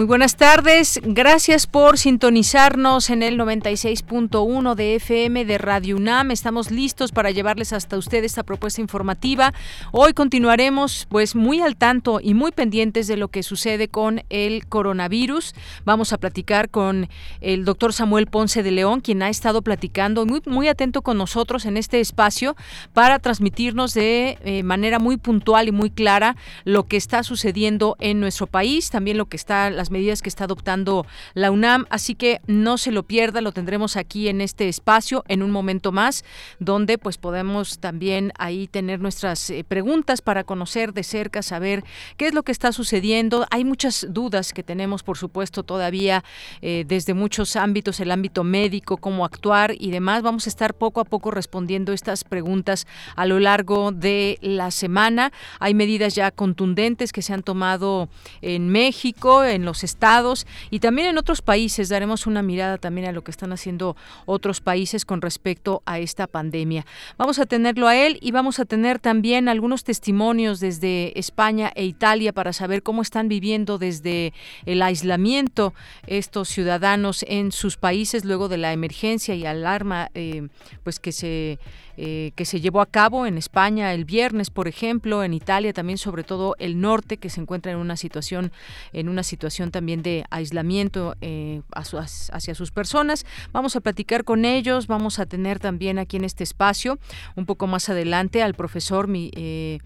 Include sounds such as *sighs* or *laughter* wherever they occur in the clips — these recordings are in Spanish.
Muy buenas tardes, gracias por sintonizarnos en el 96.1 de FM de Radio UNAM. Estamos listos para llevarles hasta usted esta propuesta informativa. Hoy continuaremos pues muy al tanto y muy pendientes de lo que sucede con el coronavirus. Vamos a platicar con el doctor Samuel Ponce de León, quien ha estado platicando muy, atento con nosotros en este espacio para transmitirnos de eh, manera muy puntual y muy clara lo que está sucediendo en nuestro país, también lo que está las medidas que está adoptando la UNAM, así que no se lo pierda, lo tendremos aquí en este espacio en un momento más, donde pues podemos también ahí tener nuestras eh, preguntas para conocer de cerca, saber qué es lo que está sucediendo. Hay muchas dudas que tenemos, por supuesto, todavía eh, desde muchos ámbitos, el ámbito médico, cómo actuar y demás. Vamos a estar poco a poco respondiendo estas preguntas a lo largo de la semana. Hay medidas ya contundentes que se han tomado en México, en los estados y también en otros países. Daremos una mirada también a lo que están haciendo otros países con respecto a esta pandemia. Vamos a tenerlo a él y vamos a tener también algunos testimonios desde España e Italia para saber cómo están viviendo desde el aislamiento estos ciudadanos en sus países luego de la emergencia y alarma eh, pues que se eh, que se llevó a cabo en España el viernes, por ejemplo, en Italia también, sobre todo el norte, que se encuentra en una situación, en una situación también de aislamiento eh, hacia sus personas. Vamos a platicar con ellos, vamos a tener también aquí en este espacio, un poco más adelante, al profesor mi, eh,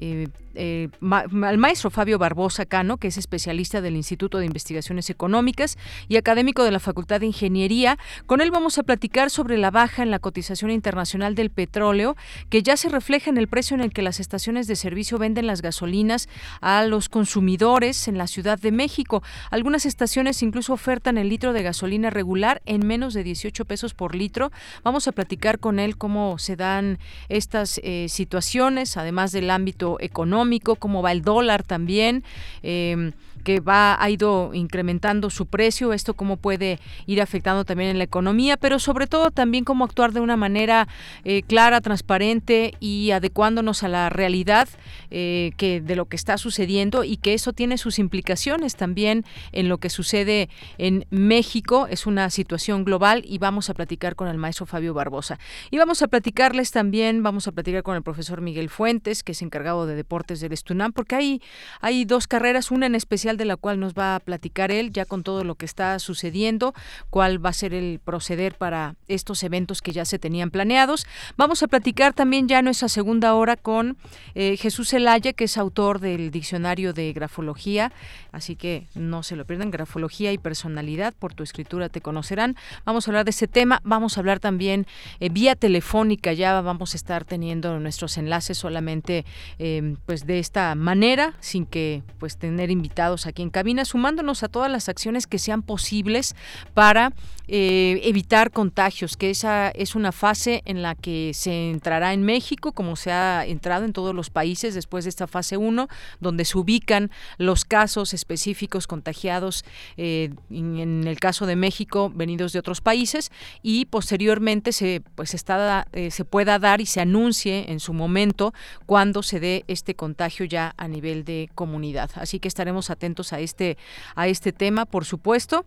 eh, eh al maestro Fabio Barbosa Cano, que es especialista del Instituto de Investigaciones Económicas y académico de la Facultad de Ingeniería. Con él vamos a platicar sobre la baja en la cotización internacional del petróleo, que ya se refleja en el precio en el que las estaciones de servicio venden las gasolinas a los consumidores en la Ciudad de México. Algunas estaciones incluso ofertan el litro de gasolina regular en menos de 18 pesos por litro. Vamos a platicar con él cómo se dan estas eh, situaciones, además del ámbito económico, cómo va el dólar también. Eh, que va ha ido incrementando su precio, esto cómo puede ir afectando también en la economía, pero sobre todo también cómo actuar de una manera eh, clara, transparente y adecuándonos a la realidad eh, que de lo que está sucediendo y que eso tiene sus implicaciones también en lo que sucede en México. Es una situación global y vamos a platicar con el maestro Fabio Barbosa. Y vamos a platicarles también, vamos a platicar con el profesor Miguel Fuentes, que es encargado de deportes del Estunam, porque hay, hay dos carreras, una en especial de la cual nos va a platicar él, ya con todo lo que está sucediendo, cuál va a ser el proceder para estos eventos que ya se tenían planeados. Vamos a platicar también ya nuestra segunda hora con eh, Jesús Elaya, que es autor del diccionario de grafología, así que no se lo pierdan, grafología y personalidad, por tu escritura te conocerán. Vamos a hablar de ese tema, vamos a hablar también eh, vía telefónica, ya vamos a estar teniendo nuestros enlaces solamente eh, pues de esta manera, sin que pues tener invitados aquí en cabina, sumándonos a todas las acciones que sean posibles para eh, evitar contagios, que esa es una fase en la que se entrará en México, como se ha entrado en todos los países después de esta fase 1, donde se ubican los casos específicos contagiados, eh, en el caso de México, venidos de otros países, y posteriormente se, pues está, eh, se pueda dar y se anuncie en su momento cuando se dé este contagio ya a nivel de comunidad. Así que estaremos atentos a este, a este tema, por supuesto.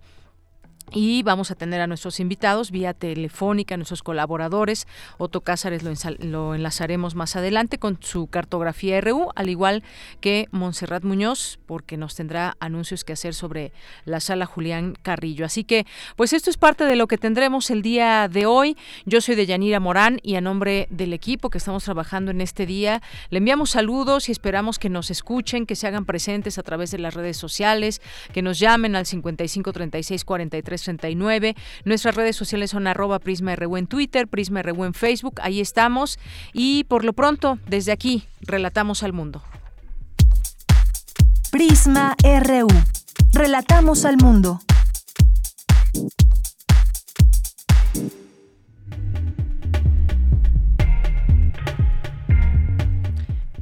Y vamos a tener a nuestros invitados vía telefónica, nuestros colaboradores. Otto Cázares lo, enlazaremos más adelante con su cartografía RU, al igual que Montserrat Muñoz, porque nos tendrá anuncios que hacer sobre la sala Julián Carrillo. Así que, pues esto es parte de lo que tendremos el día de hoy. Yo soy de Yanira Morán y a nombre del equipo que estamos trabajando en este día, le enviamos saludos y esperamos que nos escuchen, que se hagan presentes a través de las redes sociales, que nos llamen al 55 36 43 Nuestras redes sociales son arroba PrismaRU en Twitter, PrismaRU en Facebook. Ahí estamos. Y por lo pronto, desde aquí, relatamos al mundo. Prisma RU. Relatamos al mundo.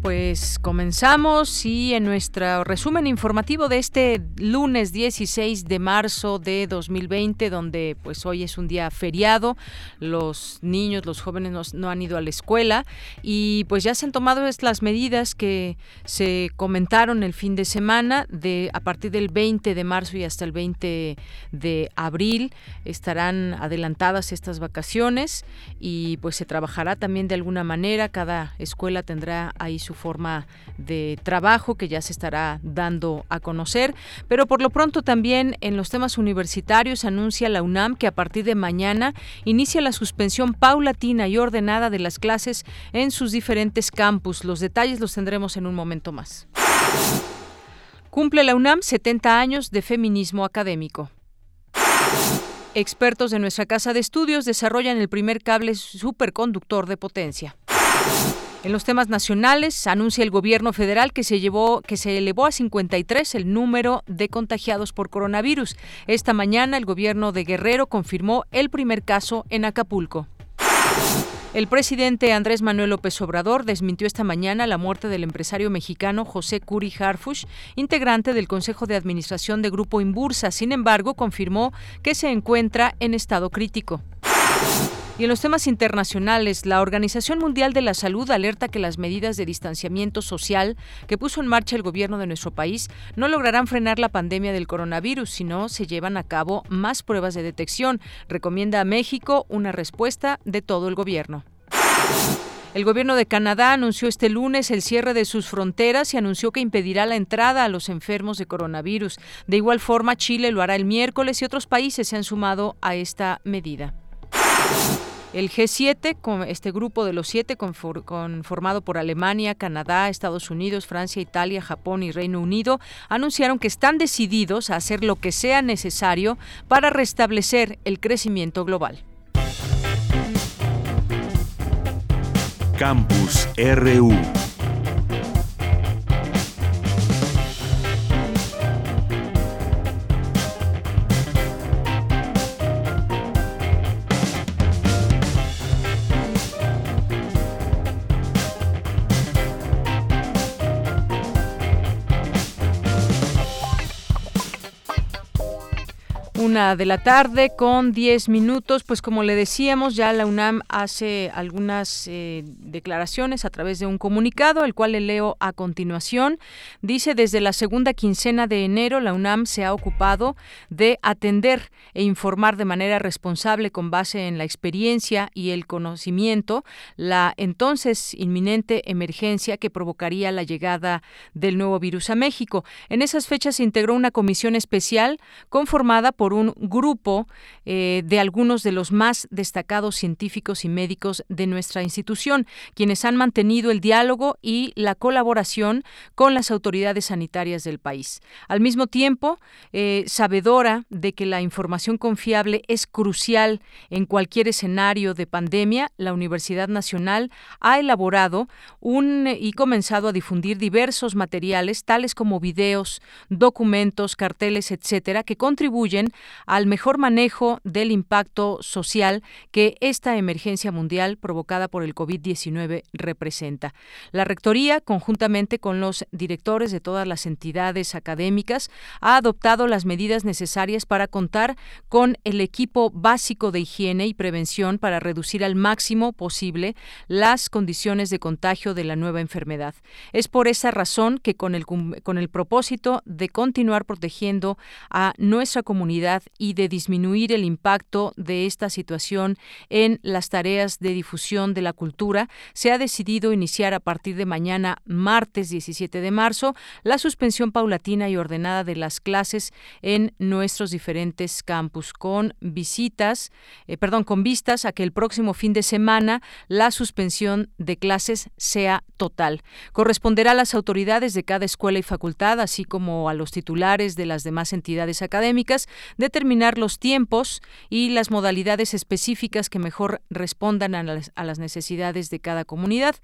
Pues comenzamos y en nuestro resumen informativo de este lunes 16 de marzo de 2020, donde pues hoy es un día feriado, los niños, los jóvenes no, han ido a la escuela y pues ya se han tomado las medidas que se comentaron el fin de semana, de a partir del 20 de marzo y hasta el 20 de abril estarán adelantadas estas vacaciones y pues se trabajará también de alguna manera, cada escuela tendrá ahí su forma de trabajo que ya se estará dando a conocer. Pero por lo pronto también en los temas universitarios anuncia la UNAM que a partir de mañana inicia la suspensión paulatina y ordenada de las clases en sus diferentes campus. Los detalles los tendremos en un momento más. Cumple la UNAM 70 años de feminismo académico. Expertos de nuestra casa de estudios desarrollan el primer cable superconductor de potencia. En los temas nacionales, anuncia el gobierno federal que se elevó a 53 el número de contagiados por coronavirus. Esta mañana el gobierno de Guerrero confirmó el primer caso en Acapulco. El presidente Andrés Manuel López Obrador desmintió esta mañana la muerte del empresario mexicano José Curi Harfush, integrante del Consejo de Administración de Grupo Imbursa. Sin embargo, confirmó que se encuentra en estado crítico. Y en los temas internacionales, la Organización Mundial de la Salud alerta que las medidas de distanciamiento social que puso en marcha el gobierno de nuestro país no lograrán frenar la pandemia del coronavirus, sino se llevan a cabo más pruebas de detección. Recomienda a México una respuesta de todo el gobierno. El gobierno de Canadá anunció este lunes el cierre de sus fronteras y anunció que impedirá la entrada a los enfermos de coronavirus. De igual forma, Chile lo hará el miércoles y otros países se han sumado a esta medida. El G7, este grupo de los siete conformado por Alemania, Canadá, Estados Unidos, Francia, Italia, Japón y Reino Unido, anunciaron que están decididos a hacer lo que sea necesario para restablecer el crecimiento global. Campus RU Una de la tarde con 10 minutos, pues como le decíamos, ya la UNAM hace algunas eh, declaraciones a través de un comunicado, el cual le leo a continuación. Dice, desde la segunda quincena de enero, la UNAM se ha ocupado de atender e informar de manera responsable con base en la experiencia y el conocimiento la entonces inminente emergencia que provocaría la llegada del nuevo virus a México. En esas fechas se integró una comisión especial conformada por un grupo eh, de algunos de los más destacados científicos y médicos de nuestra institución, quienes han mantenido el diálogo y la colaboración con las autoridades sanitarias del país. Al mismo tiempo, eh, sabedora de que la información confiable es crucial en cualquier escenario de pandemia, la Universidad Nacional ha elaborado un y comenzado a difundir diversos materiales, tales como videos, documentos, carteles, etcétera, que contribuyen al mejor manejo del impacto social que esta emergencia mundial provocada por el COVID-19 representa. La Rectoría, conjuntamente con los directores de todas las entidades académicas, ha adoptado las medidas necesarias para contar con el equipo básico de higiene y prevención para reducir al máximo posible las condiciones de contagio de la nueva enfermedad. Es por esa razón que con el, con el propósito de continuar protegiendo a nuestra comunidad y de disminuir el impacto de esta situación en las tareas de difusión de la cultura, se ha decidido iniciar a partir de mañana, martes 17 de marzo, la suspensión paulatina y ordenada de las clases en nuestros diferentes campus, con visitas, eh, perdón, con vistas a que el próximo fin de semana la suspensión de clases sea total. Corresponderá a las autoridades de cada escuela y facultad, así como a los titulares de las demás entidades académicas, determinar los tiempos y las modalidades específicas que mejor respondan a las, necesidades de cada comunidad.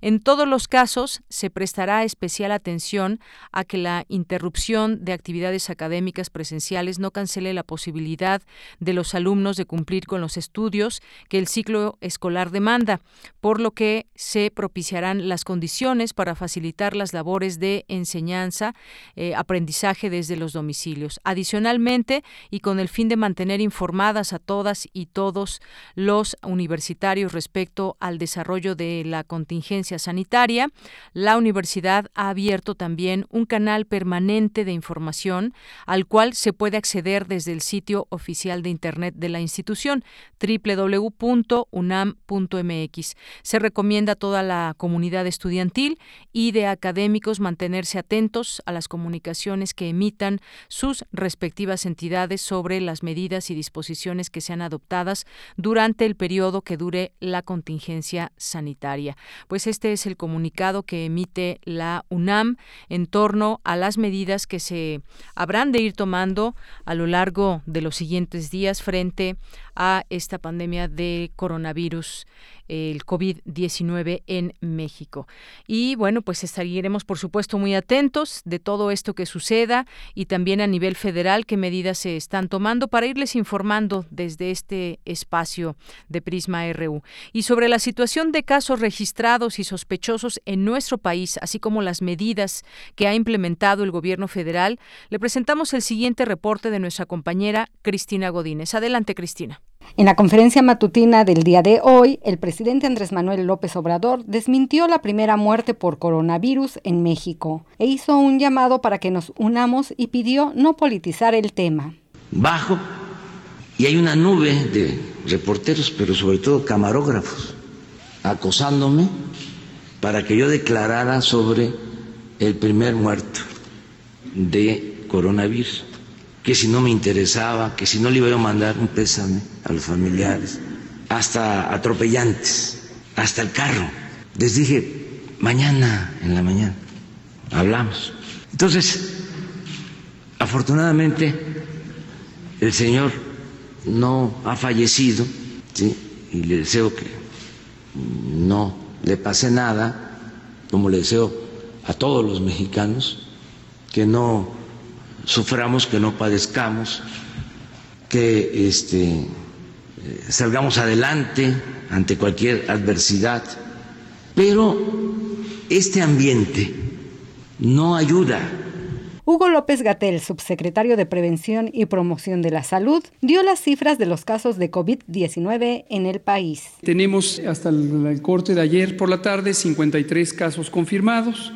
En todos los casos, se prestará especial atención a que la interrupción de actividades académicas presenciales no cancele la posibilidad de los alumnos de cumplir con los estudios que el ciclo escolar demanda, por lo que se propiciarán las condiciones para facilitar las labores de enseñanza, eh, aprendizaje desde los domicilios. Adicionalmente, y con el fin de mantener informadas a todas y todos los universitarios respecto al desarrollo de la contingencia sanitaria, la universidad ha abierto también un canal permanente de información al cual se puede acceder desde el sitio oficial de Internet de la institución, www.unam.mx. Se recomienda a toda la comunidad estudiantil y de académicos mantenerse atentos a las comunicaciones que emitan sus respectivas entidades sobre las medidas y disposiciones que sean adoptadas durante el periodo que dure la contingencia sanitaria. Pues este es el comunicado que emite la UNAM en torno a las medidas que se habrán de ir tomando a lo largo de los siguientes días frente a esta pandemia de coronavirus el COVID-19 en México. Y bueno, pues estaremos, por supuesto, muy atentos de todo esto que suceda y también a nivel federal qué medidas se están tomando para irles informando desde este espacio de Prisma RU. Y sobre la situación de casos registrados y sospechosos en nuestro país, así como las medidas que ha implementado el gobierno federal, le presentamos el siguiente reporte de nuestra compañera Cristina Godínez. Adelante, Cristina. En la conferencia matutina del día de hoy, el presidente Andrés Manuel López Obrador desmintió la primera muerte por coronavirus en México e hizo un llamado para que nos unamos y pidió no politizar el tema. Bajo y hay una nube de reporteros, pero sobre todo camarógrafos, acosándome para que yo declarara sobre el primer muerto de coronavirus que si no me interesaba, que si no le iba a mandar un pésame a los familiares, hasta atropellantes, hasta el carro. Les dije, mañana en la mañana hablamos. Entonces, afortunadamente, el Señor no ha fallecido, y le deseo que no le pase nada, como le deseo a todos los mexicanos, que no suframos, que no padezcamos, que este, salgamos adelante ante cualquier adversidad. Pero este ambiente no ayuda. Hugo López Gatel, subsecretario de Prevención y Promoción de la Salud, dio las cifras de los casos de COVID-19 en el país. Tenemos hasta el corte de ayer por la tarde 53 casos confirmados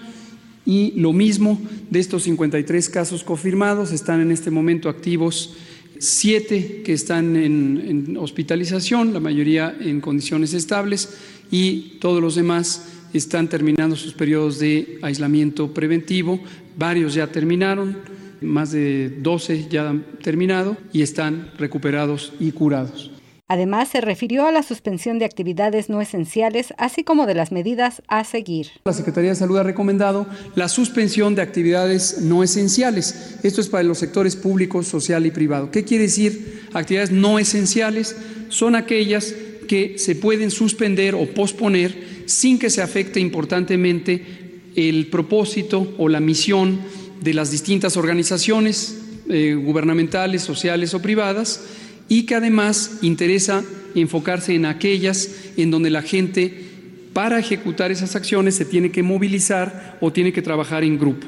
y lo mismo de estos 53 casos confirmados, están en este momento activos siete que están en, hospitalización, la mayoría en condiciones estables y todos los demás están terminando sus periodos de aislamiento preventivo, varios ya terminaron, más de 12 ya han terminado y están recuperados y curados. Además, se refirió a la suspensión de actividades no esenciales, así como de las medidas a seguir. La Secretaría de Salud ha recomendado la suspensión de actividades no esenciales. Esto es para los sectores público, social y privado. ¿Qué quiere decir actividades no esenciales? Son aquellas que se pueden suspender o posponer sin que se afecte importantemente el propósito o la misión de las distintas organizaciones eh, gubernamentales, sociales o privadas y que además interesa enfocarse en aquellas en donde la gente para ejecutar esas acciones se tiene que movilizar o tiene que trabajar en grupo.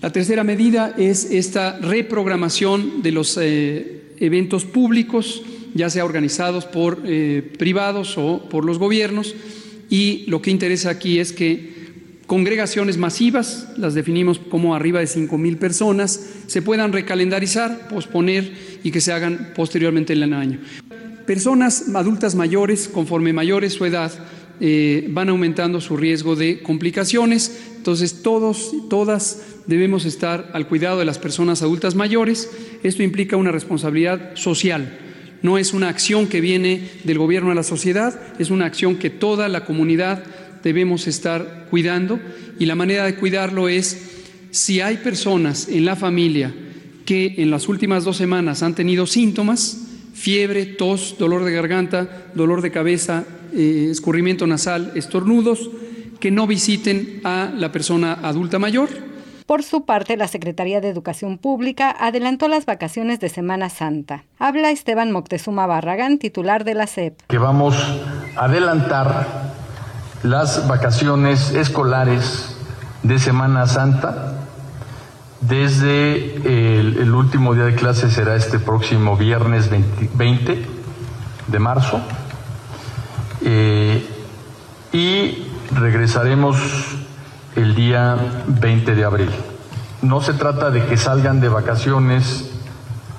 La tercera medida es esta reprogramación de los eh, eventos públicos, ya sea organizados por eh, privados o por los gobiernos, y lo que interesa aquí es que congregaciones masivas, las definimos como arriba de 5 mil personas, se puedan recalendarizar, posponer y que se hagan posteriormente en el año. Personas adultas mayores, conforme mayores su edad, eh, van aumentando su riesgo de complicaciones. Entonces, todos, todas debemos estar al cuidado de las personas adultas mayores. Esto implica una responsabilidad social. No es una acción que viene del gobierno a la sociedad, es una acción que toda la comunidad debemos estar cuidando y la manera de cuidarlo es si hay personas en la familia que en las últimas dos semanas han tenido síntomas, fiebre, tos, dolor de garganta, dolor de cabeza, eh, escurrimiento nasal, estornudos, que no visiten a la persona adulta mayor. Por su parte, la Secretaría de Educación Pública adelantó las vacaciones de Semana Santa. Habla Esteban Moctezuma Barragán, titular de la SEP. Que vamos a adelantar las vacaciones escolares de Semana Santa. Desde el, último día de clase será este próximo viernes 20, de marzo. Eh, y regresaremos el día 20 de abril. No se trata de que salgan de vacaciones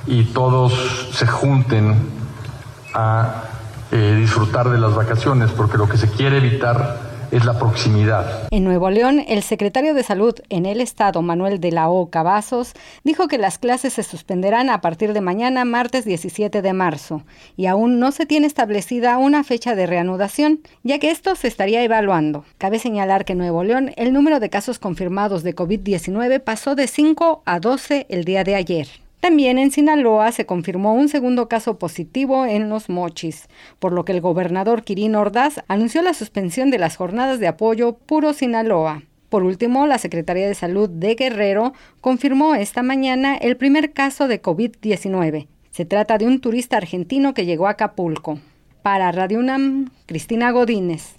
y todos se junten a eh, disfrutar de las vacaciones, porque lo que se quiere evitar es la proximidad. En Nuevo León, el secretario de Salud en el estado, Manuel de la O. Cavazos, dijo que las clases se suspenderán a partir de mañana, martes 17 de marzo, y aún no se tiene establecida una fecha de reanudación, ya que esto se estaría evaluando. Cabe señalar que en Nuevo León el número de casos confirmados de COVID-19 pasó de 5 a 12 el día de ayer. También en Sinaloa se confirmó un segundo caso positivo en Los Mochis, por lo que el gobernador Quirino Ordaz anunció la suspensión de las jornadas de apoyo Puro Sinaloa. Por último, la Secretaría de Salud de Guerrero confirmó esta mañana el primer caso de COVID-19. Se trata de un turista argentino que llegó a Acapulco. Para Radio UNAM, Cristina Godínez.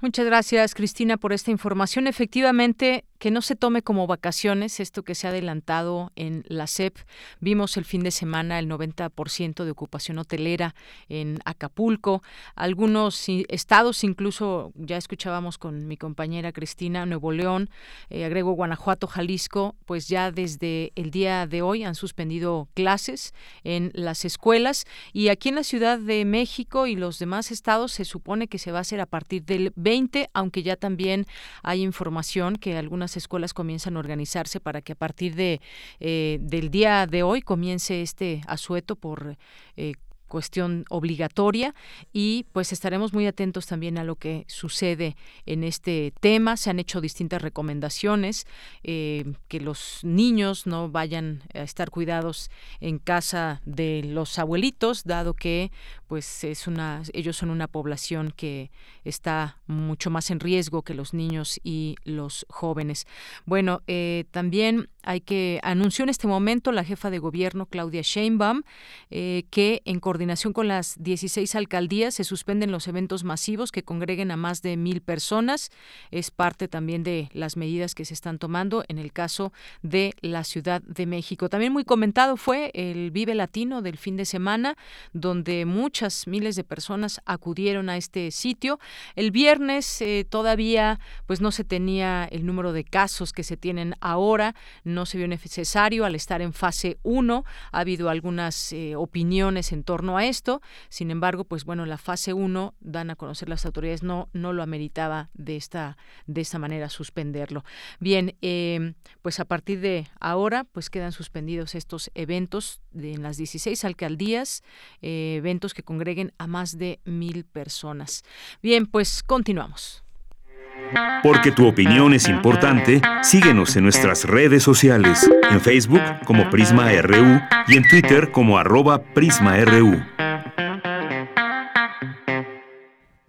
Muchas gracias, Cristina, por esta información. Efectivamente, que no se tome como vacaciones esto que se ha adelantado en la SEP. Vimos el fin de semana el 90% de ocupación hotelera en Acapulco. Algunos estados, incluso ya escuchábamos con mi compañera Cristina, Nuevo León, eh, agrego Guanajuato, Jalisco, pues ya desde el día de hoy han suspendido clases en las escuelas y aquí en la Ciudad de México y los demás estados se supone que se va a hacer a partir del 20, aunque ya también hay información que algunas escuelas comienzan a organizarse para que a partir de eh, del día de hoy comience este asueto por eh, cuestión obligatoria y pues estaremos muy atentos también a lo que sucede en este tema. Se han hecho distintas recomendaciones, eh, que los niños no vayan a estar cuidados en casa de los abuelitos, dado que pues es una, ellos son una población que está mucho más en riesgo que los niños y los jóvenes. Bueno, eh, también hay que anunció en este momento la jefa de gobierno Claudia Sheinbaum eh, que en coordinación con las 16 alcaldías se suspenden los eventos masivos que congreguen a más de mil personas. Es parte también de las medidas que se están tomando en el caso de la Ciudad de México. También muy comentado fue el Vive Latino del fin de semana, donde muchas miles de personas acudieron a este sitio. El viernes eh, todavía pues no se tenía el número de casos que se tienen ahora no se vio necesario al estar en fase 1. Ha habido algunas eh, opiniones en torno a esto. Sin embargo, pues bueno, la fase 1 dan a conocer las autoridades no no lo ameritaba de esta de esta manera suspenderlo. Bien, em, pues a partir de ahora pues quedan suspendidos estos eventos en las 16 alcaldías, eh, eventos que congreguen a más de mil personas. Bien, pues continuamos. Porque tu opinión es importante, síguenos en nuestras redes sociales, en Facebook como Prisma RU y en Twitter como arroba PrismaRU.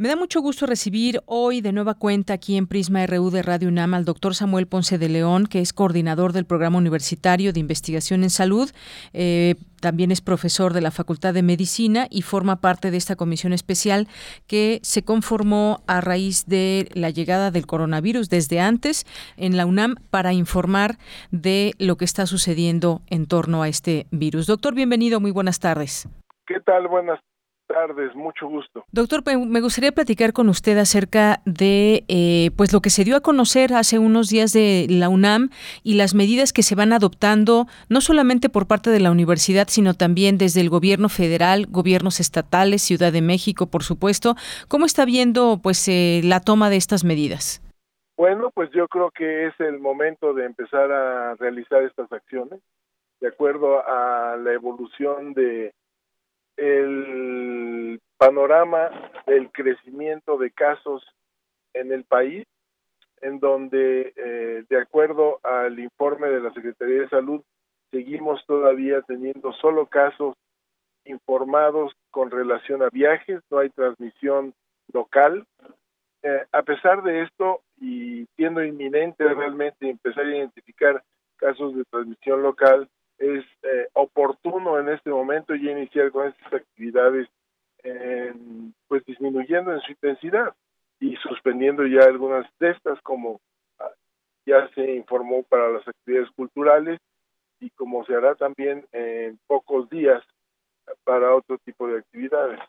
Me da mucho gusto recibir hoy de nueva cuenta aquí en Prisma RU de Radio UNAM al doctor Samuel Ponce de León, que es coordinador del Programa Universitario de Investigación en Salud. Eh, también es profesor de la Facultad de Medicina y forma parte de esta comisión especial que se conformó a raíz de la llegada del coronavirus desde antes en la UNAM para informar de lo que está sucediendo en torno a este virus. Doctor, bienvenido, muy buenas tardes. ¿Qué tal? Buenas tardes, mucho gusto. Doctor, me gustaría platicar con usted acerca de eh, pues lo que se dio a conocer hace unos días de la UNAM y las medidas que se van adoptando, no solamente por parte de la universidad, sino también desde el gobierno federal, gobiernos estatales, Ciudad de México, por supuesto. ¿Cómo está viendo pues eh, la toma de estas medidas? Bueno, pues yo creo que es el momento de empezar a realizar estas acciones de acuerdo a la evolución de el panorama del crecimiento de casos en el país, en donde, eh, de acuerdo al informe de la Secretaría de Salud, seguimos todavía teniendo solo casos informados con relación a viajes, no hay transmisión local. Eh, a pesar de esto, y siendo inminente realmente empezar a identificar casos de transmisión local, es eh, oportuno en este momento ya iniciar con estas actividades, pues disminuyendo en su intensidad y suspendiendo ya algunas de estas, como ah, ya se informó para las actividades culturales y como se hará también en pocos días para otro tipo de actividades.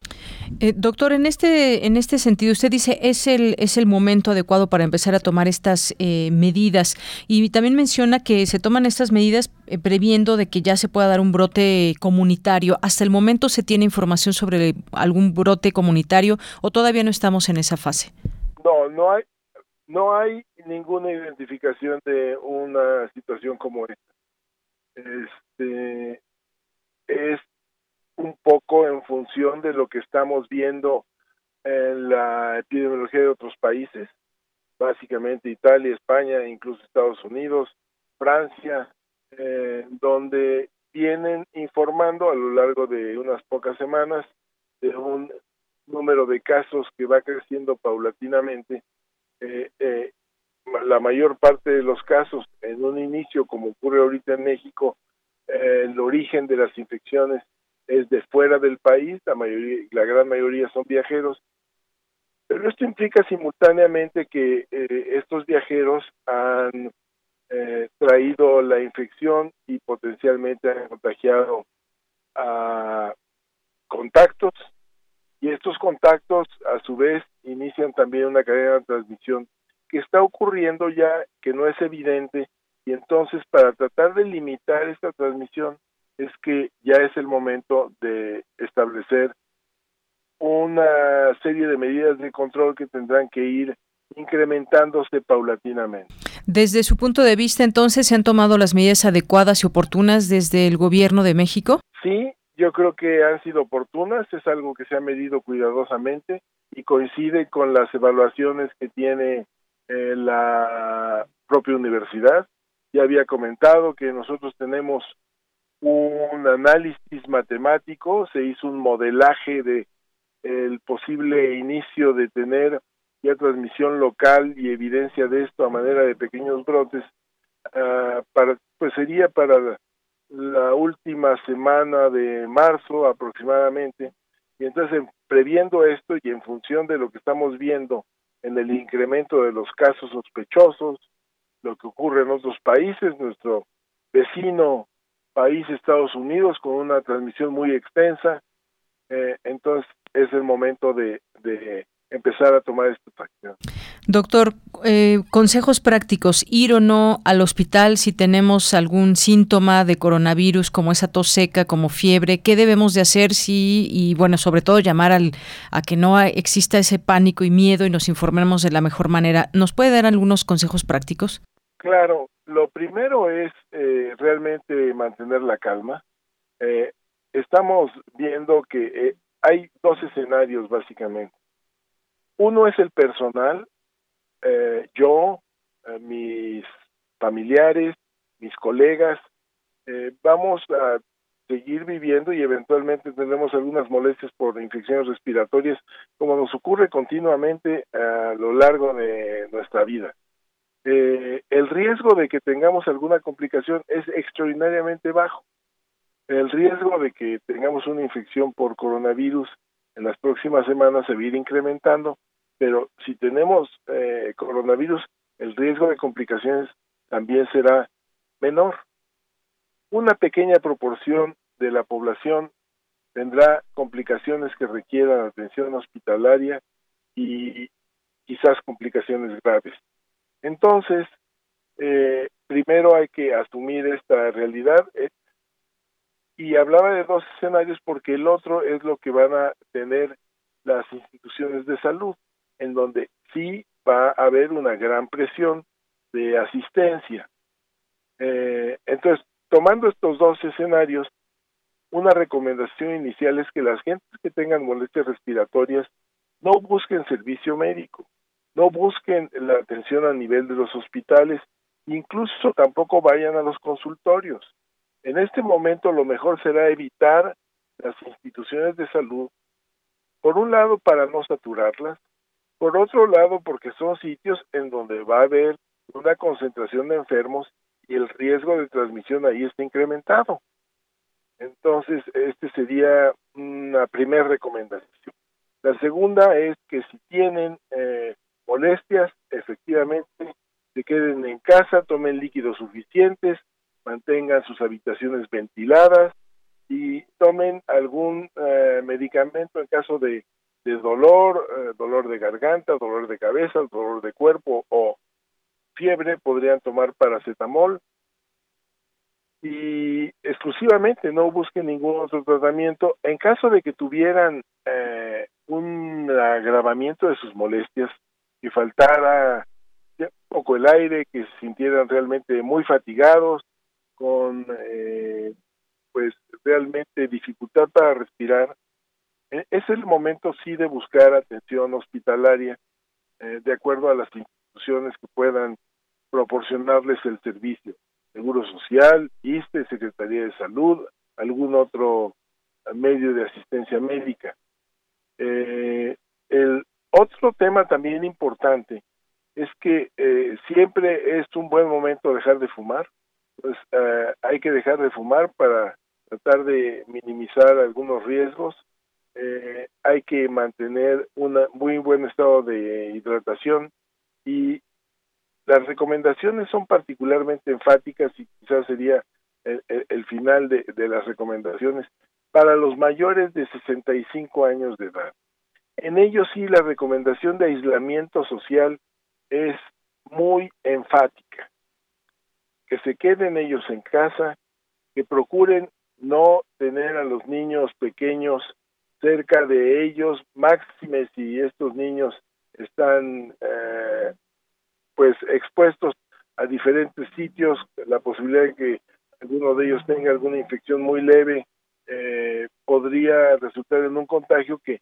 Eh, doctor, en este en este sentido, usted dice es el es el momento adecuado para empezar a tomar estas eh, medidas y también menciona que se toman estas medidas eh, previendo de que ya se pueda dar un brote comunitario. Hasta el momento se tiene información sobre algún brote comunitario o todavía no estamos en esa fase. No, no hay no hay ninguna identificación de una situación como esta. Este es un poco en función de lo que estamos viendo en la epidemiología de otros países, básicamente Italia, España, incluso Estados Unidos, Francia, eh, donde vienen informando a lo largo de unas pocas semanas de un número de casos que va creciendo paulatinamente. Eh, eh, la mayor parte de los casos en un inicio, como ocurre ahorita en México, el origen de las infecciones es de fuera del país, la mayoría, la gran mayoría son viajeros, pero esto implica simultáneamente que eh, estos viajeros han eh, traído la infección y potencialmente han contagiado a contactos y estos contactos a su vez inician también una cadena de transmisión que está ocurriendo ya que no es evidente y entonces para tratar de limitar esta transmisión es que ya es el momento de establecer una serie de medidas de control que tendrán que ir incrementándose paulatinamente. Desde su punto de vista, entonces, ¿se han tomado las medidas adecuadas y oportunas desde el gobierno de México? Sí, yo creo que han sido oportunas, es algo que se ha medido cuidadosamente y coincide con las evaluaciones que tiene eh, la propia universidad. Ya había comentado que nosotros tenemos un análisis matemático, se hizo un modelaje de el posible inicio de tener ya transmisión local y evidencia de esto a manera de pequeños brotes, uh, para, pues sería para la última semana de marzo aproximadamente. Y entonces, previendo esto y en función de lo que estamos viendo en el incremento de los casos sospechosos, lo que ocurre en otros países, nuestro vecino país Estados Unidos con una transmisión muy extensa, eh, entonces es el momento de, empezar a tomar esta acción. Doctor, eh, consejos prácticos, ir o no al hospital si tenemos algún síntoma de coronavirus como esa tos seca, como fiebre, ¿qué debemos de hacer si, y bueno, sobre todo llamar al, a que no exista ese pánico y miedo y nos informemos de la mejor manera? ¿Nos puede dar algunos consejos prácticos? Claro, lo primero es eh, realmente mantener la calma. Eh, estamos viendo que eh, hay dos escenarios básicamente. Uno es el personal, yo, mis familiares, mis colegas, vamos a seguir viviendo y eventualmente tendremos algunas molestias por infecciones respiratorias, como nos ocurre continuamente a lo largo de nuestra vida eh, el riesgo de que tengamos alguna complicación es extraordinariamente bajo. El riesgo de que tengamos una infección por coronavirus en las próximas semanas se va a ir incrementando, pero si tenemos eh, coronavirus, el riesgo de complicaciones también será menor. Una pequeña proporción de la población tendrá complicaciones que requieran atención hospitalaria y quizás complicaciones graves. Entonces, eh, primero hay que asumir esta realidad eh, y hablaba de dos escenarios porque el otro es lo que van a tener las instituciones de salud, en donde sí va a haber una gran presión de asistencia. Eh, entonces, tomando estos dos escenarios, una recomendación inicial es que las gentes que tengan molestias respiratorias no busquen servicio médico, no busquen la atención a nivel de los hospitales, incluso tampoco vayan a los consultorios. En este momento lo mejor será evitar las instituciones de salud, por un lado para no saturarlas, por otro lado porque son sitios en donde va a haber una concentración de enfermos y el riesgo de transmisión ahí está incrementado. Entonces, este sería una primera recomendación. La segunda es que si tienen eh, molestias, efectivamente, se queden en casa, tomen líquidos suficientes, mantengan sus habitaciones ventiladas y tomen algún eh, medicamento en caso de, dolor, eh, dolor de garganta, dolor de cabeza, dolor de cuerpo o fiebre, podrían tomar paracetamol y exclusivamente no busquen ningún otro tratamiento. En caso de que tuvieran eh, un agravamiento de sus molestias, que faltara poco el aire, que se sintieran realmente muy fatigados, con eh, pues realmente dificultad para respirar, e, es el momento sí de buscar atención hospitalaria eh, de acuerdo a las instituciones que puedan proporcionarles el servicio. Seguro Social, ISTE, Secretaría de Salud, algún otro medio de asistencia médica. Eh, el otro tema también importante es que eh, siempre es un buen momento dejar de fumar, pues eh, hay que dejar de fumar para tratar de minimizar algunos riesgos, hay que mantener un muy buen estado de hidratación y las recomendaciones son particularmente enfáticas y quizás sería el, final de, las recomendaciones para los mayores de 65 años de edad. En ellos sí la recomendación de aislamiento social es muy enfática. Que se queden ellos en casa, que procuren no tener a los niños pequeños cerca de ellos, máxime si estos niños están eh, pues expuestos a diferentes sitios, la posibilidad de que alguno de ellos tenga alguna infección muy leve eh, podría resultar en un contagio que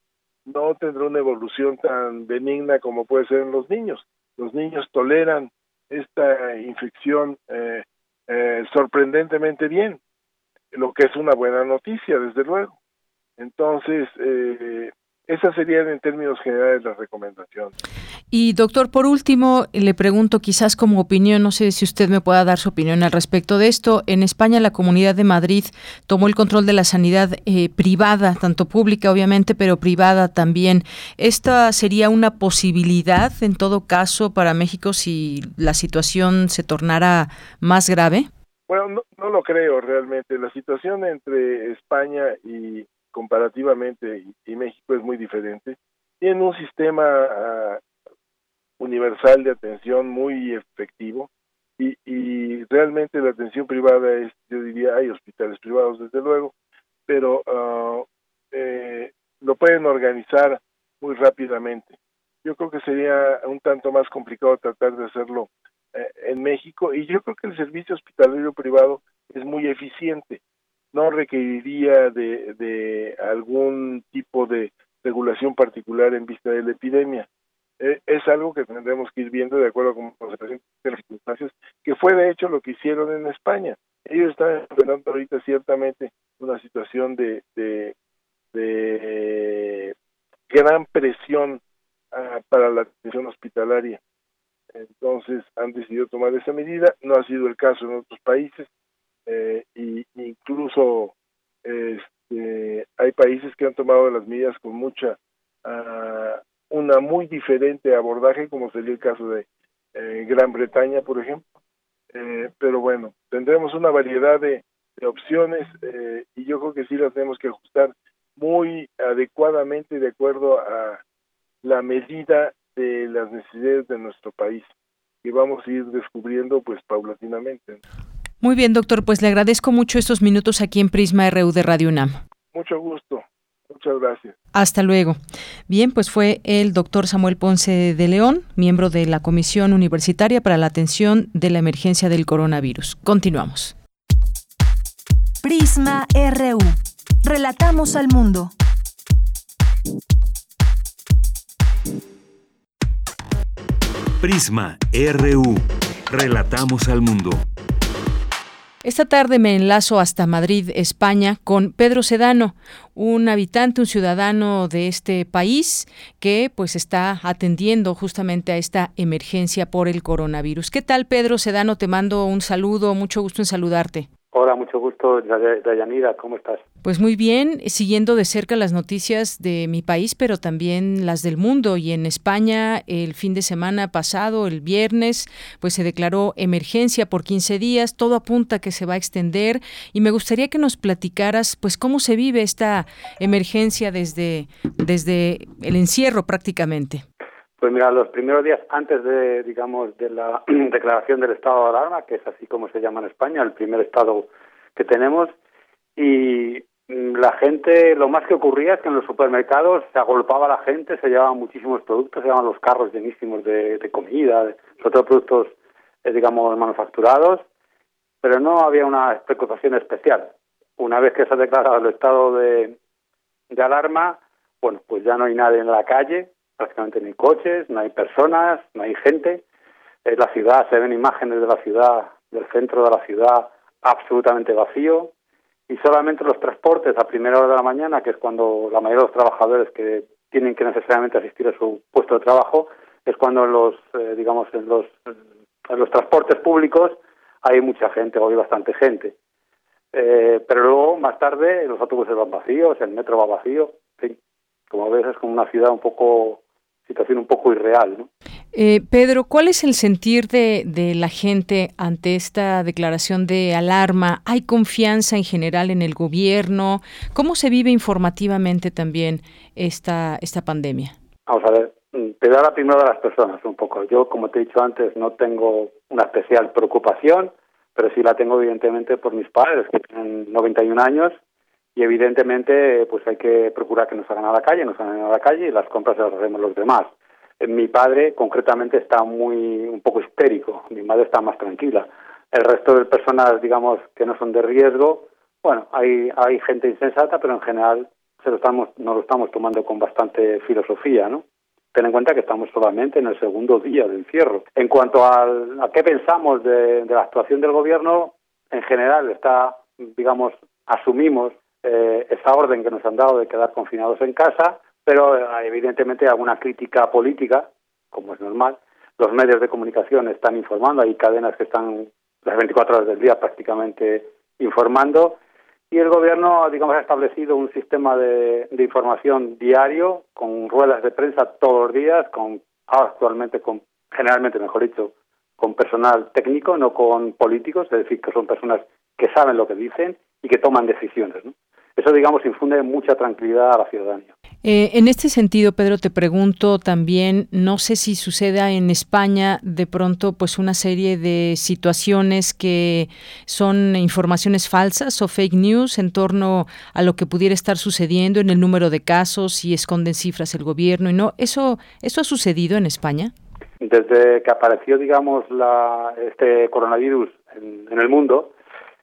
no tendrá una evolución tan benigna como puede ser en los niños. Los niños toleran esta infección eh, eh, sorprendentemente bien, lo que es una buena noticia, desde luego. Entonces, eh, esas serían en términos generales las recomendaciones. Y doctor, por último, le pregunto quizás como opinión, no sé si usted me pueda dar su opinión al respecto de esto. En España la Comunidad de Madrid tomó el control de la sanidad eh, privada, tanto pública obviamente, pero privada también. ¿Esta sería una posibilidad en todo caso para México si la situación se tornara más grave? Bueno, no, no lo creo realmente. La situación entre España y comparativamente y, México es muy diferente. Tienen un sistema ah, universal de atención muy efectivo y, y, realmente la atención privada es, yo diría, hay hospitales privados desde luego, pero ah, eh, lo pueden organizar muy rápidamente. Yo creo que sería un tanto más complicado tratar de hacerlo eh, en México y yo creo que el servicio hospitalario privado es muy eficiente no requeriría de, de algún tipo de regulación particular en vista de la epidemia. Eh, es algo que tendremos que ir viendo de acuerdo con las circunstancias, que fue de hecho lo que hicieron en España. Ellos están enfrentando ahorita ciertamente una situación de, de, de gran presión ah, para la atención hospitalaria. Entonces han decidido tomar esa medida, no ha sido el caso en otros países, eh, y incluso este, hay países que han tomado las medidas con mucha uh, una muy diferente abordaje como sería el caso de eh, Gran Bretaña por ejemplo eh, pero bueno tendremos una variedad de, de opciones eh, y yo creo que sí las tenemos que ajustar muy adecuadamente de acuerdo a la medida de las necesidades de nuestro país y vamos a ir descubriendo pues paulatinamente. Muy bien, doctor, pues le agradezco mucho estos minutos aquí en Prisma RU de Radio UNAM. Mucho gusto. Muchas gracias. Hasta luego. Bien, pues fue el doctor Samuel Ponce de León, miembro de la Comisión Universitaria para la Atención de la Emergencia del Coronavirus. Continuamos. Prisma RU. Relatamos al mundo. Prisma RU. Relatamos al mundo. Esta tarde me enlazo hasta Madrid, España, con Pedro Sedano, un habitante, un ciudadano de este país que pues está atendiendo justamente a esta emergencia por el coronavirus. ¿Qué tal, Pedro Sedano? Te mando un saludo, mucho gusto en saludarte. Hola, mucho gusto, Dayanira, ¿cómo estás? Pues muy bien, siguiendo de cerca las noticias de mi país, pero también las del mundo. Y en España, el fin de semana pasado, el viernes, pues se declaró emergencia por 15 días. Todo apunta que se va a extender. Y me gustaría que nos platicaras, pues, cómo se vive esta emergencia desde, desde el encierro prácticamente. Pues mira, los primeros días antes de, digamos, de la *clears throat* declaración del estado de alarma, que es así como se llama en España, el primer estado que tenemos, y mm, la gente, lo más que ocurría es que en los supermercados se agolpaba la gente, se llevaban muchísimos productos, se llevaban los carros llenísimos de, comida, de, sobre todo productos, eh, digamos, manufacturados, pero no había una preocupación especial. Una vez que se ha declarado el estado de, de alarma, bueno, pues ya no hay nadie en la calle, prácticamente no hay coches, no hay personas, no hay gente. En la ciudad se ven imágenes de la ciudad, del centro de la ciudad, absolutamente vacío. Y solamente los transportes a primera hora de la mañana, que es cuando la mayoría de los trabajadores que tienen que necesariamente asistir a su puesto de trabajo, es cuando en los, eh, digamos, en los, en los transportes públicos hay mucha gente, o hay bastante gente. Eh, pero luego, más tarde, los autobuses van vacíos, el metro va vacío. como ves, es como una ciudad un poco situación un poco irreal. ¿no? Eh, Pedro, ¿cuál es el sentir de, de, la gente ante esta declaración de alarma? ¿Hay confianza en general en el gobierno? ¿Cómo se vive informativamente también esta, esta pandemia? Vamos a ver, te da la primera de las personas un poco. Yo, como te he dicho antes, no tengo una especial preocupación, pero sí la tengo evidentemente por mis padres, que tienen 91 años y evidentemente pues hay que procurar que nos salgan a la calle, nos salgan a la calle y las compras las hacemos los demás. Eh, mi padre concretamente está muy un poco histérico, mi madre está más tranquila. El resto de personas, digamos, que no son de riesgo, bueno, hay hay gente insensata, pero en general se lo estamos nos lo estamos tomando con bastante filosofía, ¿no? Ten en cuenta que estamos solamente en el segundo día del encierro. En cuanto al, a qué pensamos de, de la actuación del gobierno, en general está, digamos, asumimos eh, esa orden que nos han dado de quedar confinados en casa, pero eh, evidentemente alguna crítica política, como es normal. Los medios de comunicación están informando, hay cadenas que están las 24 horas del día prácticamente informando y el gobierno, digamos, ha establecido un sistema de, de información diario con ruedas de prensa todos los días, con actualmente con generalmente, mejor dicho, con personal técnico, no con políticos, es decir, que son personas que saben lo que dicen y que toman decisiones. ¿no? Eso, digamos, infunde mucha tranquilidad a la ciudadanía. Eh, en este sentido, Pedro, te pregunto también, no sé si suceda en España de pronto pues una serie de situaciones que son informaciones falsas o fake news en torno a lo que pudiera estar sucediendo en el número de casos y esconden cifras el gobierno y no. ¿Eso, eso ha sucedido en España? Desde que apareció, digamos, la, este coronavirus en el mundo,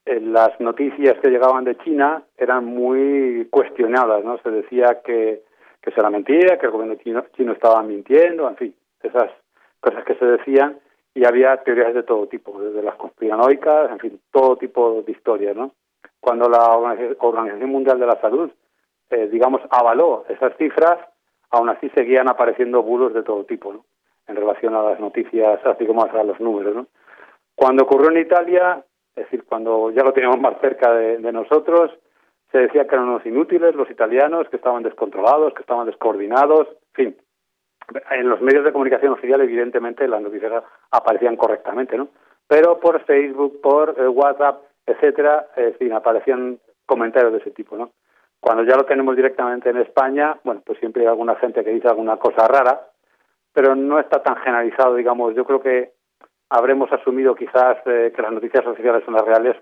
las noticias que llegaban de China eran muy cuestionadas, ¿no? Se decía que, que se la mentía, que el gobierno chino, chino estaba mintiendo, en fin, esas cosas que se decían y había teorías de todo tipo, desde las conspiranoicas, en fin, todo tipo de historias, ¿no? Cuando la Organización Mundial de la Salud, eh, digamos, avaló esas cifras, aún así seguían apareciendo bulos de todo tipo, ¿no? En relación a las noticias, así como a los números, ¿no? Cuando ocurrió en Italia, es decir, cuando ya lo teníamos más cerca de, nosotros, se decía que eran unos inútiles los italianos, que estaban descontrolados, que estaban descoordinados, en fin. En los medios de comunicación oficial, evidentemente, las noticias aparecían correctamente, ¿no? Pero por Facebook, por eh, WhatsApp, etcétera, en fin, aparecían comentarios de ese tipo, ¿no? Cuando ya lo tenemos directamente en España, bueno, pues siempre hay alguna gente que dice alguna cosa rara, pero no está tan generalizado, digamos. Yo creo que habremos asumido quizás eh, que las noticias oficiales son las reales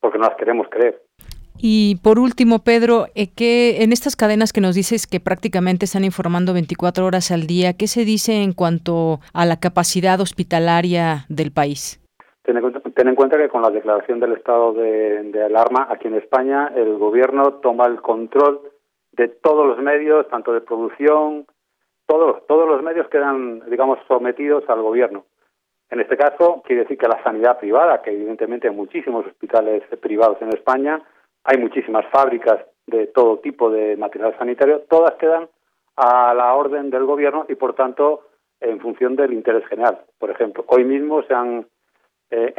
porque no las queremos creer. Y por último, Pedro, eh, que en estas cadenas que nos dices que prácticamente están informando 24 horas al día, ¿qué se dice en cuanto a la capacidad hospitalaria del país? Ten en cuenta, que con la declaración del estado de, alarma aquí en España, el gobierno toma el control de todos los medios, tanto de producción, todos, todos los medios quedan, digamos, sometidos al gobierno. En este caso, quiere decir que la sanidad privada, que evidentemente hay muchísimos hospitales privados en España, hay muchísimas fábricas de todo tipo de material sanitario, todas quedan a la orden del gobierno y, por tanto, en función del interés general. Por ejemplo, hoy mismo se han eh,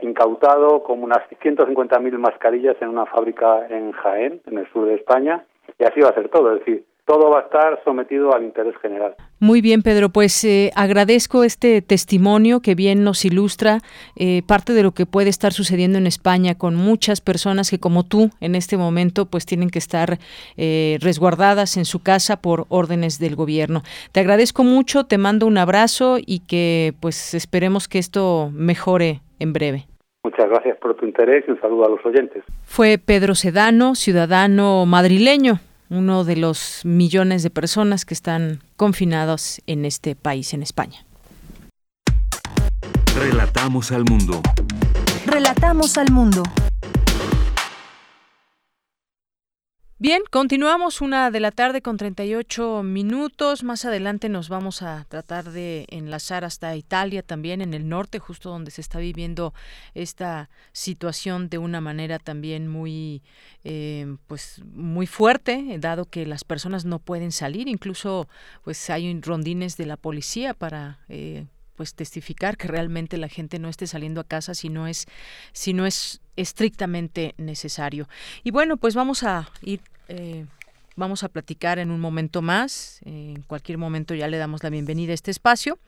incautado como unas 150.000 mascarillas en una fábrica en Jaén, en el sur de España, y así va a ser todo. Es decir, todo va a estar sometido al interés general. Muy bien, Pedro, pues eh, agradezco este testimonio que bien nos ilustra eh, parte de lo que puede estar sucediendo en España con muchas personas que como tú en este momento pues tienen que estar eh, resguardadas en su casa por órdenes del gobierno. Te agradezco mucho, te mando un abrazo y que pues esperemos que esto mejore en breve. Muchas gracias por tu interés y un saludo a los oyentes. Fue Pedro Sedano, ciudadano madrileño uno de los millones de personas que están confinados en este país, en España. Relatamos al mundo. Relatamos al mundo. Bien, continuamos una de la tarde con 38 minutos. Más adelante nos vamos a tratar de enlazar hasta Italia, también en el norte, justo donde se está viviendo esta situación de una manera también muy, eh, pues, muy fuerte, dado que las personas no pueden salir. Incluso, pues, hay rondines de la policía para eh, pues testificar que realmente la gente no esté saliendo a casa si no es si no es estrictamente necesario. Y bueno, pues vamos a ir eh, vamos a platicar en un momento más. en cualquier momento ya le damos la bienvenida a este espacio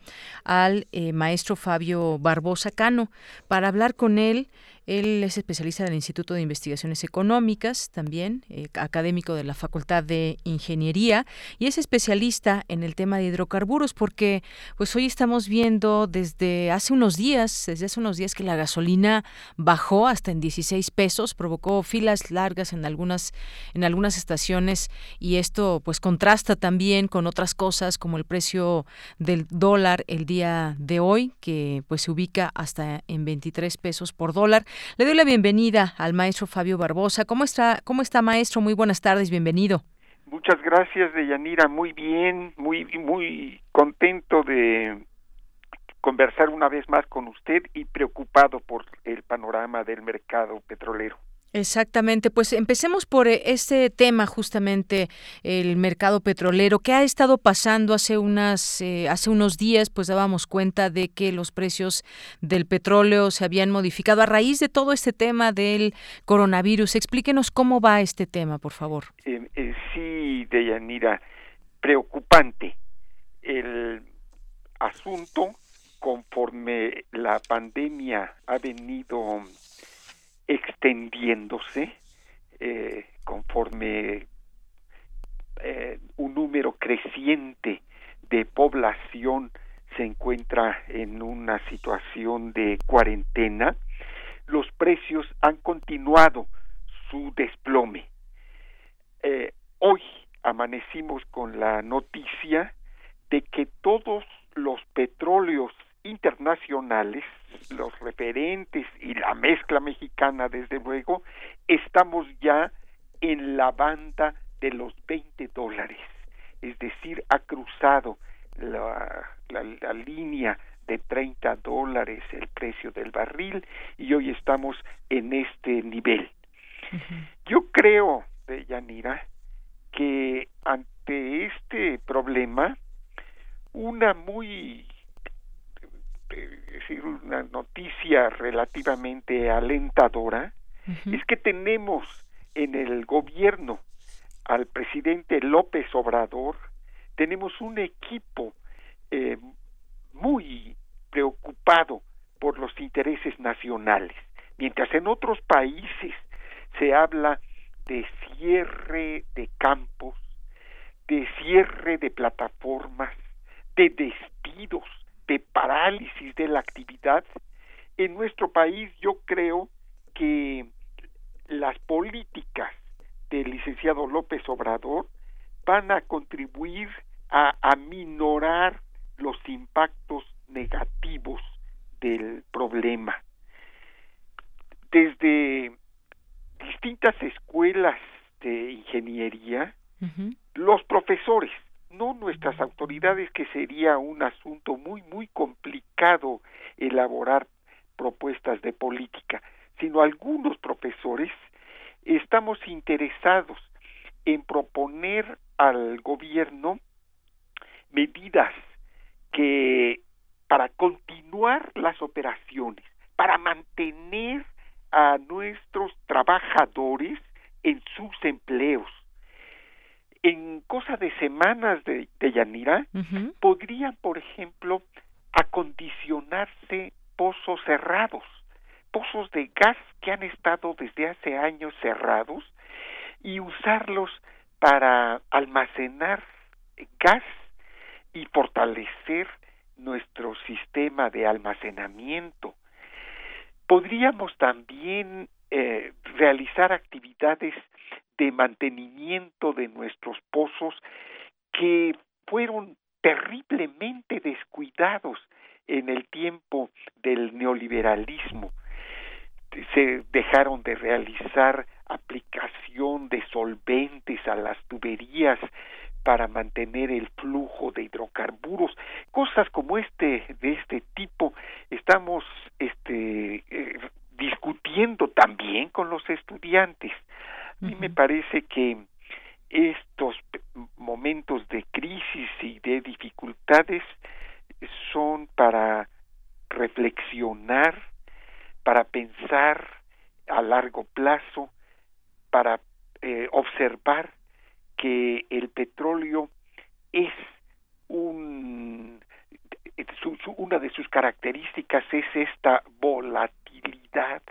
al eh, maestro Fabio Barbosa Cano para hablar con él él es especialista del Instituto de Investigaciones Económicas, también eh, académico de la Facultad de Ingeniería y es especialista en el tema de hidrocarburos porque pues hoy estamos viendo desde hace unos días, desde hace unos días que la gasolina bajó hasta en 16 pesos, provocó filas largas en algunas en algunas estaciones y esto pues contrasta también con otras cosas como el precio del dólar el día de hoy que pues se ubica hasta en 23 pesos por dólar. Le doy la bienvenida al maestro Fabio Barbosa. ¿Cómo está, cómo está maestro? Muy buenas tardes, bienvenido. Muchas gracias, Deyanira. Muy bien, muy, muy contento de conversar una vez más con usted y preocupado por el panorama del mercado petrolero. Exactamente, pues empecemos por eh, este tema justamente el mercado petrolero. ¿Qué ha estado pasando hace unas eh, hace unos días? Pues dábamos cuenta de que los precios del petróleo se habían modificado a raíz de todo este tema del coronavirus. Explíquenos cómo va este tema, por favor. Eh, eh, sí, Deyanira, preocupante el asunto conforme la pandemia ha venido extendiéndose eh, conforme eh, un número creciente de población se encuentra en una situación de cuarentena, los precios han continuado su desplome. Eh, hoy amanecimos con la noticia de que todos los petróleos internacionales, los referentes y la mezcla mexicana, desde luego, estamos ya en la banda de los 20 dólares. Es decir, ha cruzado la, la, línea de 30 dólares el precio del barril y hoy estamos en este nivel. Yo creo, de Yanira, que ante este problema, una muy decir una noticia relativamente alentadora es que tenemos en el gobierno al presidente López Obrador, tenemos un equipo eh, muy preocupado por los intereses nacionales, mientras en otros países se habla de cierre de campos, de cierre de plataformas, de despidos, de parálisis de la actividad, en nuestro país yo creo que las políticas del licenciado López Obrador van a contribuir a aminorar los impactos negativos del problema. Desde distintas escuelas de ingeniería, los profesores, no nuestras autoridades, que sería un asunto muy, muy complicado elaborar propuestas de política, sino algunos profesores estamos interesados en proponer al gobierno medidas que para continuar las operaciones, para mantener a nuestros trabajadores en sus empleos. En cosa de semanas de, Yanira, podrían, por ejemplo, acondicionarse pozos cerrados, pozos de gas que han estado desde hace años cerrados y usarlos para almacenar gas y fortalecer nuestro sistema de almacenamiento. Podríamos también eh, realizar actividades de mantenimiento de nuestros pozos que fueron terriblemente descuidados en el tiempo del neoliberalismo. Se dejaron de realizar aplicación de solventes a las tuberías para mantener el flujo de hidrocarburos, cosas como este de este tipo estamos este eh, discutiendo también con los estudiantes. A mí me parece que estos momentos de crisis y de dificultades son para reflexionar, para pensar a largo plazo, para eh, observar que el petróleo es un una de sus características es esta volatilidad,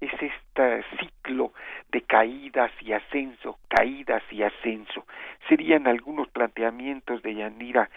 es este ciclo de caídas y ascenso, caídas y ascenso. Serían algunos planteamientos de Yanira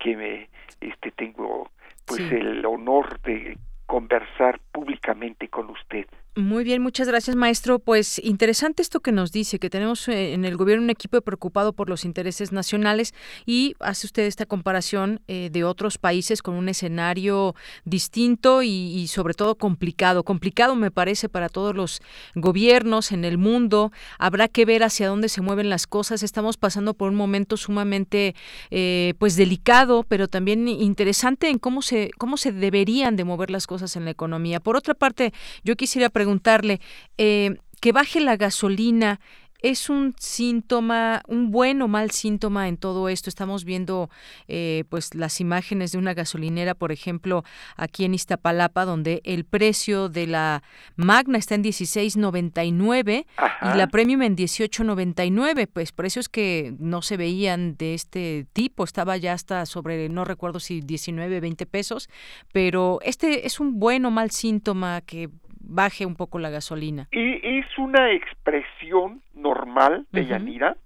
que me este tengo pues el honor de conversar públicamente con usted. Muy bien, muchas gracias, maestro. Pues interesante esto que nos dice, que tenemos eh, en el gobierno un equipo preocupado por los intereses nacionales y hace usted esta comparación eh, de otros países con un escenario distinto y, sobre todo complicado. Complicado me parece para todos los gobiernos en el mundo. Habrá que ver hacia dónde se mueven las cosas. Estamos pasando por un momento sumamente eh, pues delicado, pero también interesante en cómo se cómo se deberían de mover las cosas en la economía. Por otra parte, yo quisiera preguntarle, eh, que baje la gasolina es un síntoma, un buen o mal síntoma en todo esto. Estamos viendo eh, pues las imágenes de una gasolinera, por ejemplo, aquí en Iztapalapa, donde el precio de la Magna está en 16.99 y la Premium en 18.99, pues precios que no se veían de este tipo. Estaba ya hasta sobre, no recuerdo si 19, 20 pesos, pero este es un buen o mal síntoma que baje un poco la gasolina. Y es una expresión normal de Yanira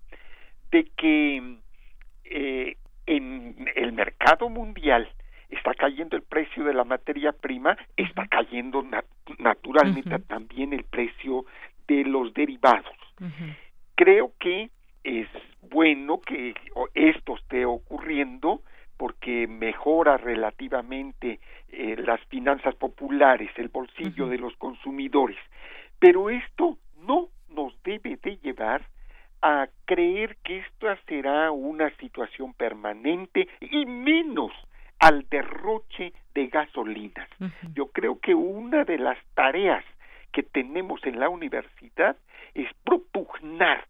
de que eh, en el mercado mundial está cayendo el precio de la materia prima, está cayendo naturalmente también el precio de los derivados. Creo que es bueno que esto esté ocurriendo porque mejora relativamente eh, las finanzas populares, el bolsillo de los consumidores. Pero esto no nos debe de llevar a creer que esta será una situación permanente y menos al derroche de gasolinas. Yo creo que una de las tareas que tenemos en la universidad es propugnar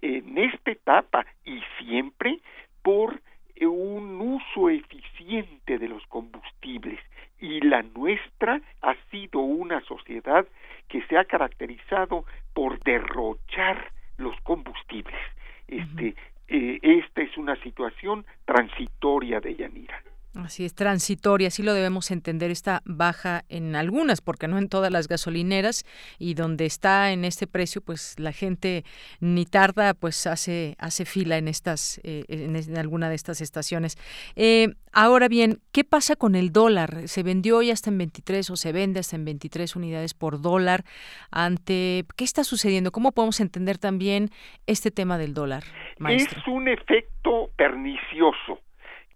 en esta etapa y siempre por un uso eficiente de los combustibles y la nuestra ha sido una sociedad que se ha caracterizado por derrochar los combustibles. Este, eh, esta es una situación transitoria de Yanira. Así es, transitoria, así lo debemos entender, esta baja en algunas, porque no en todas las gasolineras, y donde está en este precio, pues la gente ni tarda, pues hace, hace fila en estas, eh, en, alguna de estas estaciones. Eh, ahora bien, ¿qué pasa con el dólar? ¿Se vendió hoy hasta en 23 o se vende hasta en 23 unidades por dólar? Ante, ¿Qué está sucediendo? ¿Cómo podemos entender también este tema del dólar, maestro? Es un efecto pernicioso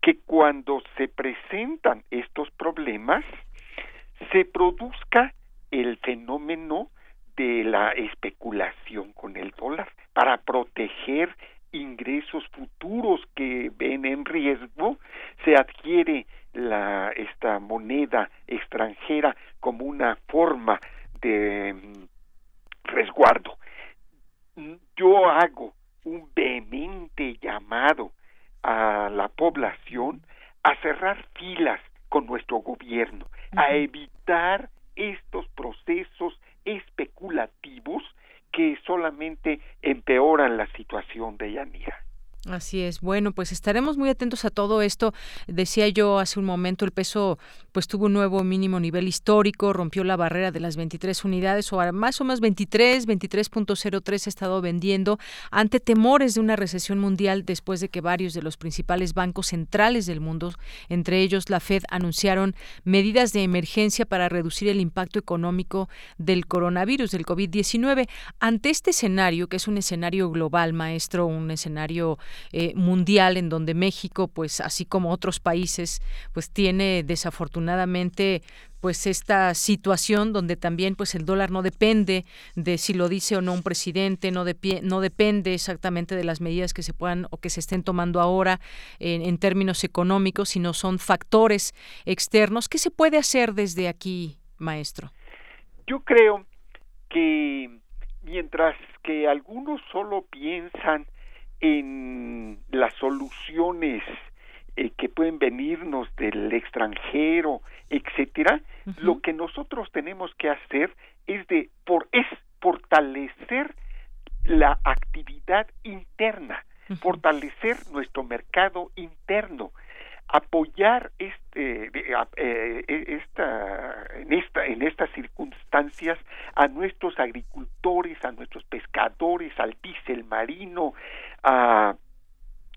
que cuando se presentan estos problemas se produzca el fenómeno de la especulación con el dólar para proteger ingresos futuros que ven en riesgo. Se adquiere la esta moneda extranjera como una forma de mm, resguardo. Yo hago un vehemente llamado a la población a cerrar filas con nuestro gobierno, a evitar estos procesos especulativos que solamente empeoran la situación de Yanira. Así es. Bueno, pues estaremos muy atentos a todo esto. Decía yo hace un momento, el peso pues tuvo un nuevo mínimo nivel histórico, rompió la barrera de las 23 unidades o más o menos 23, 23.03 ha estado vendiendo ante temores de una recesión mundial después de que varios de los principales bancos centrales del mundo, entre ellos la Fed, anunciaron medidas de emergencia para reducir el impacto económico del coronavirus, del COVID-19. Ante este escenario, que es un escenario global, maestro, un escenario eh, mundial en donde México, pues así como otros países, pues tiene desafortunadamente pues esta situación donde también pues el dólar no depende de si lo dice o no un presidente, no, de no depende exactamente de las medidas que se puedan o que se estén tomando ahora en, en términos económicos, sino son factores externos. ¿Qué se puede hacer desde aquí, maestro? Yo creo que mientras que algunos solo piensan en las soluciones eh, que pueden venirnos del extranjero, etcétera, lo que nosotros tenemos que hacer es de por es fortalecer la actividad interna, fortalecer nuestro mercado interno, apoyar este eh, e, esta en esta en estas circunstancias a nuestros agricultores a nuestros pescadores al diésel marino a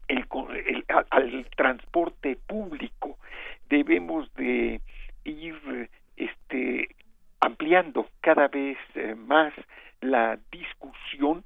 el, al transporte público. Debemos de ir este ampliando cada vez eh, más la discusión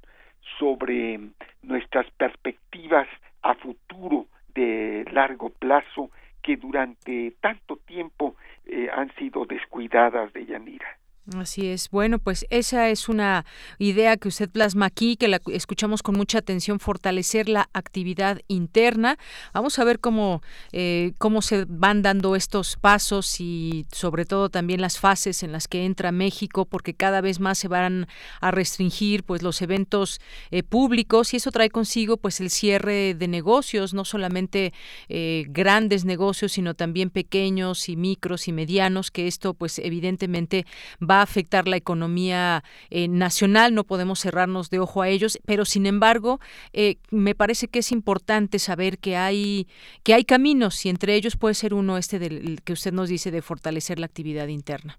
sobre nuestras perspectivas a futuro de largo plazo que durante tanto tiempo eh, han sido descuidadas de Yanira. Así es. Bueno, pues esa es una idea que usted plasma aquí, que la escuchamos con mucha atención, fortalecer la actividad interna. Vamos a ver cómo, eh, cómo se van dando estos pasos y sobre todo también las fases en las que entra México, porque cada vez más se van a restringir pues los eventos eh, públicos y eso trae consigo pues el cierre de negocios, no solamente eh, grandes negocios, sino también pequeños y micros y medianos, que esto pues evidentemente va afectar la economía eh, nacional, no podemos cerrarnos de ojo a ellos, pero sin embargo, eh, me parece que es importante saber que hay, que hay caminos y entre ellos puede ser uno este del que usted nos dice de fortalecer la actividad interna.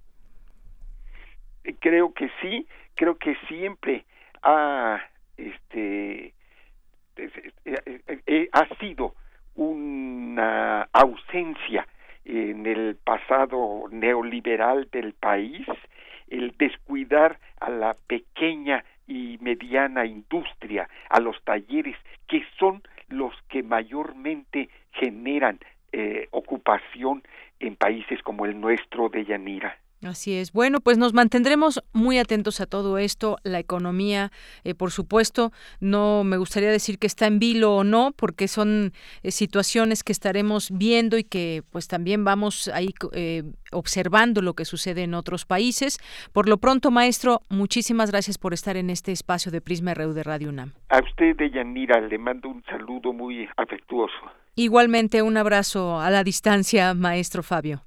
Eh, creo que sí, creo que siempre ha, este, ha sido una ausencia en el pasado neoliberal del país el descuidar a la pequeña y mediana industria, a los talleres, que son los que mayormente generan eh, ocupación en países como el nuestro de Yanira. Así es. Bueno, pues nos mantendremos muy atentos a todo esto. La economía, eh, por supuesto, no me gustaría decir que está en vilo o no, porque son eh, situaciones que estaremos viendo y que pues también vamos ahí eh, observando lo que sucede en otros países. Por lo pronto, maestro, muchísimas gracias por estar en este espacio de Prisma RU de Radio UNAM. A usted, Deyanira, le mando un saludo muy afectuoso. Igualmente, un abrazo a la distancia, maestro Fabio.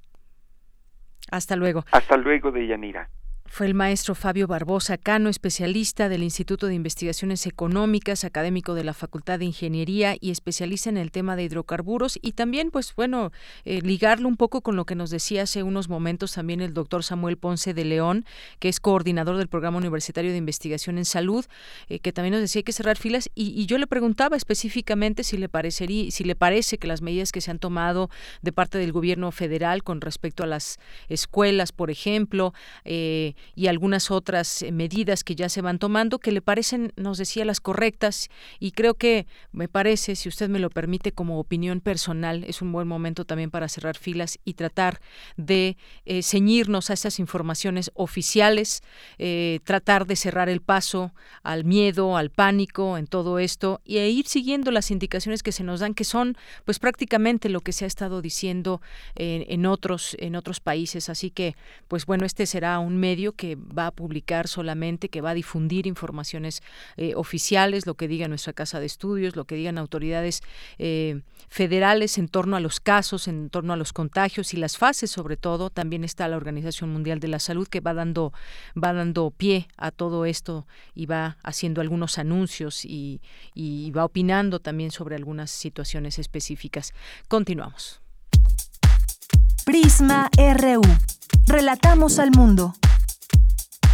Hasta luego. Hasta luego, Deyanira. Fue el maestro Fabio Barbosa Cano, especialista del Instituto de Investigaciones Económicas, académico de la Facultad de Ingeniería y especialista en el tema de hidrocarburos. Y también, pues bueno, eh, ligarlo un poco con lo que nos decía hace unos momentos también el doctor Samuel Ponce de León, que es coordinador del Programa Universitario de Investigación en Salud, eh, que también nos decía hay que cerrar filas. Y, yo le preguntaba específicamente si le parecería, si le parece que las medidas que se han tomado de parte del gobierno federal con respecto a las escuelas, por ejemplo, eh, y algunas otras eh, medidas que ya se van tomando que le parecen, nos decía, las correctas. Y creo que me parece, si usted me lo permite como opinión personal, es un buen momento también para cerrar filas y tratar de eh, ceñirnos a esas informaciones oficiales, eh, tratar de cerrar el paso al miedo, al pánico en todo esto y e ir siguiendo las indicaciones que se nos dan que son pues prácticamente lo que se ha estado diciendo en otros en otros países. Así que pues bueno este será un medio que va a publicar solamente, que va a difundir informaciones eh, oficiales, lo que diga nuestra casa de estudios, lo que digan autoridades eh, federales en torno a los casos, en torno a los contagios y las fases, sobre todo. También está la Organización Mundial de la Salud que va dando, va dando pie a todo esto y va haciendo algunos anuncios y, y va opinando también sobre algunas situaciones específicas. Continuamos. Prisma RU. Relatamos al mundo.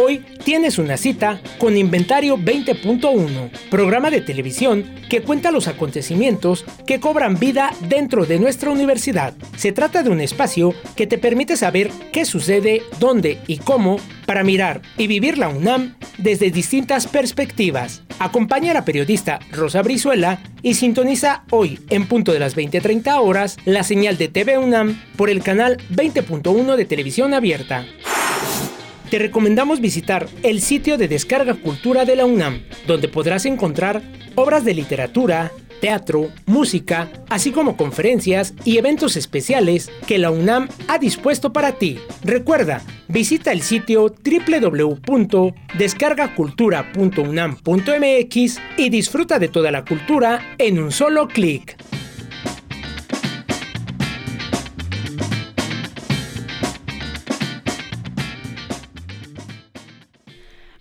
Hoy tienes una cita con Inventario 20.1, programa de televisión que cuenta los acontecimientos que cobran vida dentro de nuestra universidad. Se trata de un espacio que te permite saber qué sucede, dónde y cómo para mirar y vivir la UNAM desde distintas perspectivas. Acompaña a la periodista Rosa Brizuela y sintoniza hoy en punto de las 20:30 horas la señal de TV UNAM por el canal 20.1 de televisión abierta te recomendamos visitar el sitio de descarga cultura de la UNAM, donde podrás encontrar obras de literatura, teatro, música, así como conferencias y eventos especiales que la UNAM ha dispuesto para ti. Recuerda, visita el sitio www.descargacultura.unam.mx y disfruta de toda la cultura en un solo clic.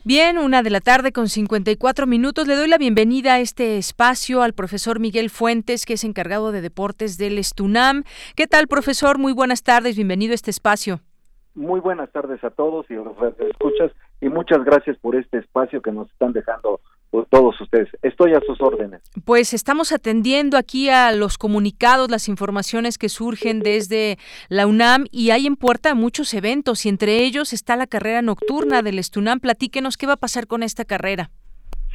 Bien, una de la tarde con 54 minutos. Le doy la bienvenida a este espacio al profesor Miguel Fuentes, que es encargado de deportes del Estunam. ¿Qué tal, profesor? Muy buenas tardes. Bienvenido a este espacio. Muy buenas tardes a todos y a los escuchas y muchas gracias por este espacio que nos están dejando todos ustedes. Estoy a sus órdenes. Pues estamos atendiendo aquí a los comunicados, las informaciones que surgen desde la UNAM y hay en puerta muchos eventos y entre ellos está la carrera nocturna del Estunam. Platíquenos qué va a pasar con esta carrera.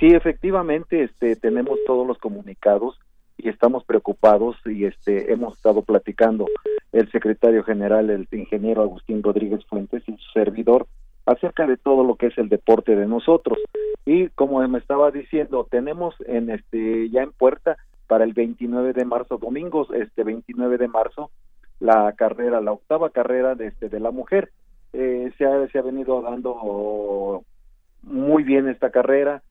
Sí, efectivamente, este, tenemos todos los comunicados y estamos preocupados y este hemos estado platicando el secretario general, el ingeniero Agustín Rodríguez Fuentes y su servidor acerca de todo lo que es el deporte de nosotros. Y como me estaba diciendo, tenemos en este ya en puerta para el 29 de marzo, domingos, este 29 de marzo, la carrera, la octava carrera de este de la mujer. Eh, se, ha, se ha venido dando muy bien esta carrera,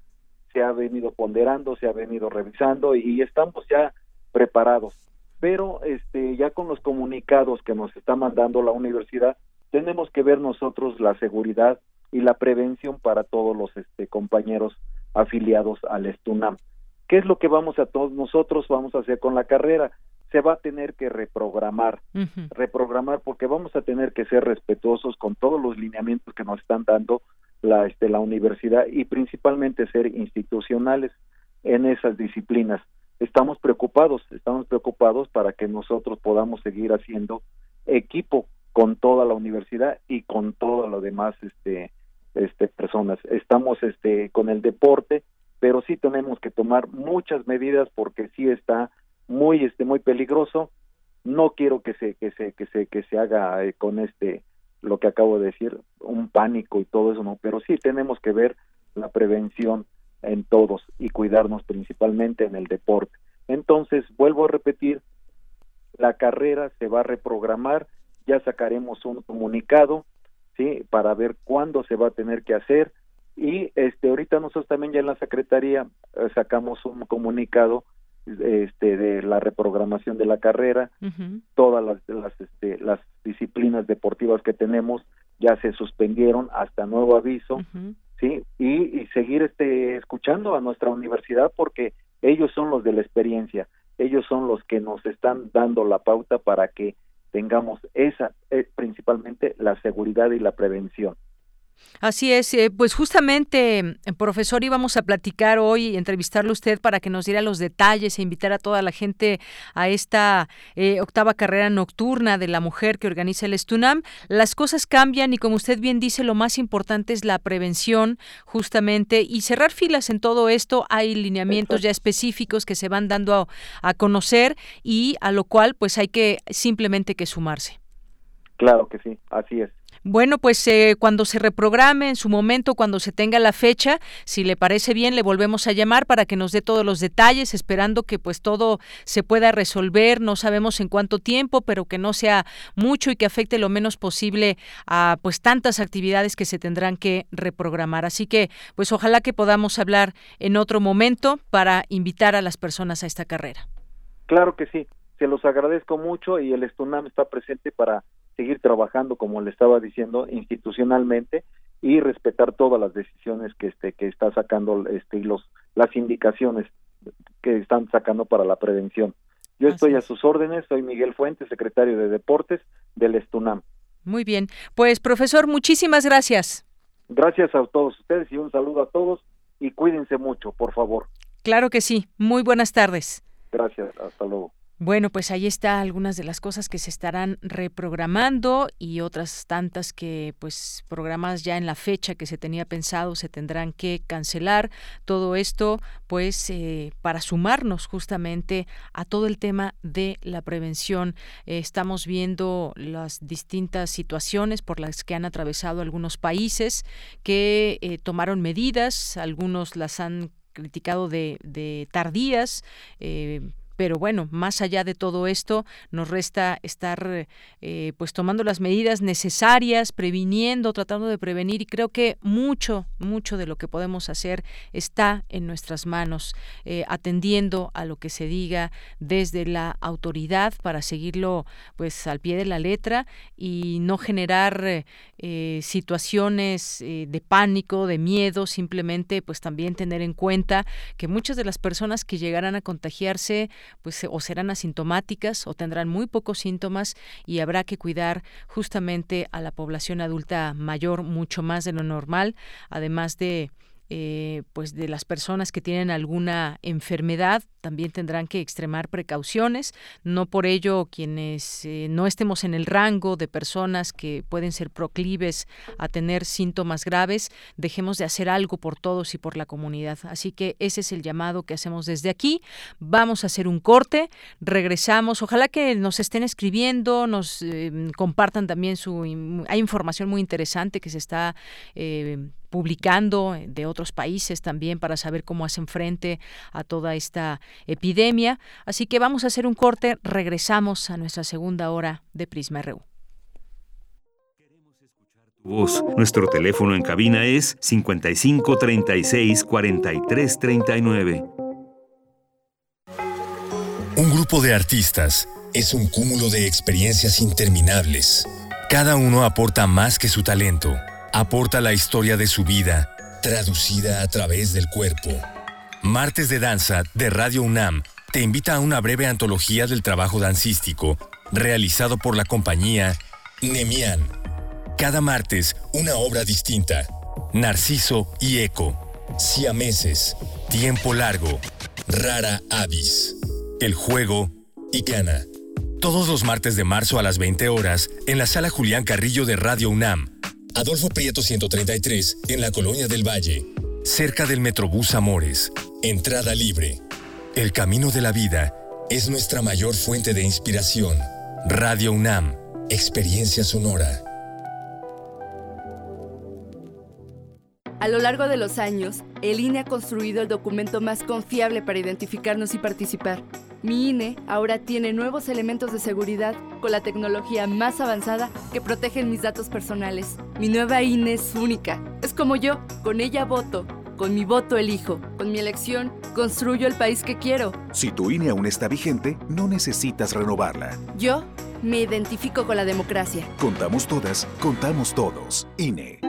se ha venido ponderando, se ha venido revisando y estamos ya preparados. Pero este ya con los comunicados que nos está mandando la universidad, tenemos que ver nosotros la seguridad y la prevención para todos los este, compañeros afiliados al Estunam. ¿Qué es lo que vamos a todos nosotros vamos a hacer con la carrera? Se va a tener que reprogramar, reprogramar porque vamos a tener que ser respetuosos con todos los lineamientos que nos están dando la, este, la universidad y principalmente ser institucionales en esas disciplinas. Estamos preocupados, estamos preocupados para que nosotros podamos seguir haciendo equipo con toda la universidad y con todo lo demás este este personas. Estamos este con el deporte pero sí tenemos que tomar muchas medidas porque sí está muy este muy peligroso. No quiero que se que se que se que se haga eh, con este lo que acabo de decir un pánico y todo eso no pero sí tenemos que ver la prevención en todos y cuidarnos principalmente en el deporte. Entonces vuelvo a repetir la carrera se va a reprogramar ya sacaremos un comunicado, ¿sí? Para ver cuándo se va a tener que hacer, Y este ahorita nosotros también ya en la Secretaría eh, sacamos un comunicado este, de la reprogramación de la carrera, todas las, las, este, las disciplinas deportivas que tenemos ya se suspendieron hasta nuevo aviso, sí, y, y, seguir este, escuchando a nuestra universidad porque ellos son los de la experiencia, ellos son los que nos están dando la pauta para que tengamos esa, eh, principalmente la seguridad y la prevención. Así es, eh, pues justamente, eh, profesor, íbamos a platicar hoy y entrevistarle a usted para que nos diera los detalles e invitar a toda la gente a esta eh, octava carrera nocturna de la mujer que organiza el Estunam. Las cosas cambian y como usted bien dice, lo más importante es la prevención justamente y cerrar filas en todo esto. Hay lineamientos ya específicos que se van dando a, a conocer y a lo cual pues hay que simplemente que sumarse. Claro que sí, así es. Bueno, pues eh, cuando se reprograme en su momento, cuando se tenga la fecha, si le parece bien, le volvemos a llamar para que nos dé todos los detalles, esperando que pues todo se pueda resolver. No sabemos en cuánto tiempo, pero que no sea mucho y que afecte lo menos posible a pues tantas actividades que se tendrán que reprogramar. Así que pues ojalá que podamos hablar en otro momento para invitar a las personas a esta carrera. Claro que sí. Se los agradezco mucho y el Estunam está presente para seguir trabajando, como le estaba diciendo, institucionalmente y respetar todas las decisiones que este que está sacando este y los las indicaciones que están sacando para la prevención. Yo estoy a sus órdenes, soy Miguel Fuentes, secretario de Deportes del Estunam. Muy bien, pues profesor, muchísimas gracias. Gracias a todos ustedes y un saludo a todos y cuídense mucho, por favor. Claro que sí. Muy buenas tardes. Gracias, hasta luego. Bueno, pues ahí está algunas de las cosas que se estarán reprogramando y otras tantas que pues programas ya en la fecha que se tenía pensado se tendrán que cancelar. Todo esto pues eh, para sumarnos justamente a todo el tema de la prevención. Eh, estamos viendo las distintas situaciones por las que han atravesado algunos países que eh, tomaron medidas, algunos las han criticado de, de tardías, pero bueno, más allá de todo esto, nos resta estar eh, pues tomando las medidas necesarias, previniendo, tratando de prevenir y creo que mucho, mucho de lo que podemos hacer está en nuestras manos, eh, atendiendo a lo que se diga desde la autoridad para seguirlo pues al pie de la letra y no generar eh, situaciones de pánico, de miedo, simplemente pues también tener en cuenta que muchas de las personas que llegarán a contagiarse pues o serán asintomáticas o tendrán muy pocos síntomas y habrá que cuidar justamente a la población adulta mayor mucho más de lo normal, además de eh, pues de las personas que tienen alguna enfermedad también tendrán que extremar precauciones. No por ello quienes eh, no estemos en el rango de personas que pueden ser proclives a tener síntomas graves dejemos de hacer algo por todos y por la comunidad. Así que ese es el llamado que hacemos desde aquí. Vamos a hacer un corte regresamos. Ojalá que nos estén escribiendo nos eh, compartan también su hay información muy interesante que se está publicando eh, de otros países también para saber cómo hacen frente a toda esta epidemia. Así que vamos a hacer un corte, regresamos a nuestra segunda hora de Prisma RU. Voz. Nuestro teléfono en cabina es 55 36 43 39. Un grupo de artistas es un cúmulo de experiencias interminables. Cada uno aporta más que su talento aporta la historia de su vida, traducida a través del cuerpo. Martes de Danza de Radio UNAM te invita a una breve antología del trabajo dancístico realizado por la compañía Nemian. Cada martes, una obra distinta. Narciso y Eco. Siameses. Tiempo largo. Rara Avis. El juego y Cana. Todos los martes de marzo a las 20 horas en la sala Julián Carrillo de Radio UNAM. Adolfo Prieto 133, en la Colonia del Valle. Cerca del Metrobús Amores. Entrada libre. El camino de la vida es nuestra mayor fuente de inspiración. Radio UNAM. Experiencia sonora. A lo largo de los años, el INE ha construido el documento más confiable para identificarnos y participar Mi INE ahora tiene nuevos elementos de seguridad con la tecnología más avanzada que protegen mis datos personales. Mi nueva INE es única. Es como yo, con ella voto. Con mi voto elijo. Con mi elección construyo el país que quiero. Si tu INE aún está vigente, no necesitas renovarla. Yo me identifico con la democracia. Contamos todas, contamos todos. INE.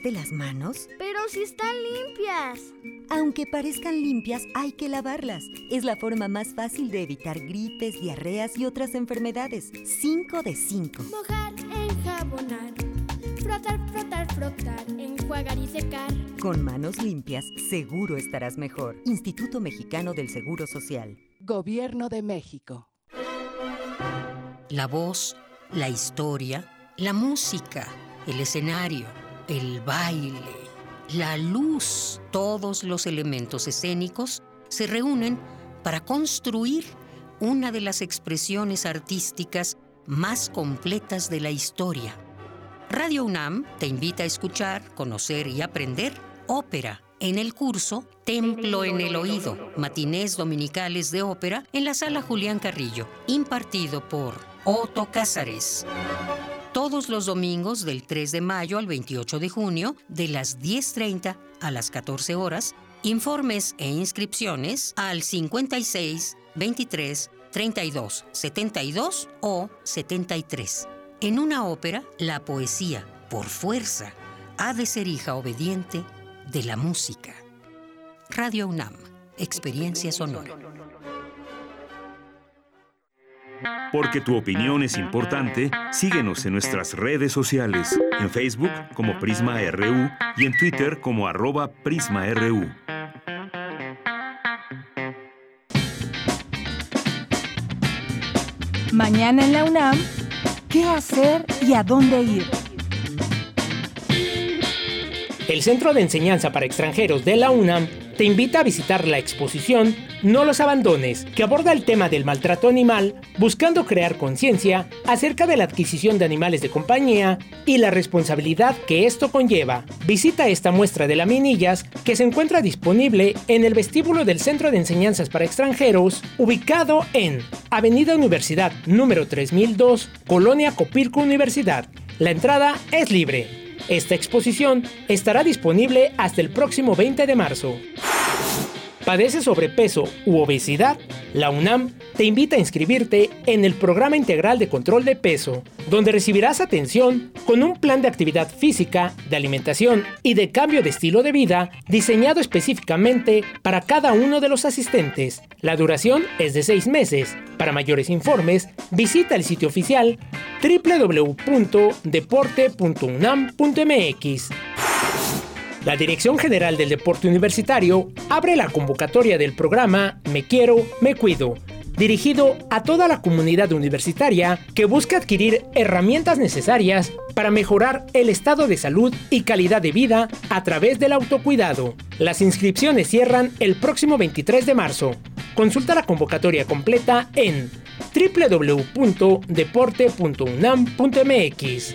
Lavaste las manos? Pero si están limpias. Aunque parezcan limpias, hay que lavarlas. Es la forma más fácil de evitar gripes, diarreas y otras enfermedades. 5 de 5. Mojar, enjabonar, frotar, frotar, frotar, enjuagar y secar. Con manos limpias, seguro estarás mejor. Instituto Mexicano del Seguro Social. Gobierno de México. La voz, la historia, la música, el escenario, el baile, la luz, todos los elementos escénicos se reúnen para construir una de las expresiones artísticas más completas de la historia. Radio UNAM te invita a escuchar, conocer y aprender ópera en el curso Templo en el Oído, matinés dominicales de ópera en la sala Julián Carrillo, impartido por Otto Cázares. Todos los domingos del 3 de mayo al 28 de junio, de las 10.30 a las 14 horas, informes e inscripciones al 56 23 32 72 o 73. En una ópera, la poesía, por fuerza, ha de ser hija obediente de la música. Radio UNAM, Experiencia Sonora. Porque tu opinión es importante, síguenos en nuestras redes sociales, en Facebook como Prisma RU y en Twitter como arroba PrismaRU. Mañana en la UNAM, ¿qué hacer y a dónde ir? El Centro de Enseñanza para Extranjeros de la UNAM te invita a visitar la exposición No los abandones, que aborda el tema del maltrato animal, buscando crear conciencia acerca de la adquisición de animales de compañía y la responsabilidad que esto conlleva. Visita esta muestra de laminillas que se encuentra disponible en el vestíbulo del Centro de Enseñanzas para Extranjeros, ubicado en Avenida Universidad número 3002, Colonia Copilco Universidad. La entrada es libre. Esta exposición estará disponible hasta el próximo 20 de marzo. ¿Padeces sobrepeso u obesidad? La UNAM te invita a inscribirte en el Programa Integral de Control de Peso, donde recibirás atención con un plan de actividad física, de alimentación y de cambio de estilo de vida diseñado específicamente para cada uno de los asistentes. La duración es de seis meses. Para mayores informes, visita el sitio oficial www.deporte.unam.mx. La Dirección General del Deporte Universitario abre la convocatoria del programa Me Quiero, Me Cuido, dirigido a toda la comunidad universitaria que busca adquirir herramientas necesarias para mejorar el estado de salud y calidad de vida a través del autocuidado. Las inscripciones cierran el próximo 23 de marzo. Consulta la convocatoria completa en www.deporte.unam.mx.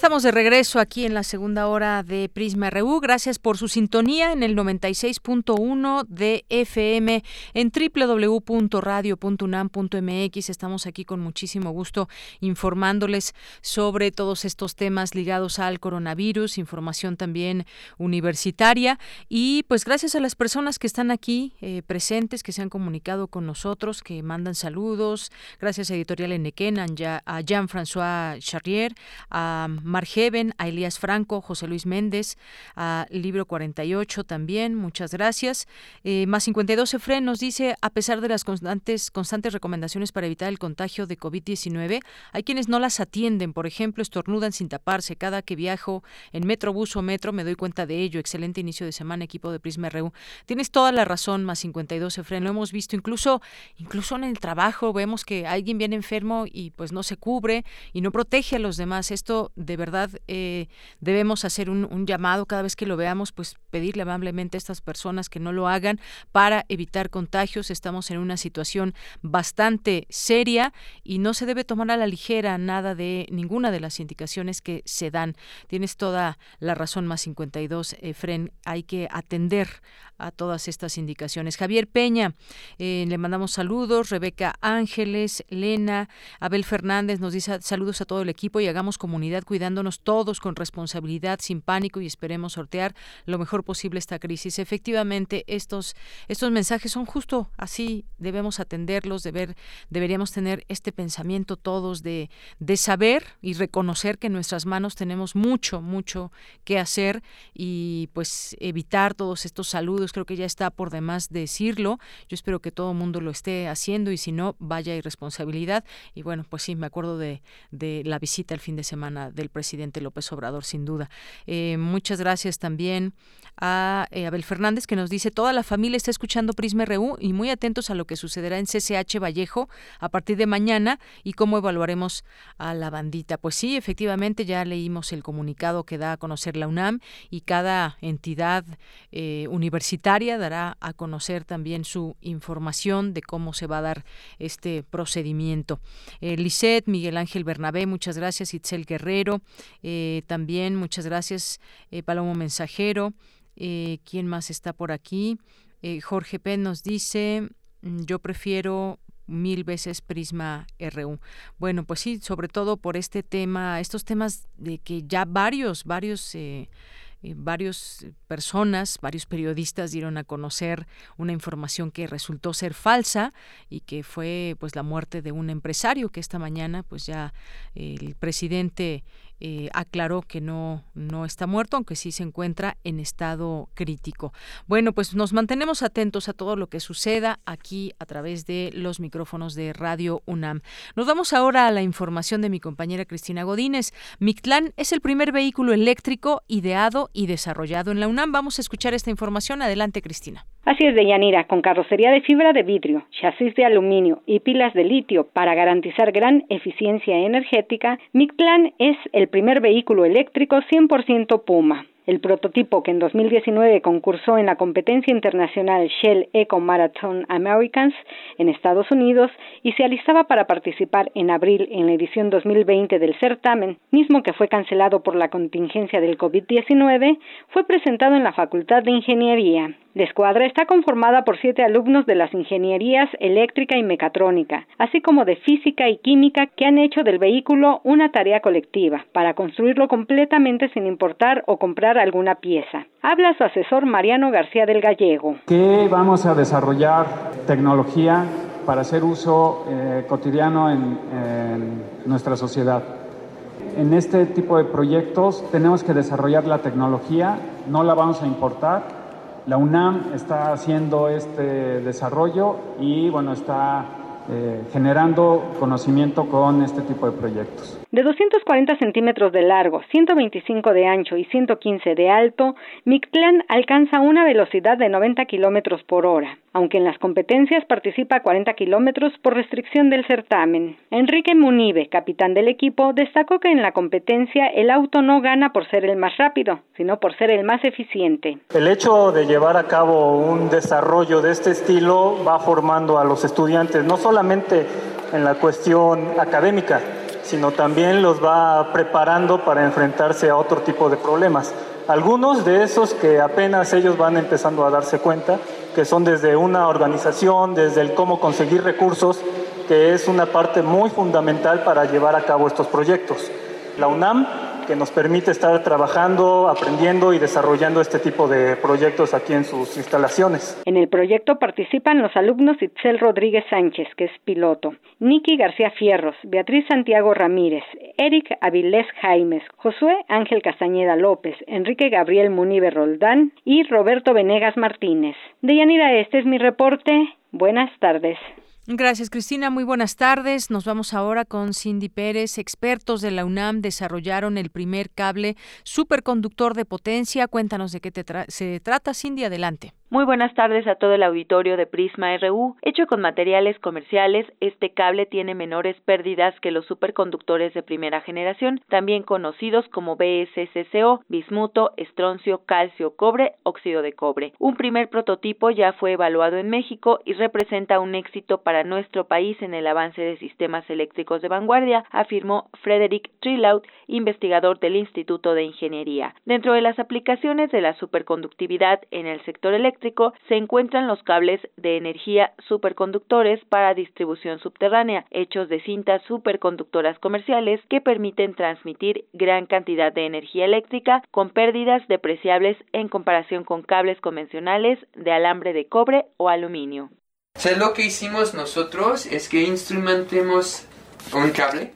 Estamos de regreso aquí en la segunda hora de Prisma RU. Gracias por su sintonía en el 96.1 de FM en www.radio.unam.mx. Estamos aquí con muchísimo gusto informándoles sobre todos estos temas ligados al coronavirus, información también universitaria y pues gracias a las personas que están aquí eh, presentes, que se han comunicado con nosotros, que mandan saludos. Gracias a Editorial Enequén, a Jean-François Charrier, a Margeven, a Elías Franco, José Luis Méndez, a Libro 48 también, muchas gracias. Eh, más 52 Efren nos dice, a pesar de las constantes, constantes recomendaciones para evitar el contagio de COVID-19, hay quienes no las atienden, por ejemplo, estornudan sin taparse. Cada que viajo en Metrobús o Metro me doy cuenta de ello. Excelente inicio de semana, equipo de Prisma RU. Tienes toda la razón, más 52 Efren, lo hemos visto incluso, incluso en el trabajo, vemos que alguien viene enfermo y pues no se cubre y no protege a los demás. Esto debe verdad eh, debemos hacer un, llamado cada vez que lo veamos, pues pedirle amablemente a estas personas que no lo hagan para evitar contagios. Estamos en una situación bastante seria y no se debe tomar a la ligera nada de ninguna de las indicaciones que se dan. Tienes toda la razón, más 52, Efren. Hay que atender a todas estas indicaciones. Javier Peña, eh, le mandamos saludos. Rebeca Ángeles, Lena, Abel Fernández nos dice saludos a todo el equipo y hagamos comunidad cuidándonos todos con responsabilidad, sin pánico y esperemos sortear lo mejor posible esta crisis. Efectivamente, estos, estos mensajes son justo así, debemos atenderlos, deber, deberíamos tener este pensamiento todos de, de saber y reconocer que en nuestras manos tenemos mucho, mucho que hacer y pues evitar todos estos saludos creo que ya está por demás decirlo. Yo espero que todo el mundo lo esté haciendo y si no, vaya irresponsabilidad. Y bueno, pues sí, me acuerdo de, de la visita el fin de semana del presidente López Obrador, sin duda. Eh, muchas gracias también a eh, Abel Fernández, que nos dice, toda la familia está escuchando Prisma RU y muy atentos a lo que sucederá en CCH Vallejo a partir de mañana y cómo evaluaremos a la bandita. Pues sí, efectivamente, ya leímos el comunicado que da a conocer la UNAM y cada entidad eh, universitaria dará a conocer también su información de cómo se va a dar este procedimiento. Eh, Miguel Ángel Bernabé, muchas gracias. Itzel Guerrero, eh, también muchas gracias. Eh, Palomo Mensajero. Eh, ¿Quién más está por aquí? Jorge P. nos dice, mm, yo prefiero mil veces Prisma RU. Bueno, pues sí, sobre todo por este tema, estos temas de que ya varios, varios... Eh, personas, varios periodistas dieron a conocer una información que resultó ser falsa y que fue pues la muerte de un empresario que esta mañana pues ya el presidente eh, aclaró que no, no está muerto, aunque sí se encuentra en estado crítico. Bueno, pues nos mantenemos atentos a todo lo que suceda aquí a través de los micrófonos de Radio UNAM. Nos vamos ahora a la información de mi compañera Cristina Godínez. Mictlán es el primer vehículo eléctrico ideado y desarrollado en la UNAM. Vamos a escuchar esta información. Adelante, Cristina. Así es, Deyanira, con carrocería de fibra de vidrio, chasis de aluminio y pilas de litio para garantizar gran eficiencia energética, Mictlán es el primer vehículo eléctrico 100% Puma. El prototipo que en 2019 concursó en la competencia internacional Shell Eco Marathon Americans en Estados Unidos y se alistaba para participar en abril en la edición 2020 del certamen, mismo que fue cancelado por la contingencia del COVID-19, fue presentado en la Facultad de Ingeniería. La escuadra está conformada por siete alumnos de las ingenierías eléctrica y mecatrónica, así como de física y química que han hecho del vehículo una tarea colectiva para construirlo completamente sin importar o comprar alguna pieza. Habla su asesor Mariano García del Gallego. Que vamos a desarrollar tecnología para hacer uso eh, cotidiano en, en nuestra sociedad. En este tipo de proyectos tenemos que desarrollar la tecnología, no la vamos a importar, la UNAM está haciendo este desarrollo y bueno, está eh, generando conocimiento con este tipo de proyectos. De 240 centímetros de largo, 125 de ancho y 115 de alto, Mictlán alcanza una velocidad de 90 kilómetros por hora, aunque en las competencias participa a 40 kilómetros por restricción del certamen. Enrique Munive, capitán del equipo, destacó que en la competencia el auto no gana por ser el más rápido, sino por ser el más eficiente. El hecho de llevar a cabo un desarrollo de este estilo va formando a los estudiantes, no solamente en la cuestión académica, sino también los va preparando para enfrentarse a otro tipo de problemas. Algunos de esos que apenas ellos van empezando a darse cuenta, que son desde una organización, desde el cómo conseguir recursos, que es una parte muy fundamental para llevar a cabo estos proyectos. La UNAM que nos permite estar trabajando, aprendiendo y desarrollando este tipo de proyectos aquí en sus instalaciones. En el proyecto participan los alumnos Itzel Rodríguez Sánchez, que es piloto, Niki García Fierros, Beatriz Santiago Ramírez, Eric Avilés Jaimes, Josué Ángel Castañeda López, Enrique Gabriel Munive Roldán y Roberto Venegas Martínez. Deyanira, este es mi reporte. Buenas tardes. Gracias, Cristina. Muy buenas tardes. Nos vamos ahora con Cindy Pérez. Expertos de la UNAM desarrollaron el primer cable superconductor de potencia. Cuéntanos de qué se trata, Cindy. Adelante. Muy buenas tardes a todo el auditorio de Prisma RU. Hecho con materiales comerciales, este cable tiene menores pérdidas que los superconductores de primera generación, también conocidos como BSCCO, bismuto, estroncio, calcio, cobre, óxido de cobre. Un primer prototipo ya fue evaluado en México y representa un éxito para nuestro país en el avance de sistemas eléctricos de vanguardia, afirmó Frederick Trillaut, investigador del Instituto de Ingeniería. Dentro de las aplicaciones de la superconductividad en el sector eléctrico, se encuentran los cables de energía superconductores para distribución subterránea, hechos de cintas superconductoras comerciales que permiten transmitir gran cantidad de energía eléctrica con pérdidas depreciables en comparación con cables convencionales de alambre de cobre o aluminio. lo que hicimos nosotros es que instrumentemos un cable,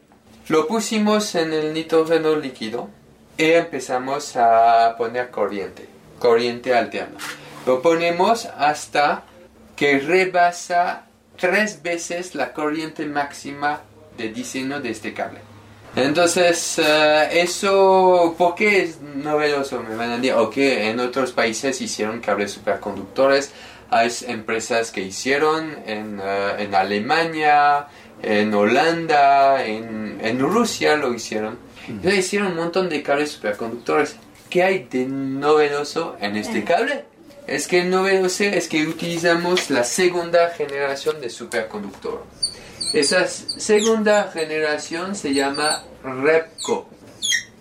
lo pusimos en el nitrógeno líquido y empezamos a poner corriente, corriente alterna. Lo ponemos hasta que rebasa tres veces la corriente máxima de diseño de este cable. Entonces, eh, eso, ¿por qué es novedoso? Me van a decir, ok, en otros países hicieron cables superconductores, hay empresas que hicieron en, eh, en Alemania, en Holanda, en, en, Rusia lo hicieron. Entonces hicieron un montón de cables superconductores. ¿Qué hay de novedoso en este cable? Es que el novedoso es que utilizamos la segunda generación de superconductor. Esa segunda generación se llama REPCO.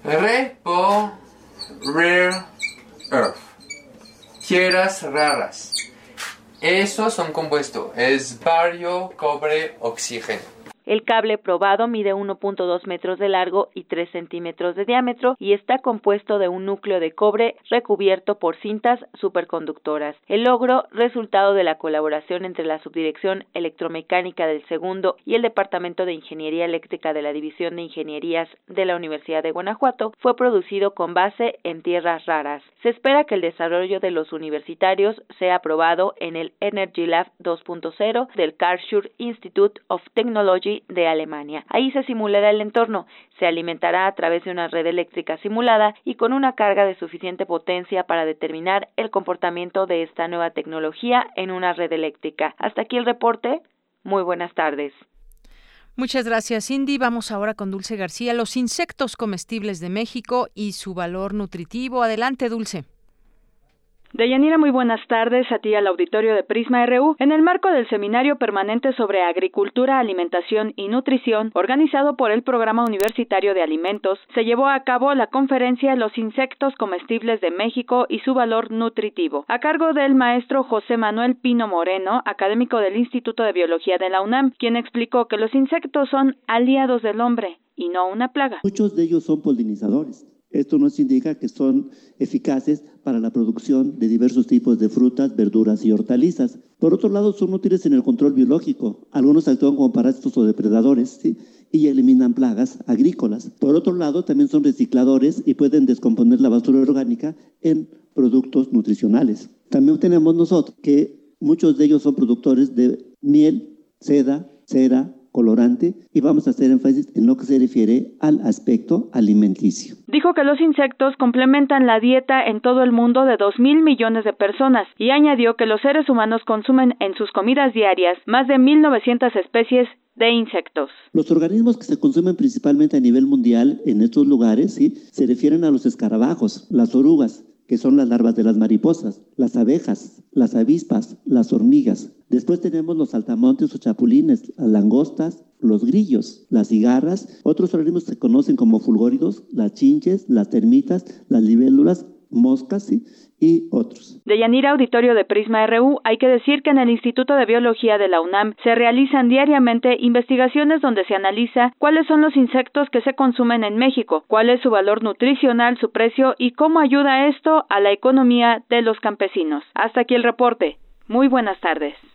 Re por Rare Earth. Tierras raras. Esos son compuestos. Es bario, cobre, oxígeno. El cable probado mide 1.2 metros de largo y 3 centímetros de diámetro y está compuesto de un núcleo de cobre recubierto por cintas superconductoras. El logro, resultado de la colaboración entre la Subdirección Electromecánica del Segundo y el Departamento de Ingeniería Eléctrica de la División de Ingenierías de la Universidad de Guanajuato, fue producido con base en tierras raras. Se espera que el desarrollo de los universitarios sea aprobado en el Energy Lab 2.0 del Karlsruhe Institute of Technology de Alemania. Ahí se simulará el entorno, se alimentará a través de una red eléctrica simulada y con una carga de suficiente potencia para determinar el comportamiento de esta nueva tecnología en una red eléctrica. Hasta aquí el reporte. Muy buenas tardes. Muchas gracias, Cindy. Vamos ahora con Dulce García, los insectos comestibles de México y su valor nutritivo. Adelante, Dulce. Deyanira, muy buenas tardes a ti al auditorio de Prisma RU. En el marco del seminario permanente sobre agricultura, alimentación y nutrición, organizado por el Programa Universitario de Alimentos, se llevó a cabo la conferencia Los insectos comestibles de México y su valor nutritivo, a cargo del maestro José Manuel Pino Moreno, académico del Instituto de Biología de la UNAM, quien explicó que los insectos son aliados del hombre y no una plaga. Muchos de ellos son polinizadores esto nos indica que son eficaces para la producción de diversos tipos de frutas, verduras y hortalizas. Por otro lado, son útiles en el control biológico. Algunos actúan como parásitos o depredadores y eliminan plagas agrícolas. Por otro lado, también son recicladores y pueden descomponer la basura orgánica en productos nutricionales. También tenemos nosotros que muchos de ellos son productores de miel, seda, cera, colorante y vamos a hacer énfasis en lo que se refiere al aspecto alimenticio. Dijo que los insectos complementan la dieta en todo el mundo de 2 mil millones de personas y añadió que los seres humanos consumen en sus comidas diarias más de 1.900 especies de insectos. Los organismos que se consumen principalmente a nivel mundial en estos lugares ¿sí? se refieren a los escarabajos, las orugas, que son las larvas de las mariposas, las abejas, las avispas, las hormigas. Después tenemos los saltamontes o chapulines, las langostas, los grillos, las cigarras, otros organismos se conocen como fulgóridos, las chinches, las termitas, las libélulas, moscas, y otros. De Yanira Auditorio de Prisma RU, hay que decir que en el Instituto de Biología de la UNAM se realizan diariamente investigaciones donde se analiza cuáles son los insectos que se consumen en México, cuál es su valor nutricional, su precio y cómo ayuda esto a la economía de los campesinos. Hasta aquí el reporte. Muy buenas tardes.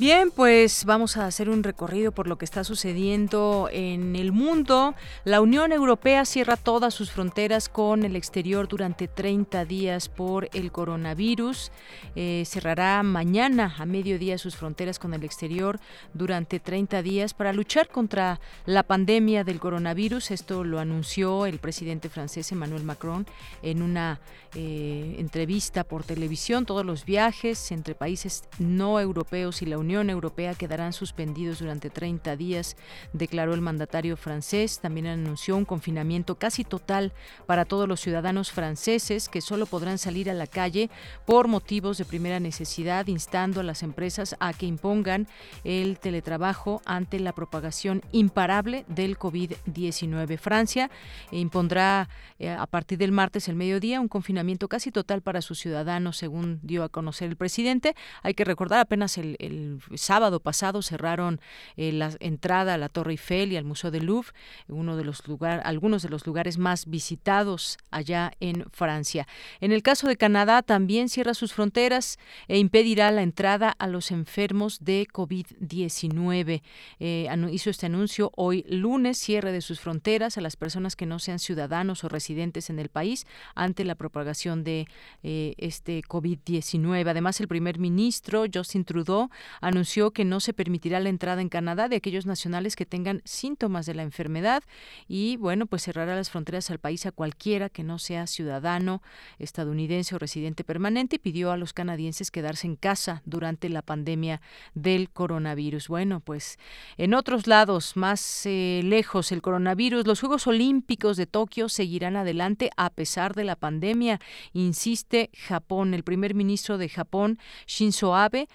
Bien, pues vamos a hacer un recorrido por lo que está sucediendo en el mundo. La Unión Europea cierra todas sus fronteras con el exterior durante 30 días por el coronavirus. Eh, cerrará mañana a mediodía sus fronteras con el exterior durante 30 días para luchar contra la pandemia del coronavirus. Esto lo anunció el presidente francés Emmanuel Macron en una eh, entrevista por televisión. Todos los viajes entre países no europeos y la Unión Unión Europea quedarán suspendidos durante 30 días, declaró el mandatario francés. También anunció un confinamiento casi total para todos los ciudadanos franceses que solo podrán salir a la calle por motivos de primera necesidad, instando a las empresas a que impongan el teletrabajo ante la propagación imparable del COVID-19. Francia impondrá eh, a partir del martes el mediodía un confinamiento casi total para sus ciudadanos, según dio a conocer el presidente. Hay que recordar apenas el, el sábado pasado cerraron eh, la entrada a la Torre Eiffel y al Museo del Louvre, uno de los lugar, algunos de los lugares más visitados allá en Francia. En el caso de Canadá también cierra sus fronteras e impedirá la entrada a los enfermos de COVID-19. Eh, hizo este anuncio hoy lunes, cierre de sus fronteras a las personas que no sean ciudadanos o residentes en el país ante la propagación de eh, este COVID-19. Además, el primer ministro Justin Trudeau anunció que no se permitirá la entrada en Canadá de aquellos nacionales que tengan síntomas de la enfermedad y, bueno, pues cerrará las fronteras al país a cualquiera que no sea ciudadano estadounidense o residente permanente y pidió a los canadienses quedarse en casa durante la pandemia del coronavirus. Bueno, pues en otros lados, más eh, lejos, el coronavirus, los Juegos Olímpicos de Tokio seguirán adelante a pesar de la pandemia, insiste Japón. El primer ministro de Japón, Shinzo Abe,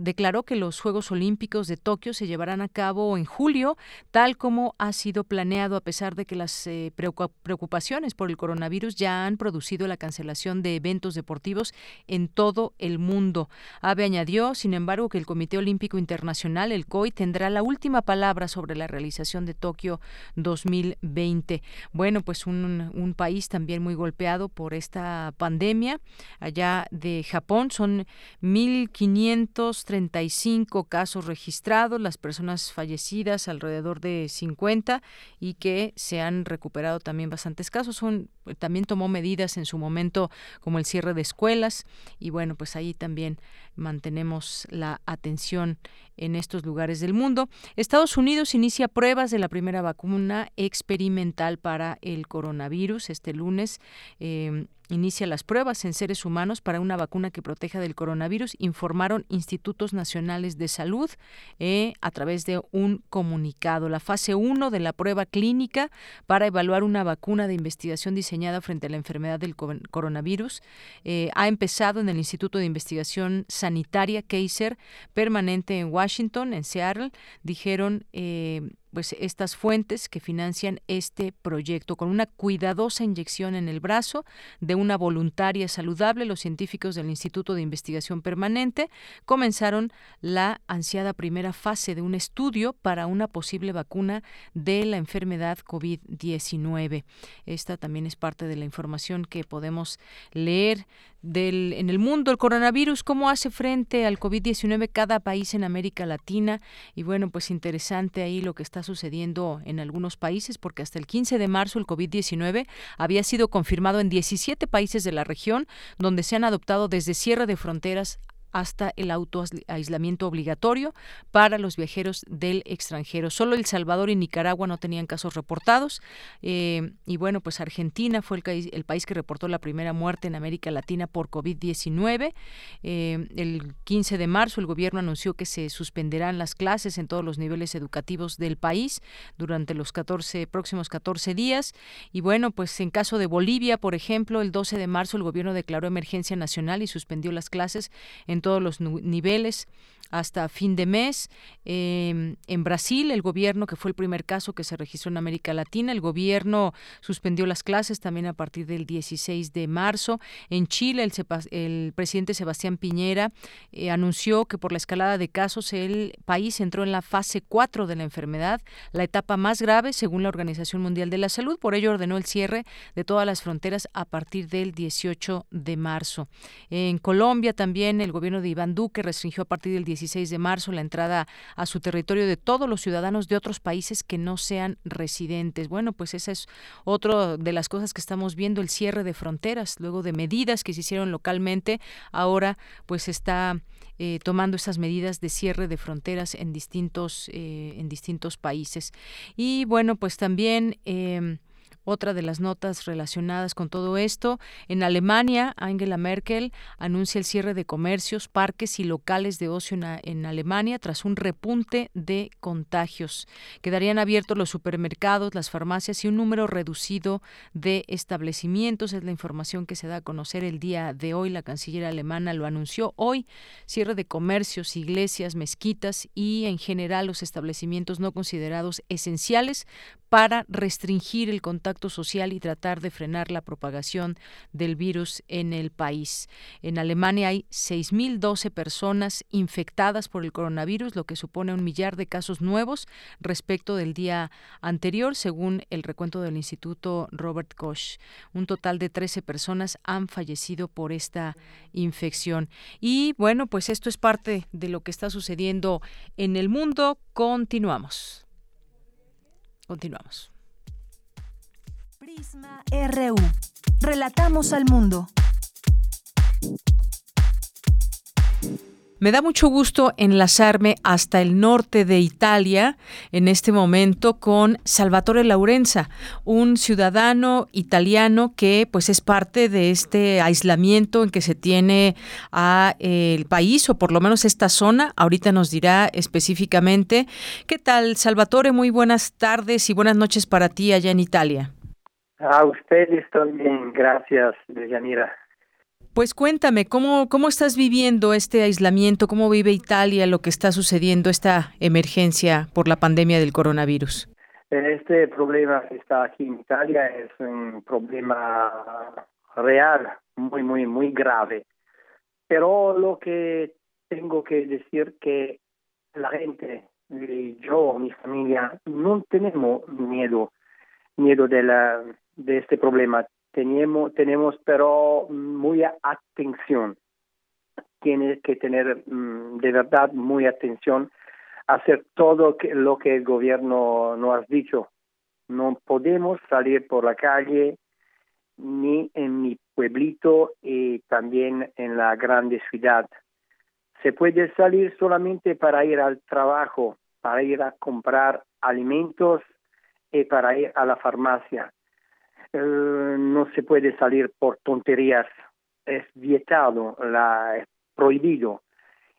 declaró que los Juegos Olímpicos de Tokio se llevarán a cabo en julio, tal como ha sido planeado, a pesar de que las eh, preocupaciones por el coronavirus ya han producido la cancelación de eventos deportivos en todo el mundo. Abe añadió, sin embargo, que el Comité Olímpico Internacional, el COI, tendrá la última palabra sobre la realización de Tokio 2020. Bueno, pues un, un país también muy golpeado por esta pandemia. Allá de Japón son 1.535 casos registrados, las personas fallecidas alrededor de 50 y que se han recuperado también bastantes casos. Son, también tomó medidas en su momento como el cierre de escuelas y bueno, pues ahí también mantenemos la atención en estos lugares del mundo. Estados Unidos inicia pruebas de la primera vacuna experimental para el coronavirus este lunes. Eh, inicia las pruebas en seres humanos para una vacuna que proteja del coronavirus, informaron institutos nacionales de salud eh, a través de un comunicado. La fase 1 de la prueba clínica para evaluar una vacuna de investigación diseñada frente a la enfermedad del coronavirus eh, ha empezado en el Instituto de Investigación Sanitaria Kaiser, permanente en Washington, en Seattle. Dijeron eh, pues estas fuentes que financian este proyecto con una cuidadosa inyección en el brazo de una voluntaria saludable los científicos del Instituto de Investigación Permanente comenzaron la ansiada primera fase de un estudio para una posible vacuna de la enfermedad COVID-19 esta también es parte de la información que podemos leer del, en el mundo, el coronavirus, cómo hace frente al COVID-19 cada país en América Latina. Y bueno, pues interesante ahí lo que está sucediendo en algunos países, porque hasta el 15 de marzo el COVID-19 había sido confirmado en 17 países de la región, donde se han adoptado desde cierre de fronteras hasta el autoaislamiento obligatorio para los viajeros del extranjero. Solo El Salvador y Nicaragua no tenían casos reportados. Eh, y bueno, pues Argentina fue el, país que reportó la primera muerte en América Latina por COVID-19. Eh, el 15 de marzo el gobierno anunció que se suspenderán las clases en todos los niveles educativos del país durante los 14 próximos 14 días. Y bueno, pues en caso de Bolivia, por ejemplo, el 12 de marzo el gobierno declaró emergencia nacional y suspendió las clases en todos los niveles hasta fin de mes. Em, en Brasil, el gobierno, que fue el primer caso que se registró en América Latina, el gobierno suspendió las clases también a partir del 16 de marzo. En Chile, el, el presidente Sebastián Piñera eh, anunció que por la escalada de casos el país entró en la fase 4 de la enfermedad, la etapa más grave según la Organización Mundial de la Salud. Por ello ordenó el cierre de todas las fronteras a partir del 18 de marzo. En Colombia también el gobierno de Iván Duque restringió a partir del 16 de marzo la entrada a su territorio de todos los ciudadanos de otros países que no sean residentes. Bueno, pues esa es otra de las cosas que estamos viendo, el cierre de fronteras, luego de medidas que se hicieron localmente, ahora pues está eh, tomando esas medidas de cierre de fronteras en distintos, eh, en distintos países. Y bueno, pues también... Eh, otra de las notas relacionadas con todo esto, en Alemania, Angela Merkel anuncia el cierre de comercios, parques y locales de ocio en, Alemania tras un repunte de contagios. Quedarían abiertos los supermercados, las farmacias y un número reducido de establecimientos. Es la información que se da a conocer el día de hoy. La canciller alemana lo anunció hoy. Cierre de comercios, iglesias, mezquitas y en general los establecimientos no considerados esenciales para restringir el social y tratar de frenar la propagación del virus en el país. En Alemania hay 6.012 personas infectadas por el coronavirus, lo que supone un millar de casos nuevos respecto del día anterior, según el recuento del Instituto Robert Koch. Un total de 13 personas han fallecido por esta infección. Y bueno, pues esto es parte de lo que está sucediendo en el mundo. Continuamos. Continuamos. RU. Relatamos al mundo. Me da mucho gusto enlazarme hasta el norte de Italia en este momento con Salvatore Laurenza, un ciudadano italiano que pues es parte de este aislamiento en que se tiene a eh, el país o por lo menos esta zona. Ahorita nos dirá específicamente. ¿Qué tal, Salvatore? Muy buenas tardes y buenas noches para ti allá en Italia. A ustedes también, gracias, Yanira. Pues cuéntame, ¿cómo, ¿cómo estás viviendo este aislamiento? ¿Cómo vive Italia lo que está sucediendo, esta emergencia por la pandemia del coronavirus? Este problema que está aquí en Italia es un problema real, muy, muy, muy grave. Pero lo que tengo que decir que la gente, yo, mi familia, no tenemos miedo, miedo de, la, de este problema tenemos, tenemos pero muy atención. Tiene que tener mm, de verdad muy atención hacer todo lo que el gobierno nos ha dicho. No podemos salir por la calle ni en mi pueblito y también en la grande ciudad. Se puede salir solamente para ir al trabajo, para ir a comprar alimentos y para ir a la farmacia eh, no se puede salir por tonterías, es vietado, la, es prohibido.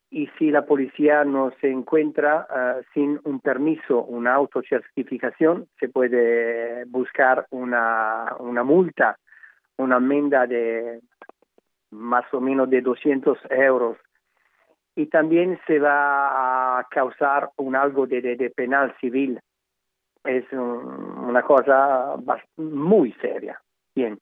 Y si la policía no se encuentra eh, sin un permiso, una autocertificación, se puede buscar una, una multa, una enmienda de más o menos de 200 euros. Y también se va a causar un algo de, de penal civil es una cosa muy seria. Bien.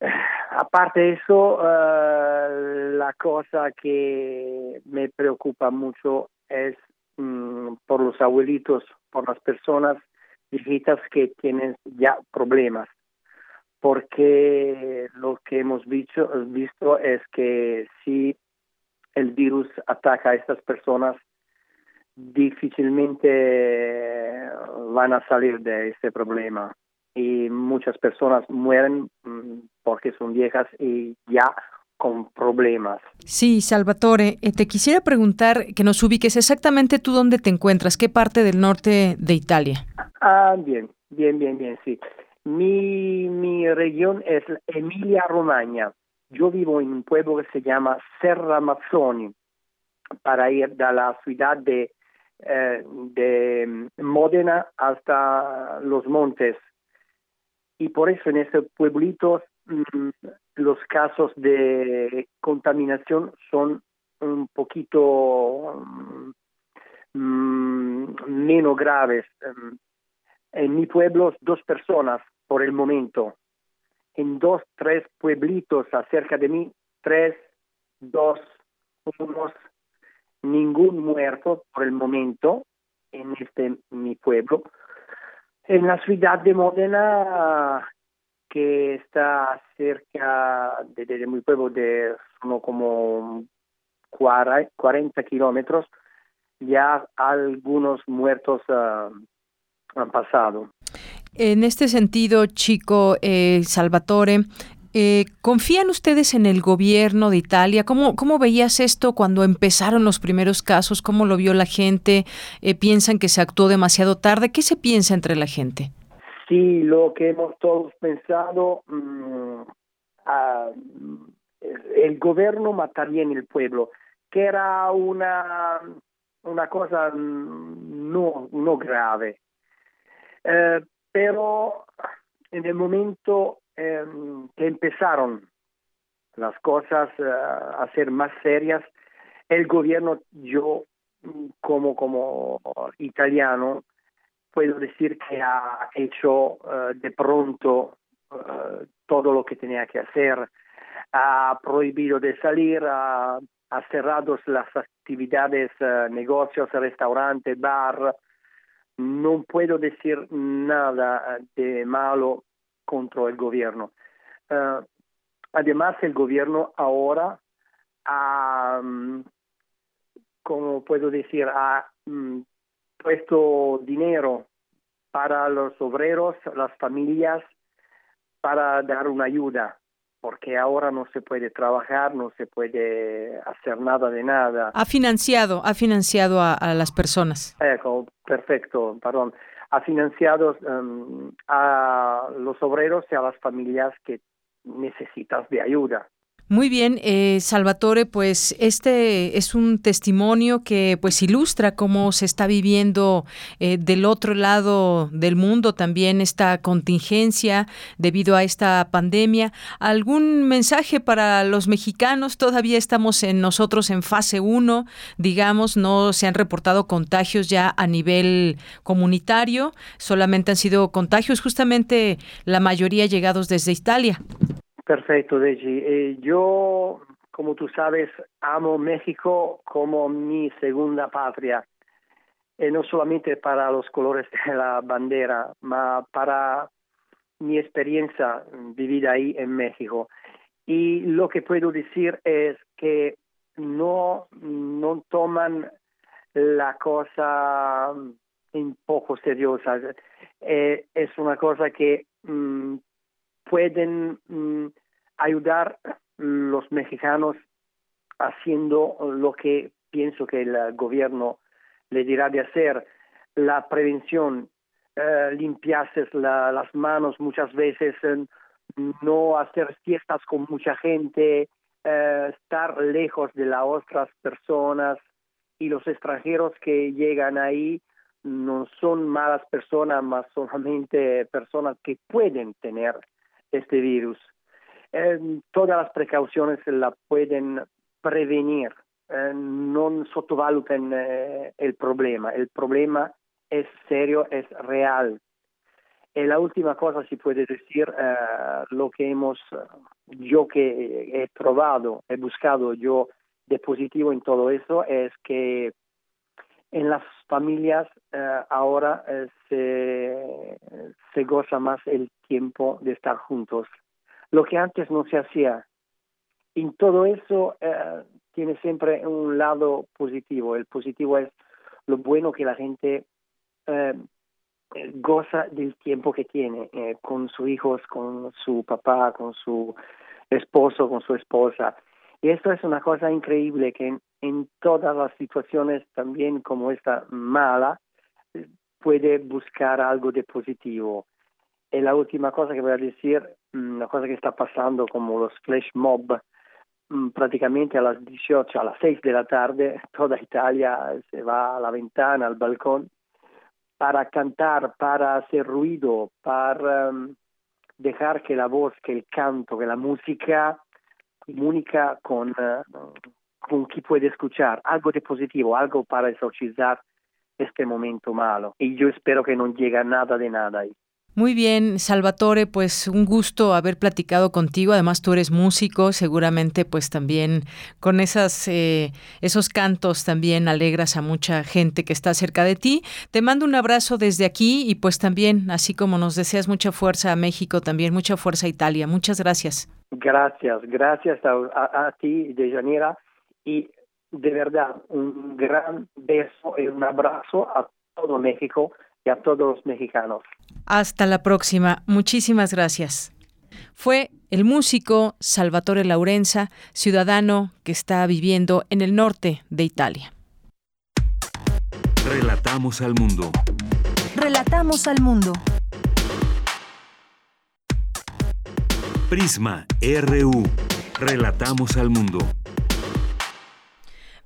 *sighs* Aparte de eso, eh, la cosa que me preocupa mucho es mm, por los abuelitos, por las personas viejitas que tienen ya problemas, porque lo que hemos visto, visto es que si el virus ataca a estas personas, difícilmente van a salir de este problema y muchas personas mueren mm, porque son viejas y ya con problemas. Sí, Salvatore, eh, te quisiera preguntar que nos ubiques exactamente tú dónde te encuentras, qué parte del norte de Italia. Ah, bien, bien, bien, bien, sí. Mi, mi región es Emilia Romagna. Yo vivo en un pueblo que se llama Serra Mazzoni, para ir de la ciudad de eh, de Módena hasta los montes. Y por eso en ese pueblito mm, los casos de contaminación son un poquito mm, menos graves. En mi pueblo, dos personas por el momento. En dos, tres pueblitos acerca de mí, tres, dos, unos, ningún muerto por el momento en este mi pueblo. En la ciudad de Modena, que está cerca de, mi pueblo, de son como 40 kilómetros, ya algunos muertos ah, han pasado. En este sentido, chico eh, Salvatore, eh, ¿Confían ustedes en el gobierno de Italia? ¿Cómo, ¿Cómo veías esto cuando empezaron los primeros casos? ¿Cómo lo vio la gente? Eh, ¿Piensan que se actuó demasiado tarde? ¿Qué se piensa entre la gente? Sí, lo que hemos todos pensado, mm, ah, el gobierno mataría en el pueblo, que era una, una cosa no, no grave. Eh, pero en el momento Em, que empezaron las cosas eh, a ser más serias, el gobierno, yo como, como italiano, puedo decir que ha hecho eh, de pronto eh, todo lo que tenía que hacer. Ha prohibido de salir, ha, cerrado las actividades, negocios, restaurantes, bar. No puedo decir nada de malo contra el gobierno. Uh, además, el gobierno ahora ha, um, como puedo decir, ha um, puesto dinero para los obreros, las familias, para dar una ayuda, porque ahora no se puede trabajar, no se puede hacer nada de nada. Ha financiado, ha financiado a, a las personas. perfecto, perdón ha financiado em, a los obreros y a las familias que necesitas de ayuda. Muy bien, eh, Salvatore, pues este es un testimonio que pues ilustra cómo se está viviendo eh, del otro lado del mundo también esta contingencia debido a esta pandemia. ¿Algún mensaje para los mexicanos? Todavía estamos en nosotros en fase 1, digamos, no se han reportado contagios ya a nivel comunitario, solamente han sido contagios justamente la mayoría llegados desde Italia. Perfecto, Deji. Eh, yo, como tú sabes, amo México como mi segunda patria. Eh, no solamente para los colores de la bandera, ma para mi experiencia vivida ahí en México. Y lo que puedo decir es que no, no toman la cosa un poco seriosa. Eh, es una cosa que mm, pueden mm, ayudar los mexicanos haciendo lo que pienso que el gobierno le dirá de hacer, la prevención, eh, limpiarse las manos muchas veces, eh, no hacer fiestas con mucha gente, eh, estar lejos de las otras personas y los extranjeros que llegan ahí no son malas personas, más solamente personas que pueden tener este virus. Eh, todas las precauciones la pueden prevenir, eh, no sottovaluten eh, el problema. El problema es serio, es real. Y la última cosa, si puede decir, lo que hemos, yo que he probado, he buscado yo de positivo en todo eso, es que en las familias ahora se, se goza más el tiempo de estar juntos lo que antes no se hacía. Y todo eso eh, tiene siempre un lado positivo. El positivo es lo bueno que la gente eh, goza del tiempo que tiene eh, con sus hijos, con su papá, con su esposo, con su esposa. Y esto es una cosa increíble que en todas las situaciones, también como esta mala, puede buscar algo de positivo. Y la última cosa que voy a decir, una mm, cosa que está pasando como los flash mob, mm, prácticamente a las 18, a las 6 de la tarde, *laughs* toda Italia se va a la ventana, al balcón, para cantar, para hacer ruido, para mm, dejar que la voz, que el canto, que la música comunica con, eh, que puede escuchar, algo de positivo, algo para exorcizar este momento malo. Y yo espero que no llegue nada de nada ahí. Muy bien, Salvatore, pues un gusto haber platicado contigo. Además, tú eres músico, seguramente, pues también con esas eh, esos cantos también alegras a mucha gente que está cerca de ti. Te mando un abrazo desde aquí y pues también, así como nos deseas mucha fuerza a México, también mucha fuerza a Italia. Muchas gracias. Gracias, gracias a, a ti, Dejanira, y de verdad un gran beso y un abrazo a todo México y a todos los mexicanos. Hasta la próxima. Muchísimas gracias. Fue el músico Salvatore Laurenza, ciudadano que está viviendo en el norte de Italia. Relatamos al mundo. Relatamos al mundo. Prisma RU. Relatamos al mundo.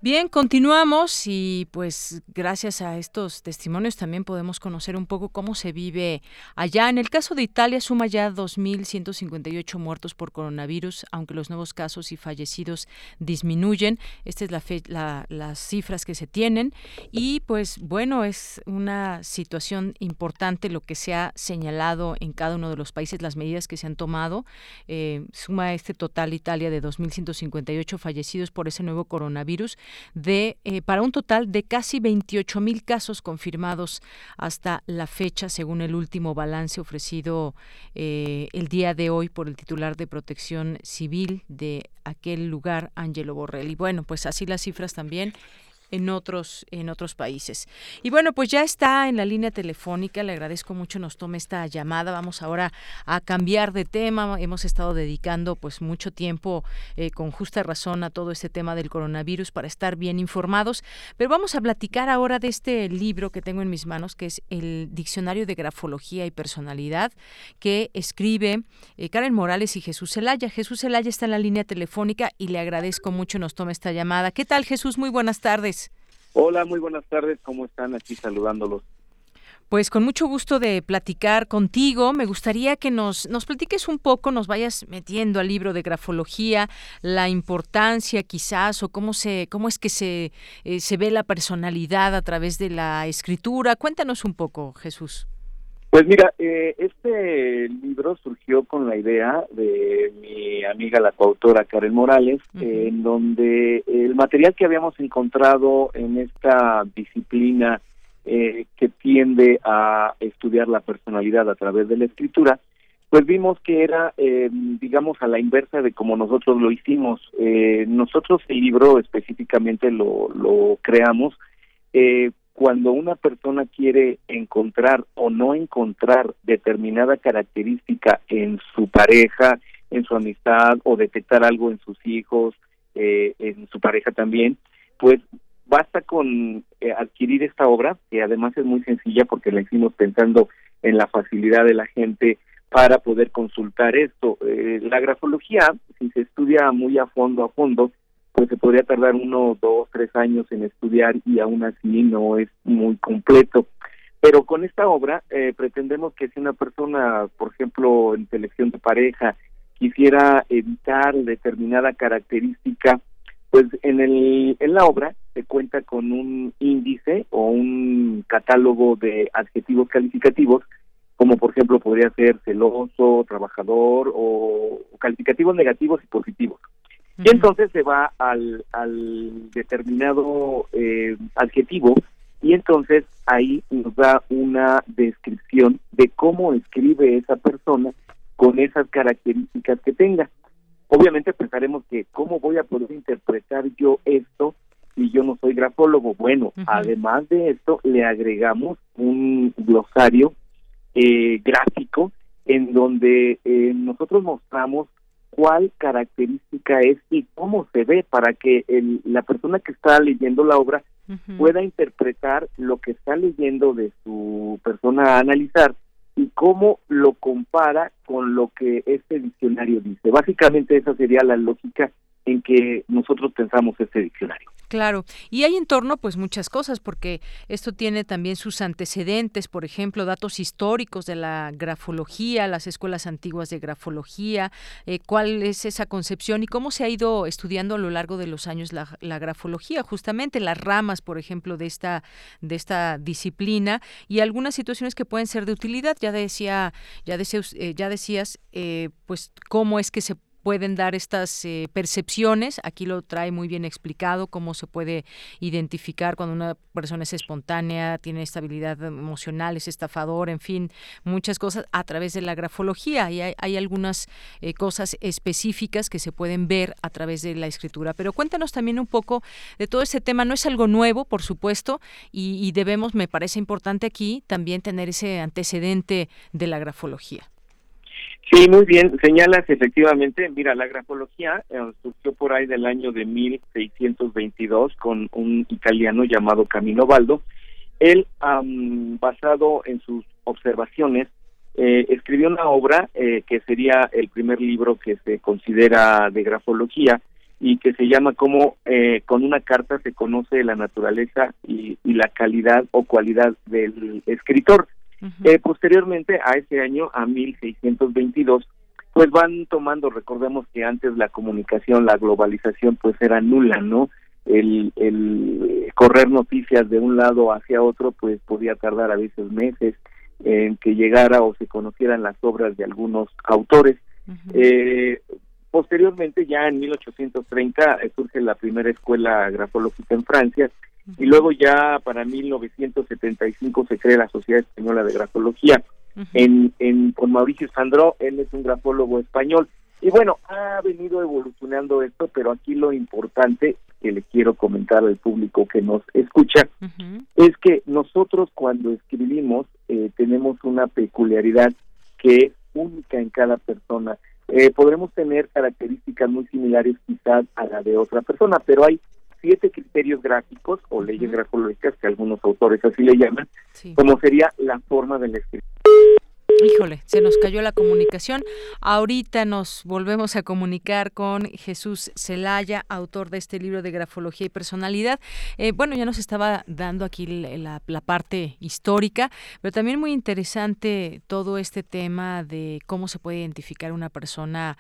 Bien, continuamos y pues gracias a estos testimonios también podemos conocer un poco cómo se vive allá. En el caso de Italia suma ya 2.158 muertos por coronavirus, aunque los nuevos casos y fallecidos disminuyen. Estas es la, las cifras que se tienen y pues bueno, es una situación importante lo que se ha señalado en cada uno de los países, las medidas que se han tomado. Eh, suma este total Italia de 2.158 fallecidos por ese nuevo coronavirus de eh, para un total de casi 28 mil casos confirmados hasta la fecha, según el último balance ofrecido eh, el día de hoy por el titular de Protección Civil de aquel lugar, Angelo Borrelli. Bueno, pues así las cifras también en otros en otros países. Y bueno, pues ya está en la línea telefónica, le agradezco mucho nos tome esta llamada. Vamos ahora a cambiar de tema. Hemos estado dedicando pues mucho tiempo eh, con justa razón a todo este tema del coronavirus para estar bien informados, pero vamos a platicar ahora de este libro que tengo en mis manos que es el Diccionario de Grafología y Personalidad que escribe eh, Karen Morales y Jesús Zelaya. Jesús Zelaya está en la línea telefónica y le agradezco mucho nos tome esta llamada. ¿Qué tal Jesús? Muy buenas tardes. Hola, muy buenas tardes, ¿cómo están? Aquí saludándolos. Pues con mucho gusto de platicar contigo. Me gustaría que nos, nos platiques un poco, nos vayas metiendo al libro de grafología, la importancia quizás o cómo se, cómo es que se, eh, se ve la personalidad a través de la escritura. Cuéntanos un poco, Jesús. Pues mira, eh, este libro surgió con la idea de mi amiga la coautora Karen Morales, en donde el material que habíamos encontrado en esta disciplina eh, que tiende a estudiar la personalidad a través de la escritura, pues vimos que era, eh, digamos, a la inversa de como nosotros lo hicimos. nosotros el libro específicamente lo, lo creamos eh, cuando una persona quiere encontrar o no encontrar determinada característica en su pareja, en su amistad o detectar algo en sus hijos, eh, en su pareja también, pues basta con eh, adquirir esta obra, que además es muy sencilla porque la hicimos pensando en la facilidad de la gente para poder consultar esto. Eh, la grafología, si se estudia muy a fondo, a fondo, pues se podría tardar uno, dos, tres años en estudiar y aún así no es muy completo. Pero con esta obra eh, pretendemos que si una persona, por ejemplo, en selección de pareja, quisiera evitar determinada característica, pues en, el, en la obra se cuenta con un índice o un catálogo de adjetivos calificativos, como por ejemplo podría ser celoso, trabajador o calificativos negativos y positivos. Y entonces se va al, al determinado eh, adjetivo y entonces ahí nos da una descripción de cómo escribe esa persona con esas características que tenga. Obviamente pensaremos que cómo voy a poder interpretar yo esto si yo no soy grafólogo. Bueno, además de esto le agregamos un glosario eh, gráfico en donde eh, nosotros mostramos cuál característica es y cómo se ve para que el, la persona que está leyendo la obra pueda interpretar lo que está leyendo de su persona a analizar y cómo lo compara con lo que este diccionario dice. Básicamente esa sería la lógica en que nosotros pensamos este diccionario. Claro, y hay en torno pues muchas cosas porque esto tiene también sus antecedentes, por ejemplo, datos históricos de la grafología, las escuelas antiguas de grafología, eh, cuál es esa concepción y cómo se ha ido estudiando a lo largo de los años la, grafología, justamente las ramas, por ejemplo, de esta de esta disciplina y algunas situaciones que pueden ser de utilidad. Ya decía, ya, eh, ya decías, eh, pues cómo es que se pueden dar estas eh, percepciones. Aquí lo trae muy bien explicado cómo se puede identificar cuando una persona es espontánea, tiene estabilidad emocional, es estafador, en fin, muchas cosas a través de la grafología. Y hay, algunas eh, cosas específicas que se pueden ver a través de la escritura. Pero cuéntanos también un poco de todo ese tema. No es algo nuevo, por supuesto, y, y debemos, me parece importante aquí, también tener ese antecedente de la grafología. Sí, muy bien, señalas efectivamente, mira, la grafología eh, surgió por ahí del año de 1622 con un italiano llamado Camino Baldo. Él, basado en sus observaciones, eh, escribió una obra eh, que sería el primer libro que se considera de grafología y que se llama como con una carta se conoce la naturaleza y la calidad o cualidad del escritor. Eh, posteriormente a ese año, a 1622, pues van tomando, recordemos que antes la comunicación, la globalización, pues era nula, ¿no? El, el correr noticias de un lado hacia otro, pues podía tardar a veces meses en que llegara o se conocieran las obras de algunos autores. eh, posteriormente, ya en 1830, eh, surge la primera escuela grafológica en Francia y luego ya para 1975 se crea la Sociedad Española de Grafología en, en con Mauricio Sandró, él es un grafólogo español. Y bueno, ha venido evolucionando esto, pero aquí lo importante que le quiero comentar al público que nos escucha es que nosotros cuando escribimos eh, tenemos una peculiaridad que es única en cada persona. Eh, podremos tener características muy similares quizás a la de otra persona, pero hay siete criterios gráficos o leyes grafológicas que algunos autores así le llaman, como sería la forma del escritor. Híjole, se nos cayó la comunicación. Ahorita nos volvemos a comunicar con Jesús Celaya, autor de este libro de grafología y personalidad. Eh, bueno, ya nos estaba dando aquí la, la, parte histórica, pero también muy interesante todo este tema de cómo se puede identificar una persona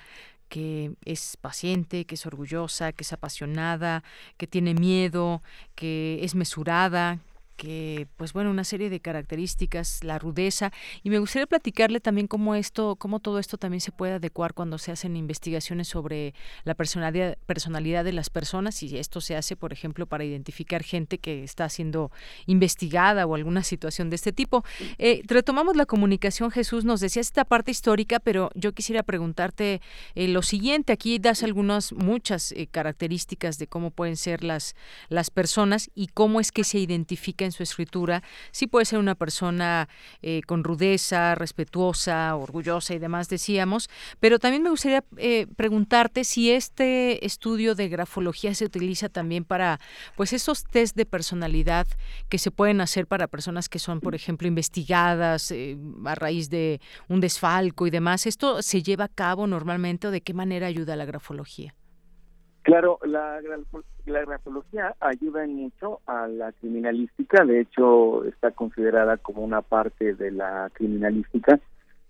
que es paciente, que es orgullosa, que es apasionada, que tiene miedo, que es mesurada, que pues bueno una serie de características la rudeza y me gustaría platicarle también cómo esto cómo todo esto también se puede adecuar cuando se hacen investigaciones sobre la personalidad personalidad de las personas y esto se hace por ejemplo para identificar gente que está siendo investigada o alguna situación de este tipo. Eh, retomamos la comunicación Jesús nos decías esta parte histórica pero yo quisiera preguntarte eh, lo siguiente aquí das algunas muchas eh, características de cómo pueden ser las las personas y cómo es que se identifica en su escritura, sí puede ser una persona eh, con rudeza, respetuosa, orgullosa y demás, decíamos, pero también me gustaría eh, preguntarte si este estudio de grafología se utiliza también para, pues, esos test de personalidad que se pueden hacer para personas que son, por ejemplo, investigadas eh, a raíz de un desfalco y demás. ¿Esto se lleva a cabo normalmente o de qué manera ayuda la grafología? Claro, la, la grafología ayuda mucho a la criminalística, de hecho está considerada como una parte de la criminalística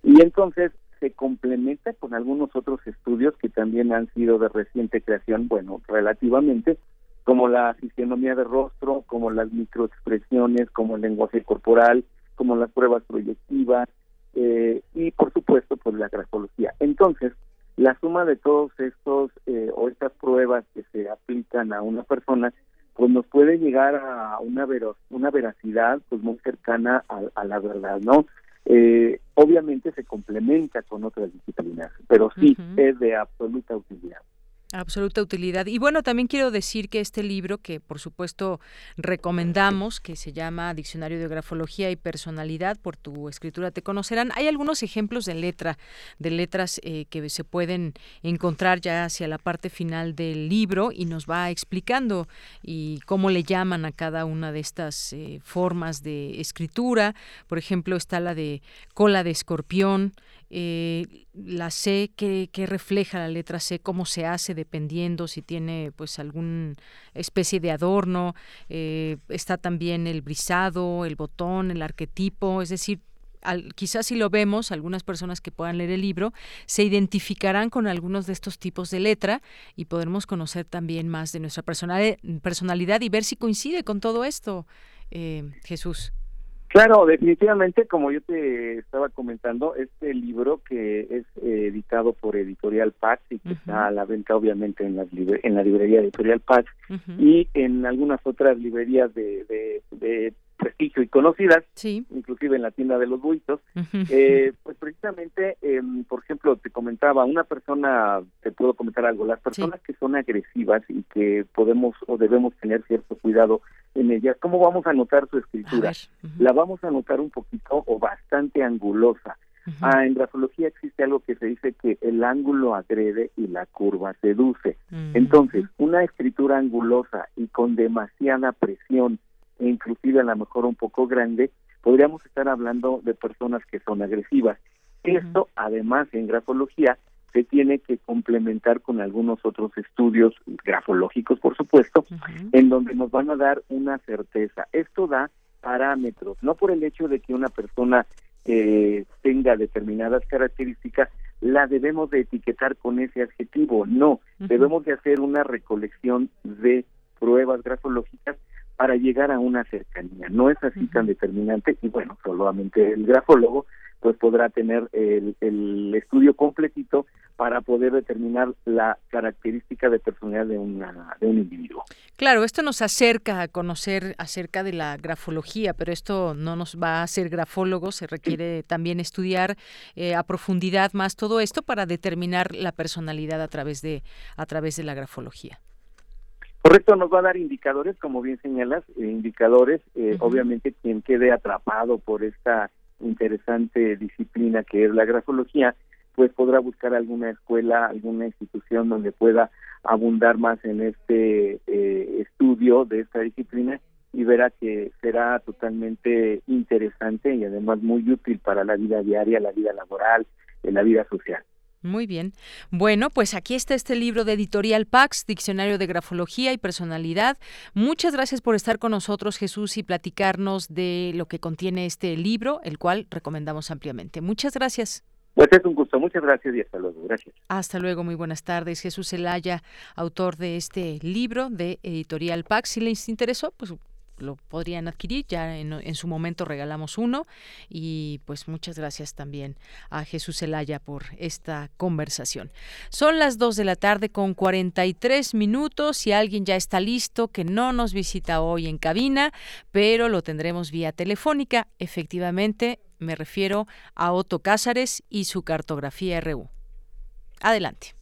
y entonces se complementa con algunos otros estudios que también han sido de reciente creación, bueno, relativamente, como la fisionomía de rostro, como las microexpresiones, como el lenguaje corporal, como las pruebas proyectivas eh, y por supuesto pues la grafología. Entonces, la suma de todos estos eh, o estas pruebas que se aplican a una persona, pues nos puede llegar a una, una veracidad pues muy cercana a, la verdad, ¿no? Eh, obviamente se complementa con otras disciplinas, pero sí es de absoluta utilidad. Absoluta utilidad. Y bueno, también quiero decir que este libro, que por supuesto recomendamos, que se llama Diccionario de Grafología y Personalidad, por tu escritura te conocerán, hay algunos ejemplos de letra, de letras eh, que se pueden encontrar ya hacia la parte final del libro y nos va explicando y cómo le llaman a cada una de estas eh, formas de escritura. Por ejemplo, está la de cola de escorpión, eh, la C, ¿qué, refleja la letra C? ¿Cómo se hace dependiendo si tiene pues alguna especie de adorno? Eh, está también el brisado, el botón, el arquetipo, es decir, quizás si lo vemos, algunas personas que puedan leer el libro se identificarán con algunos de estos tipos de letra y podremos conocer también más de nuestra personalidad y ver si coincide con todo esto, eh, Jesús. Claro, definitivamente, como yo te estaba comentando, este libro que es eh, editado por Editorial Paz y que está a la venta obviamente en, las en la librería Editorial Paz y en algunas otras librerías de, de, prestigio y conocidas, inclusive en la tienda de los buitos, eh, pues precisamente, em, por ejemplo, te comentaba, una persona, te puedo comentar algo, las personas que son agresivas y que podemos o debemos tener cierto cuidado en ellas, ¿cómo vamos a notar su escritura? La vamos a notar un poquito o bastante angulosa. Ah, en grafología existe algo que se dice que el ángulo agrede y la curva seduce. Entonces, una escritura angulosa y con demasiada presión e inclusive a lo mejor un poco grande, podríamos estar hablando de personas que son agresivas. Esto, además, en grafología se tiene que complementar con algunos otros estudios grafológicos, por supuesto, en donde nos van a dar una certeza. Esto da parámetros, no por el hecho de que una persona eh, tenga determinadas características, la debemos de etiquetar con ese adjetivo, no, debemos de hacer una recolección de pruebas grafológicas para llegar a una cercanía. No es así tan determinante y bueno, solamente el grafólogo pues podrá tener el, el, estudio completito para poder determinar la característica de personalidad de, una, de un individuo. Claro, esto nos acerca a conocer acerca de la grafología, pero esto no nos va a hacer grafólogos, se requiere también estudiar eh, a profundidad más todo esto para determinar la personalidad a través de, a través de la grafología. Correcto, nos va a dar indicadores, como bien señalas, eh, indicadores, eh, obviamente quien quede atrapado por esta interesante disciplina que es la grafología, pues podrá buscar alguna escuela, alguna institución donde pueda abundar más en este eh, estudio de esta disciplina y verá que será totalmente interesante y además muy útil para la vida diaria, la vida laboral, en la vida social. Muy bien. Bueno, pues aquí está este libro de Editorial Pax, Diccionario de Grafología y Personalidad. Muchas gracias por estar con nosotros, Jesús, y platicarnos de lo que contiene este libro, el cual recomendamos ampliamente. Muchas gracias. Pues es un gusto, muchas gracias y hasta luego. Gracias. Hasta luego, muy buenas tardes. Jesús Zelaya, autor de este libro de Editorial Pax. Si les interesó, pues lo podrían adquirir. Ya en, su momento regalamos uno. Y pues muchas gracias también a Jesús Zelaya por esta conversación. Son las 2 de la tarde con 43 minutos. Si alguien ya está listo, que no nos visita hoy en cabina, pero lo tendremos vía telefónica, efectivamente me refiero a Otto Cázares y su cartografía RU. Adelante.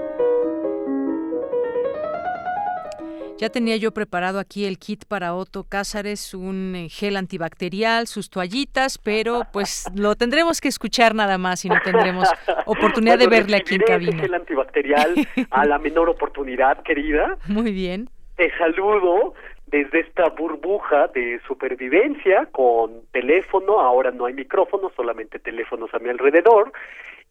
Ya tenía yo preparado aquí el kit para Otto Cázares, un eh, gel antibacterial, sus toallitas, pero pues lo tendremos que escuchar nada más y no tendremos *laughs* oportunidad de verle aquí en cabina. gel antibacterial *laughs* a la menor oportunidad, querida. Muy bien. Te saludo desde esta burbuja de supervivencia con teléfono, ahora no hay micrófono, solamente teléfonos a mi alrededor.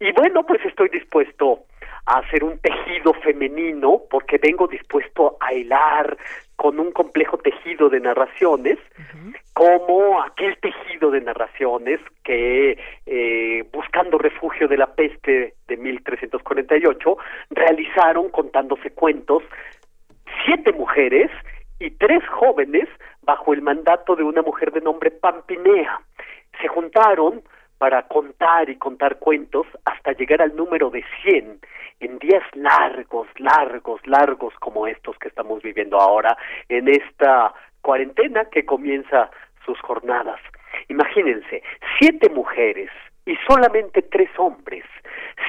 Y bueno, pues estoy dispuesto a hacer un tejido femenino porque vengo dispuesto a hilar con un complejo tejido de narraciones, como aquel tejido de narraciones que, eh, buscando refugio de la peste de 1348, realizaron contándose cuentos siete mujeres y tres jóvenes bajo el mandato de una mujer de nombre Pampinea. Se juntaron para contar y contar cuentos hasta llegar al número de 100 en días largos, largos, largos como estos que estamos viviendo ahora en esta cuarentena que comienza sus jornadas. Imagínense, siete mujeres y solamente tres hombres.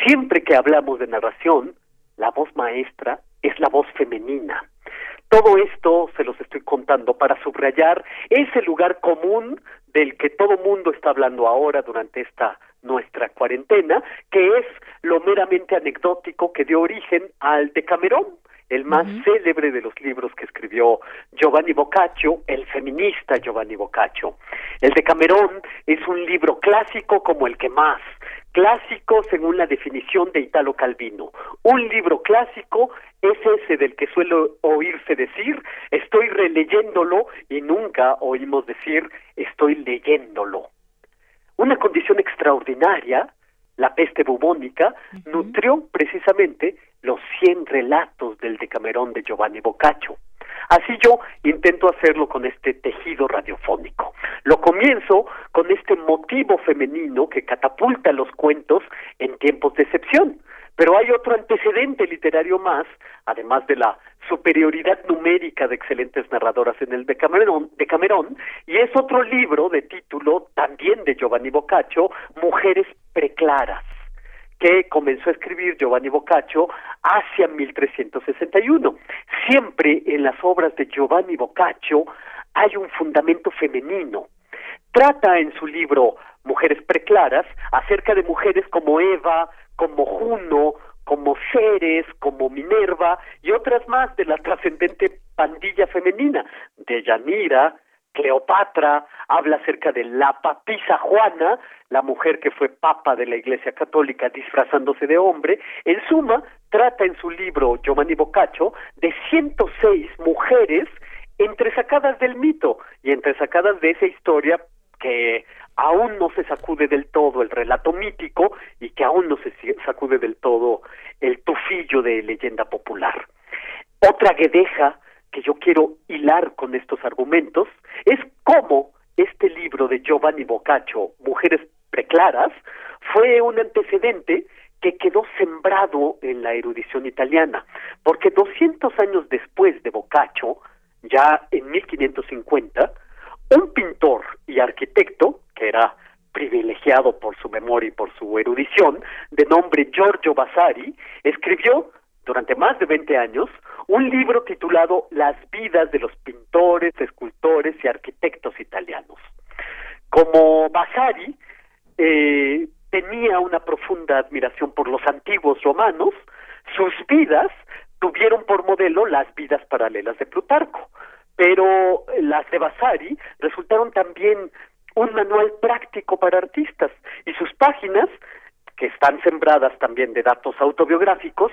Siempre que hablamos de narración, la voz maestra es la voz femenina. Todo esto se los estoy contando para subrayar ese lugar común del que todo mundo está hablando ahora durante esta nuestra cuarentena, que es lo meramente anecdótico que dio origen al Decamerón, el más célebre de los libros que escribió Giovanni Boccaccio, el feminista Giovanni Boccaccio. El Decamerón es un libro clásico como el que más, clásico según la definición de Italo Calvino. Un libro clásico es ese del que suele oírse decir, estoy releyéndolo y nunca oímos decir, estoy leyéndolo. Una condición extraordinaria, la peste bubónica, nutrió precisamente los 100 relatos del Decamerón de Giovanni Boccaccio. Así yo intento hacerlo con este tejido radiofónico. Lo comienzo con este motivo femenino que catapulta los cuentos en tiempos de excepción. Pero hay otro antecedente literario más, además de la superioridad numérica de excelentes narradoras en el Decamerón, Decamerón, y es otro libro de título también de Giovanni Boccaccio, Mujeres Preclaras que comenzó a escribir Giovanni Boccaccio hacia 1361. Siempre en las obras de Giovanni Boccaccio hay un fundamento femenino. Trata en su libro Mujeres Preclaras acerca de mujeres como Eva, como Juno, como Ceres, como Minerva y otras más de la trascendente pandilla femenina, de Yanira, Cleopatra, habla acerca de la papisa Juana, la mujer que fue papa de la Iglesia Católica disfrazándose de hombre. En suma, trata en su libro Giovanni Boccaccio de 106 mujeres entresacadas del mito y entresacadas de esa historia que aún no se sacude del todo el relato mítico y que aún no se sacude del todo el tufillo de leyenda popular. Otra guedeja que yo quiero hilar con estos argumentos es cómo este libro de Giovanni Boccaccio, Mujeres Preclaras, fue un antecedente que quedó sembrado en la erudición italiana, porque 200 años después de Boccaccio, ya en 1550, un pintor y arquitecto, que era privilegiado por su memoria y por su erudición, de nombre Giorgio Vasari, escribió durante más de 20 años un libro titulado Las vidas de los pintores, escultores y arquitectos italianos. Como Vasari eh, tenía una profunda admiración por los antiguos romanos, sus vidas tuvieron por modelo las vidas paralelas de Plutarco, pero las de Vasari resultaron también un manual práctico para artistas y sus páginas que están sembradas también de datos autobiográficos,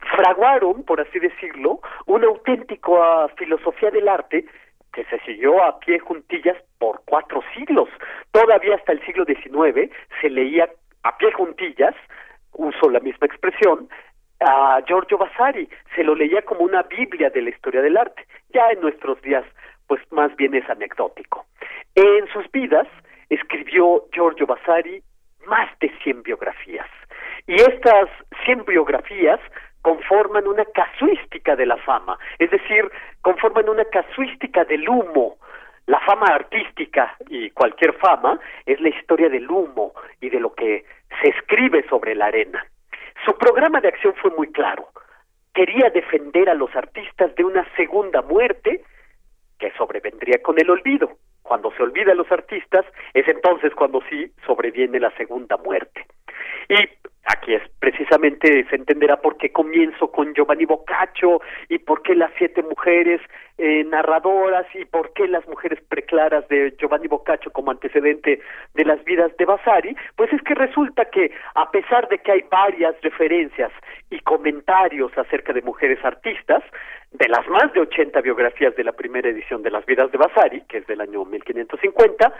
fraguaron, por así decirlo, una auténtica filosofía del arte que se siguió a pie juntillas por cuatro siglos. Todavía hasta el siglo XIX se leía a pie juntillas, uso la misma expresión, a Giorgio Vasari, se lo leía como una Biblia de la historia del arte. Ya en nuestros días, pues más bien es anecdótico. En sus vidas escribió Giorgio Vasari más de 100 biografías. Y estas 100 biografías conforman una casuística de la fama, es decir, conforman una casuística del humo. La fama artística y cualquier fama es la historia del humo y de lo que se escribe sobre la arena. Su programa de acción fue muy claro. Quería defender a los artistas de una segunda muerte que sobrevendría con el olvido. Cuando se olvida a los artistas, es entonces cuando sí sobreviene la segunda muerte. Y aquí es precisamente se entenderá por qué comienzo con Giovanni Boccaccio y por qué las siete mujeres eh, narradoras y por qué las mujeres preclaras de Giovanni Boccaccio como antecedente de las vidas de Vasari, pues es que resulta que a pesar de que hay varias referencias y comentarios acerca de mujeres artistas, de las más de 80 biografías de la primera edición de las vidas de Vasari, que es del año 1550,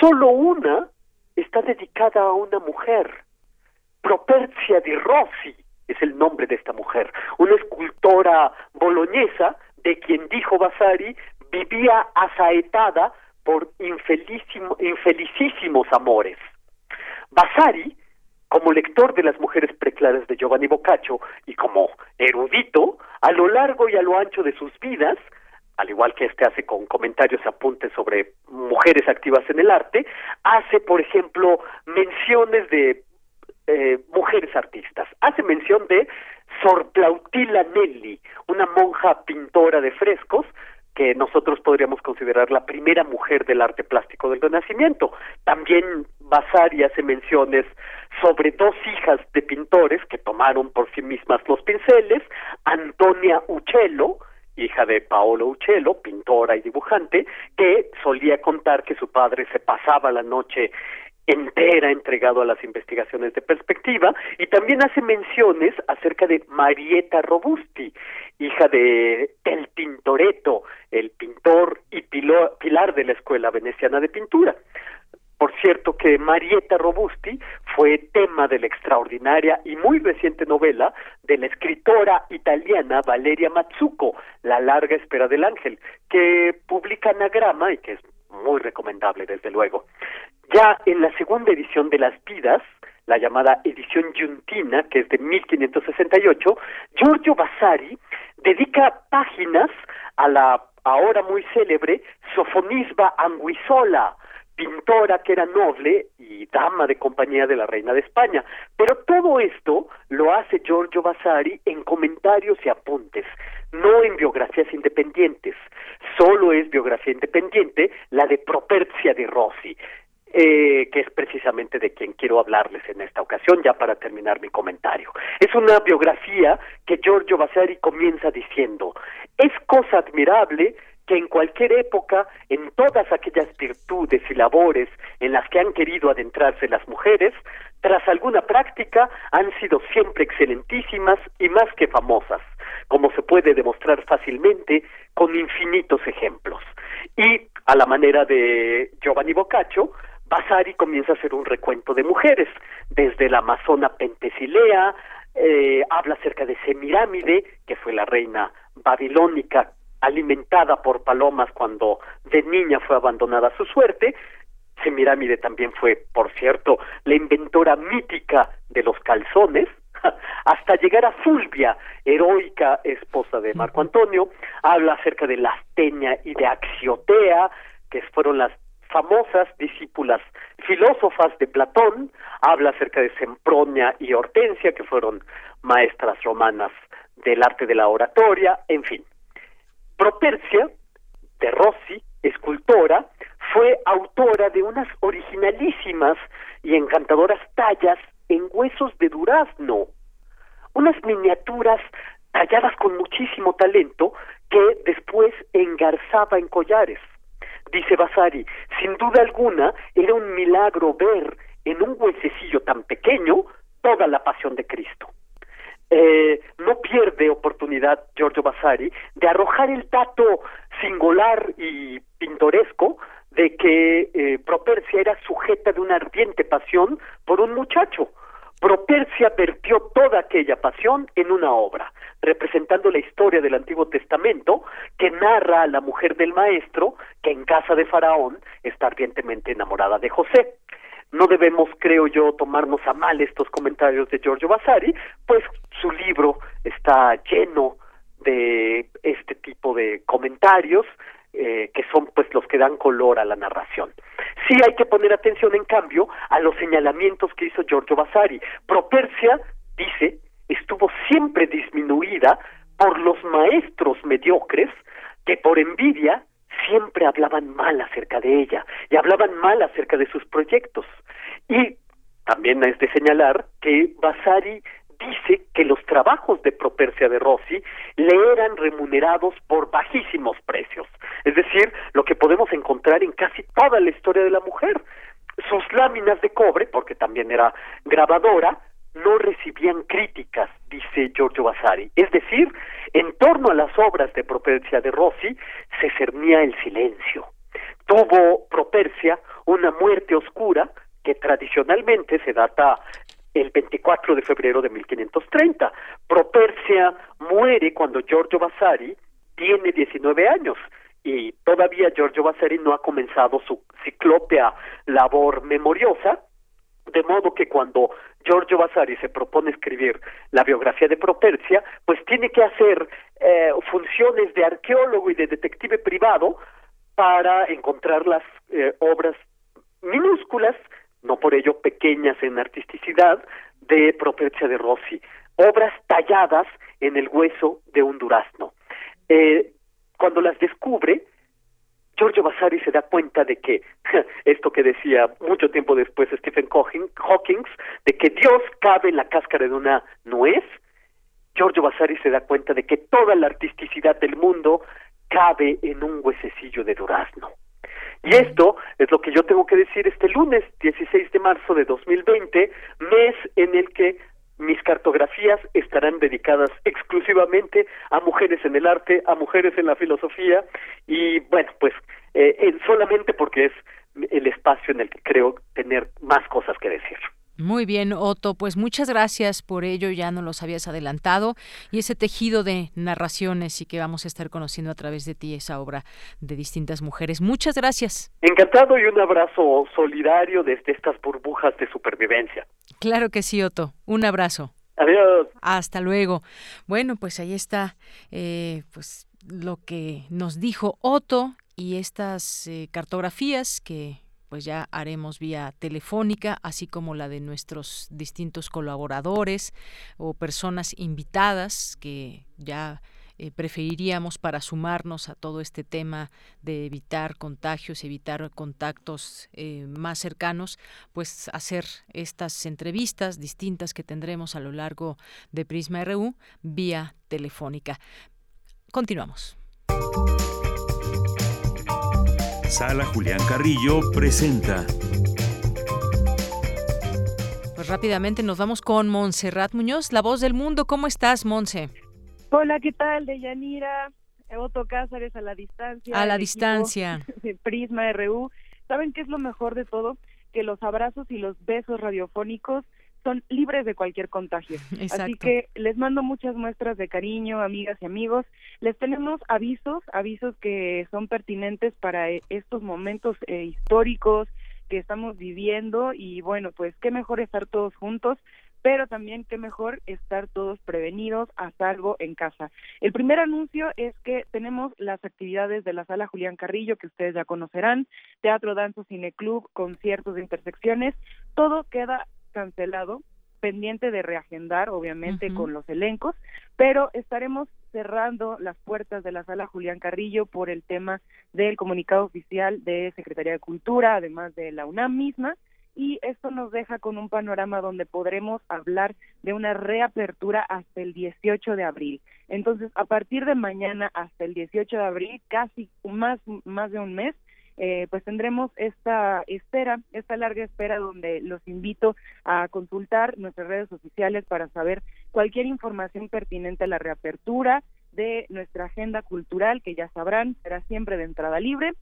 solo una está dedicada a una mujer Properzia di Rossi es el nombre de esta mujer, una escultora boloñesa de quien dijo Vasari vivía asaetada por infelicísimos amores. Vasari, como lector de las mujeres preclaras de Giovanni Boccaccio y como erudito, a lo largo y a lo ancho de sus vidas, al igual que este hace con comentarios apuntes sobre mujeres activas en el arte, hace, por ejemplo, menciones de eh, mujeres artistas. Hace mención de Sor Plautila Nelli, una monja pintora de frescos, que nosotros podríamos considerar la primera mujer del arte plástico del Renacimiento. También Vasari hace menciones sobre dos hijas de pintores que tomaron por sí mismas los pinceles, Antonia Uccello, hija de Paolo Uccello, pintora y dibujante, que solía contar que su padre se pasaba la noche entera entregado a las investigaciones de perspectiva y también hace menciones acerca de Marietta Robusti, hija de El el pintor y pilar de la Escuela Veneciana de Pintura. Por cierto que Marietta Robusti fue tema de la extraordinaria y muy reciente novela de la escritora italiana Valeria Mazzucco, La larga espera del ángel, que publica Anagrama y que es muy recomendable desde luego. Ya en la segunda edición de Las Vidas, la llamada edición Giuntina, que es de 1568, Giorgio Vasari dedica páginas a la ahora muy célebre Sofonisba Anguissola, pintora que era noble y dama de compañía de la reina de España. Pero todo esto lo hace Giorgio Vasari en comentarios y apuntes, no en biografías independientes. Solo es biografía independiente la de Properzia de Rossi, eh, que es precisamente de quien quiero hablarles en esta ocasión, ya para terminar mi comentario. Es una biografía que Giorgio Vasari comienza diciendo, es cosa admirable que en cualquier época, en todas aquellas virtudes y labores en las que han querido adentrarse las mujeres, tras alguna práctica han sido siempre excelentísimas y más que famosas, como se puede demostrar fácilmente con infinitos ejemplos. Y a la manera de Giovanni Boccaccio, Vasari comienza a hacer un recuento de mujeres, desde la amazona Pentesilea, eh, habla acerca de Semirámide, que fue la reina babilónica alimentada por palomas cuando de niña fue abandonada a su suerte. Semirámide también fue, por cierto, la inventora mítica de los calzones, *laughs* hasta llegar a Fulvia, heroica esposa de Marco Antonio, habla acerca de Lastenia y de Axiotea, que fueron las famosas discípulas filósofas de Platón, habla acerca de Sempronia y Hortensia, que fueron maestras romanas del arte de la oratoria, en fin. Propercia de Rossi, escultora, fue autora de unas originalísimas y encantadoras tallas en huesos de durazno, unas miniaturas talladas con muchísimo talento que después engarzaba en collares. Dice Vasari, sin duda alguna era un milagro ver en un huesecillo tan pequeño toda la pasión de Cristo. Eh, no pierde oportunidad Giorgio Vasari de arrojar el tato singular y pintoresco de que eh, Propercia era sujeta de una ardiente pasión por un muchacho. Propercia vertió toda aquella pasión en una obra, representando la historia del Antiguo Testamento que narra a la mujer del maestro que en casa de Faraón está ardientemente enamorada de José. No debemos, creo yo, tomarnos a mal estos comentarios de Giorgio Vasari, pues su libro está lleno de este tipo de comentarios eh, que son pues los que dan color a la narración. Sí hay que poner atención, en cambio, a los señalamientos que hizo Giorgio Vasari. Propercia, dice, estuvo siempre disminuida por los maestros mediocres que por envidia siempre hablaban mal acerca de ella y hablaban mal acerca de sus proyectos. Y también es de señalar que Vasari dice que los trabajos de Propercia de Rossi le eran remunerados por bajísimos precios, es decir, lo que podemos encontrar en casi toda la historia de la mujer. Sus láminas de cobre, porque también era grabadora, no recibían críticas, dice Giorgio Vasari. Es decir, en torno a las obras de Propercia de Rossi se cernía el silencio. Tuvo Propercia una muerte oscura que tradicionalmente se data el 24 de febrero de 1530. Propercia muere cuando Giorgio Vasari tiene 19 años y todavía Giorgio Vasari no ha comenzado su ciclópea labor memoriosa, de modo que cuando Giorgio Vasari se propone escribir la biografía de Propercia, pues tiene que hacer eh, funciones de arqueólogo y de detective privado para encontrar las eh, obras minúsculas no por ello pequeñas en artisticidad, de Propercia de Rossi. obras talladas en el hueso de un durazno. Eh, cuando las descubre, Giorgio Vasari se da cuenta de que *laughs* esto que decía mucho tiempo después Stephen Hawking, de que Dios cabe en la cáscara de una nuez, Giorgio Vasari se da cuenta de que toda la artisticidad del mundo cabe en un huesecillo de durazno. Y esto es lo que yo tengo que decir este lunes 16 de marzo de 2020, mes en el que mis cartografías estarán dedicadas exclusivamente a mujeres en el arte, a mujeres en la filosofía y bueno, pues eh, solamente porque es el espacio en el que creo tener más cosas que decir. Muy bien, Otto, pues muchas gracias por ello, ya nos los habías adelantado, y ese tejido de narraciones y que vamos a estar conociendo a través de ti, esa obra de distintas mujeres. Muchas gracias. Encantado y un abrazo solidario desde estas burbujas de supervivencia. Claro que sí, Otto, un abrazo. Adiós. Hasta luego. Bueno, pues ahí está, eh, pues lo que nos dijo Otto y estas eh, cartografías que pues ya haremos vía telefónica, así como la de nuestros distintos colaboradores o personas invitadas que ya eh, preferiríamos para sumarnos a todo este tema de evitar contagios, evitar contactos eh, más cercanos, pues hacer estas entrevistas distintas que tendremos a lo largo de Prisma RU vía telefónica. Continuamos. Sala Julián Carrillo presenta. Pues rápidamente nos vamos con Montserrat Muñoz, la voz del mundo. ¿Cómo estás, Monse? Hola, ¿qué tal? De Yanira, Otto Cázares a la distancia. A la distancia. *laughs* De Prisma RU. ¿Saben qué es lo mejor de todo? Que los abrazos y los besos radiofónicos son libres de cualquier contagio. *laughs* Así que les mando muchas muestras de cariño, amigas y amigos. Les tenemos avisos, avisos que son pertinentes para eh, estos momentos eh, históricos que estamos viviendo y bueno, pues qué mejor estar todos juntos pero también qué mejor estar todos prevenidos a salvo en casa. El primer anuncio es que tenemos las actividades de la sala Julián Carrillo, que ustedes ya conocerán, teatro, danza, cine club, conciertos de intersecciones, todo queda cancelado, pendiente de reagendar, obviamente, con los elencos, pero estaremos cerrando las puertas de la sala Julián Carrillo por el tema del comunicado oficial de Secretaría de Cultura, además de la UNAM misma, y esto nos deja con un panorama donde podremos hablar de una reapertura hasta el 18 de abril. Entonces, a partir de mañana hasta el 18 de abril, casi más, más de un mes, eh, pues tendremos esta espera, esta larga espera donde los invito a consultar nuestras redes oficiales para saber cualquier información pertinente a la reapertura de nuestra agenda cultural, que ya sabrán, será siempre de entrada libre.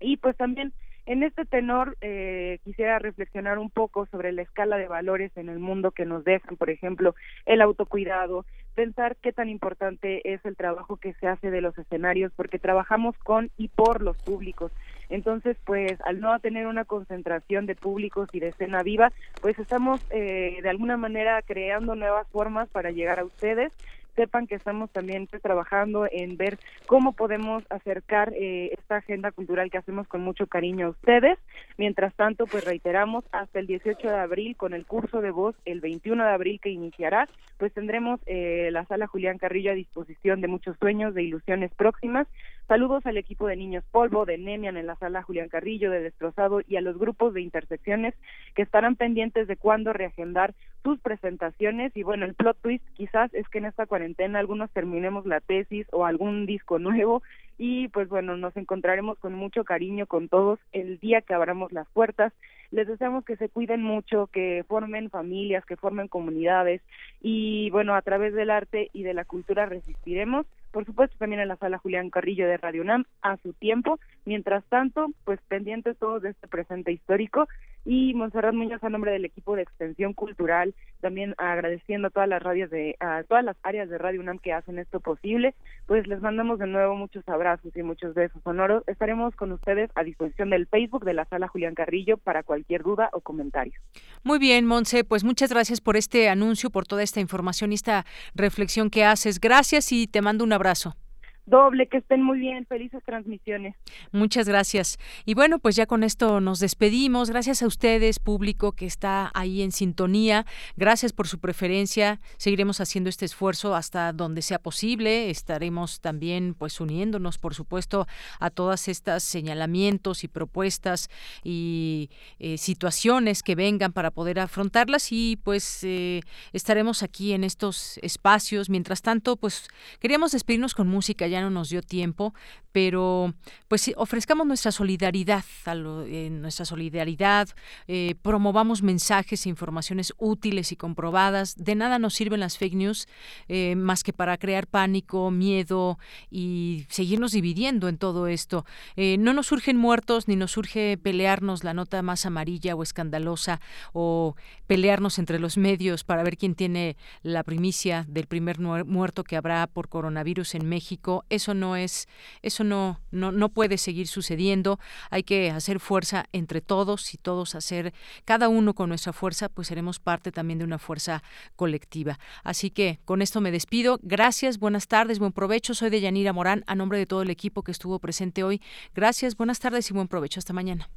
Y pues también en este tenor, eh, quisiera reflexionar un poco sobre la escala de valores en el mundo que nos dejan, por ejemplo, el autocuidado, pensar qué tan importante es el trabajo que se hace de los escenarios, porque trabajamos con y por los públicos. Entonces, pues al no tener una concentración de públicos y de escena viva, pues estamos eh, de alguna manera creando nuevas formas para llegar a ustedes sepan que estamos también pues, trabajando en ver cómo podemos acercar eh, esta agenda cultural que hacemos con mucho cariño a ustedes. Mientras tanto, pues reiteramos, hasta el 18 de abril con el curso de voz, el 21 de abril que iniciará, pues tendremos eh, la sala Julián Carrillo a disposición de muchos sueños, de ilusiones próximas. Saludos al equipo de Niños Polvo, de Nemian en la sala Julián Carrillo, de Destrozado y a los grupos de intersecciones que estarán pendientes de cuándo reagendar sus presentaciones. Y bueno, el plot twist quizás es que en esta cuarentena algunos terminemos la tesis o algún disco nuevo y pues bueno, nos encontraremos con mucho cariño con todos el día que abramos las puertas. Les deseamos que se cuiden mucho, que formen familias, que formen comunidades y bueno, a través del arte y de la cultura resistiremos por supuesto también en la sala Julián Carrillo de Radio UNAM a su tiempo. Mientras tanto, pues pendientes todos de este presente histórico y Monserrat Muñoz a nombre del equipo de extensión cultural, también agradeciendo a todas las radios de a todas las áreas de Radio UNAM que hacen esto posible, pues les mandamos de nuevo muchos abrazos y muchos besos sonoros. Estaremos con ustedes a disposición del Facebook de la sala Julián Carrillo para cualquier duda o comentario. Muy bien, Monse, pues muchas gracias por este anuncio, por toda esta información y esta reflexión que haces. Gracias y te mando un abrazo abrazo doble, que estén muy bien, felices transmisiones. Muchas gracias. Y bueno, pues ya con esto nos despedimos. Gracias a ustedes, público que está ahí en sintonía. Gracias por su preferencia. Seguiremos haciendo este esfuerzo hasta donde sea posible. Estaremos también pues uniéndonos, por supuesto, a todas estas señalamientos y propuestas y eh, situaciones que vengan para poder afrontarlas y pues eh, estaremos aquí en estos espacios. Mientras tanto, pues queríamos despedirnos con música ya no nos dio tiempo, pero pues ofrezcamos nuestra solidaridad, a eh, nuestra solidaridad, eh, promovamos mensajes e informaciones útiles y comprobadas. De nada nos sirven las fake news eh, más que para crear pánico, miedo y seguirnos dividiendo en todo esto. no nos surgen muertos ni nos surge pelearnos la nota más amarilla o escandalosa o pelearnos entre los medios para ver quién tiene la primicia del primer muerto que habrá por coronavirus en México eso no es, eso no, no, no puede seguir sucediendo. Hay que hacer fuerza entre todos y todos hacer, cada uno con nuestra fuerza, pues seremos parte también de una fuerza colectiva. Así que con esto me despido. Gracias, buenas tardes, buen provecho. Soy de Yanira Morán, a nombre de todo el equipo que estuvo presente hoy. Gracias, buenas tardes y buen provecho. Hasta mañana.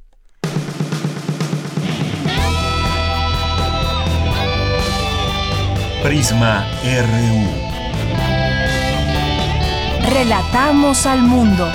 Prisma RU. Relatamos al mundo.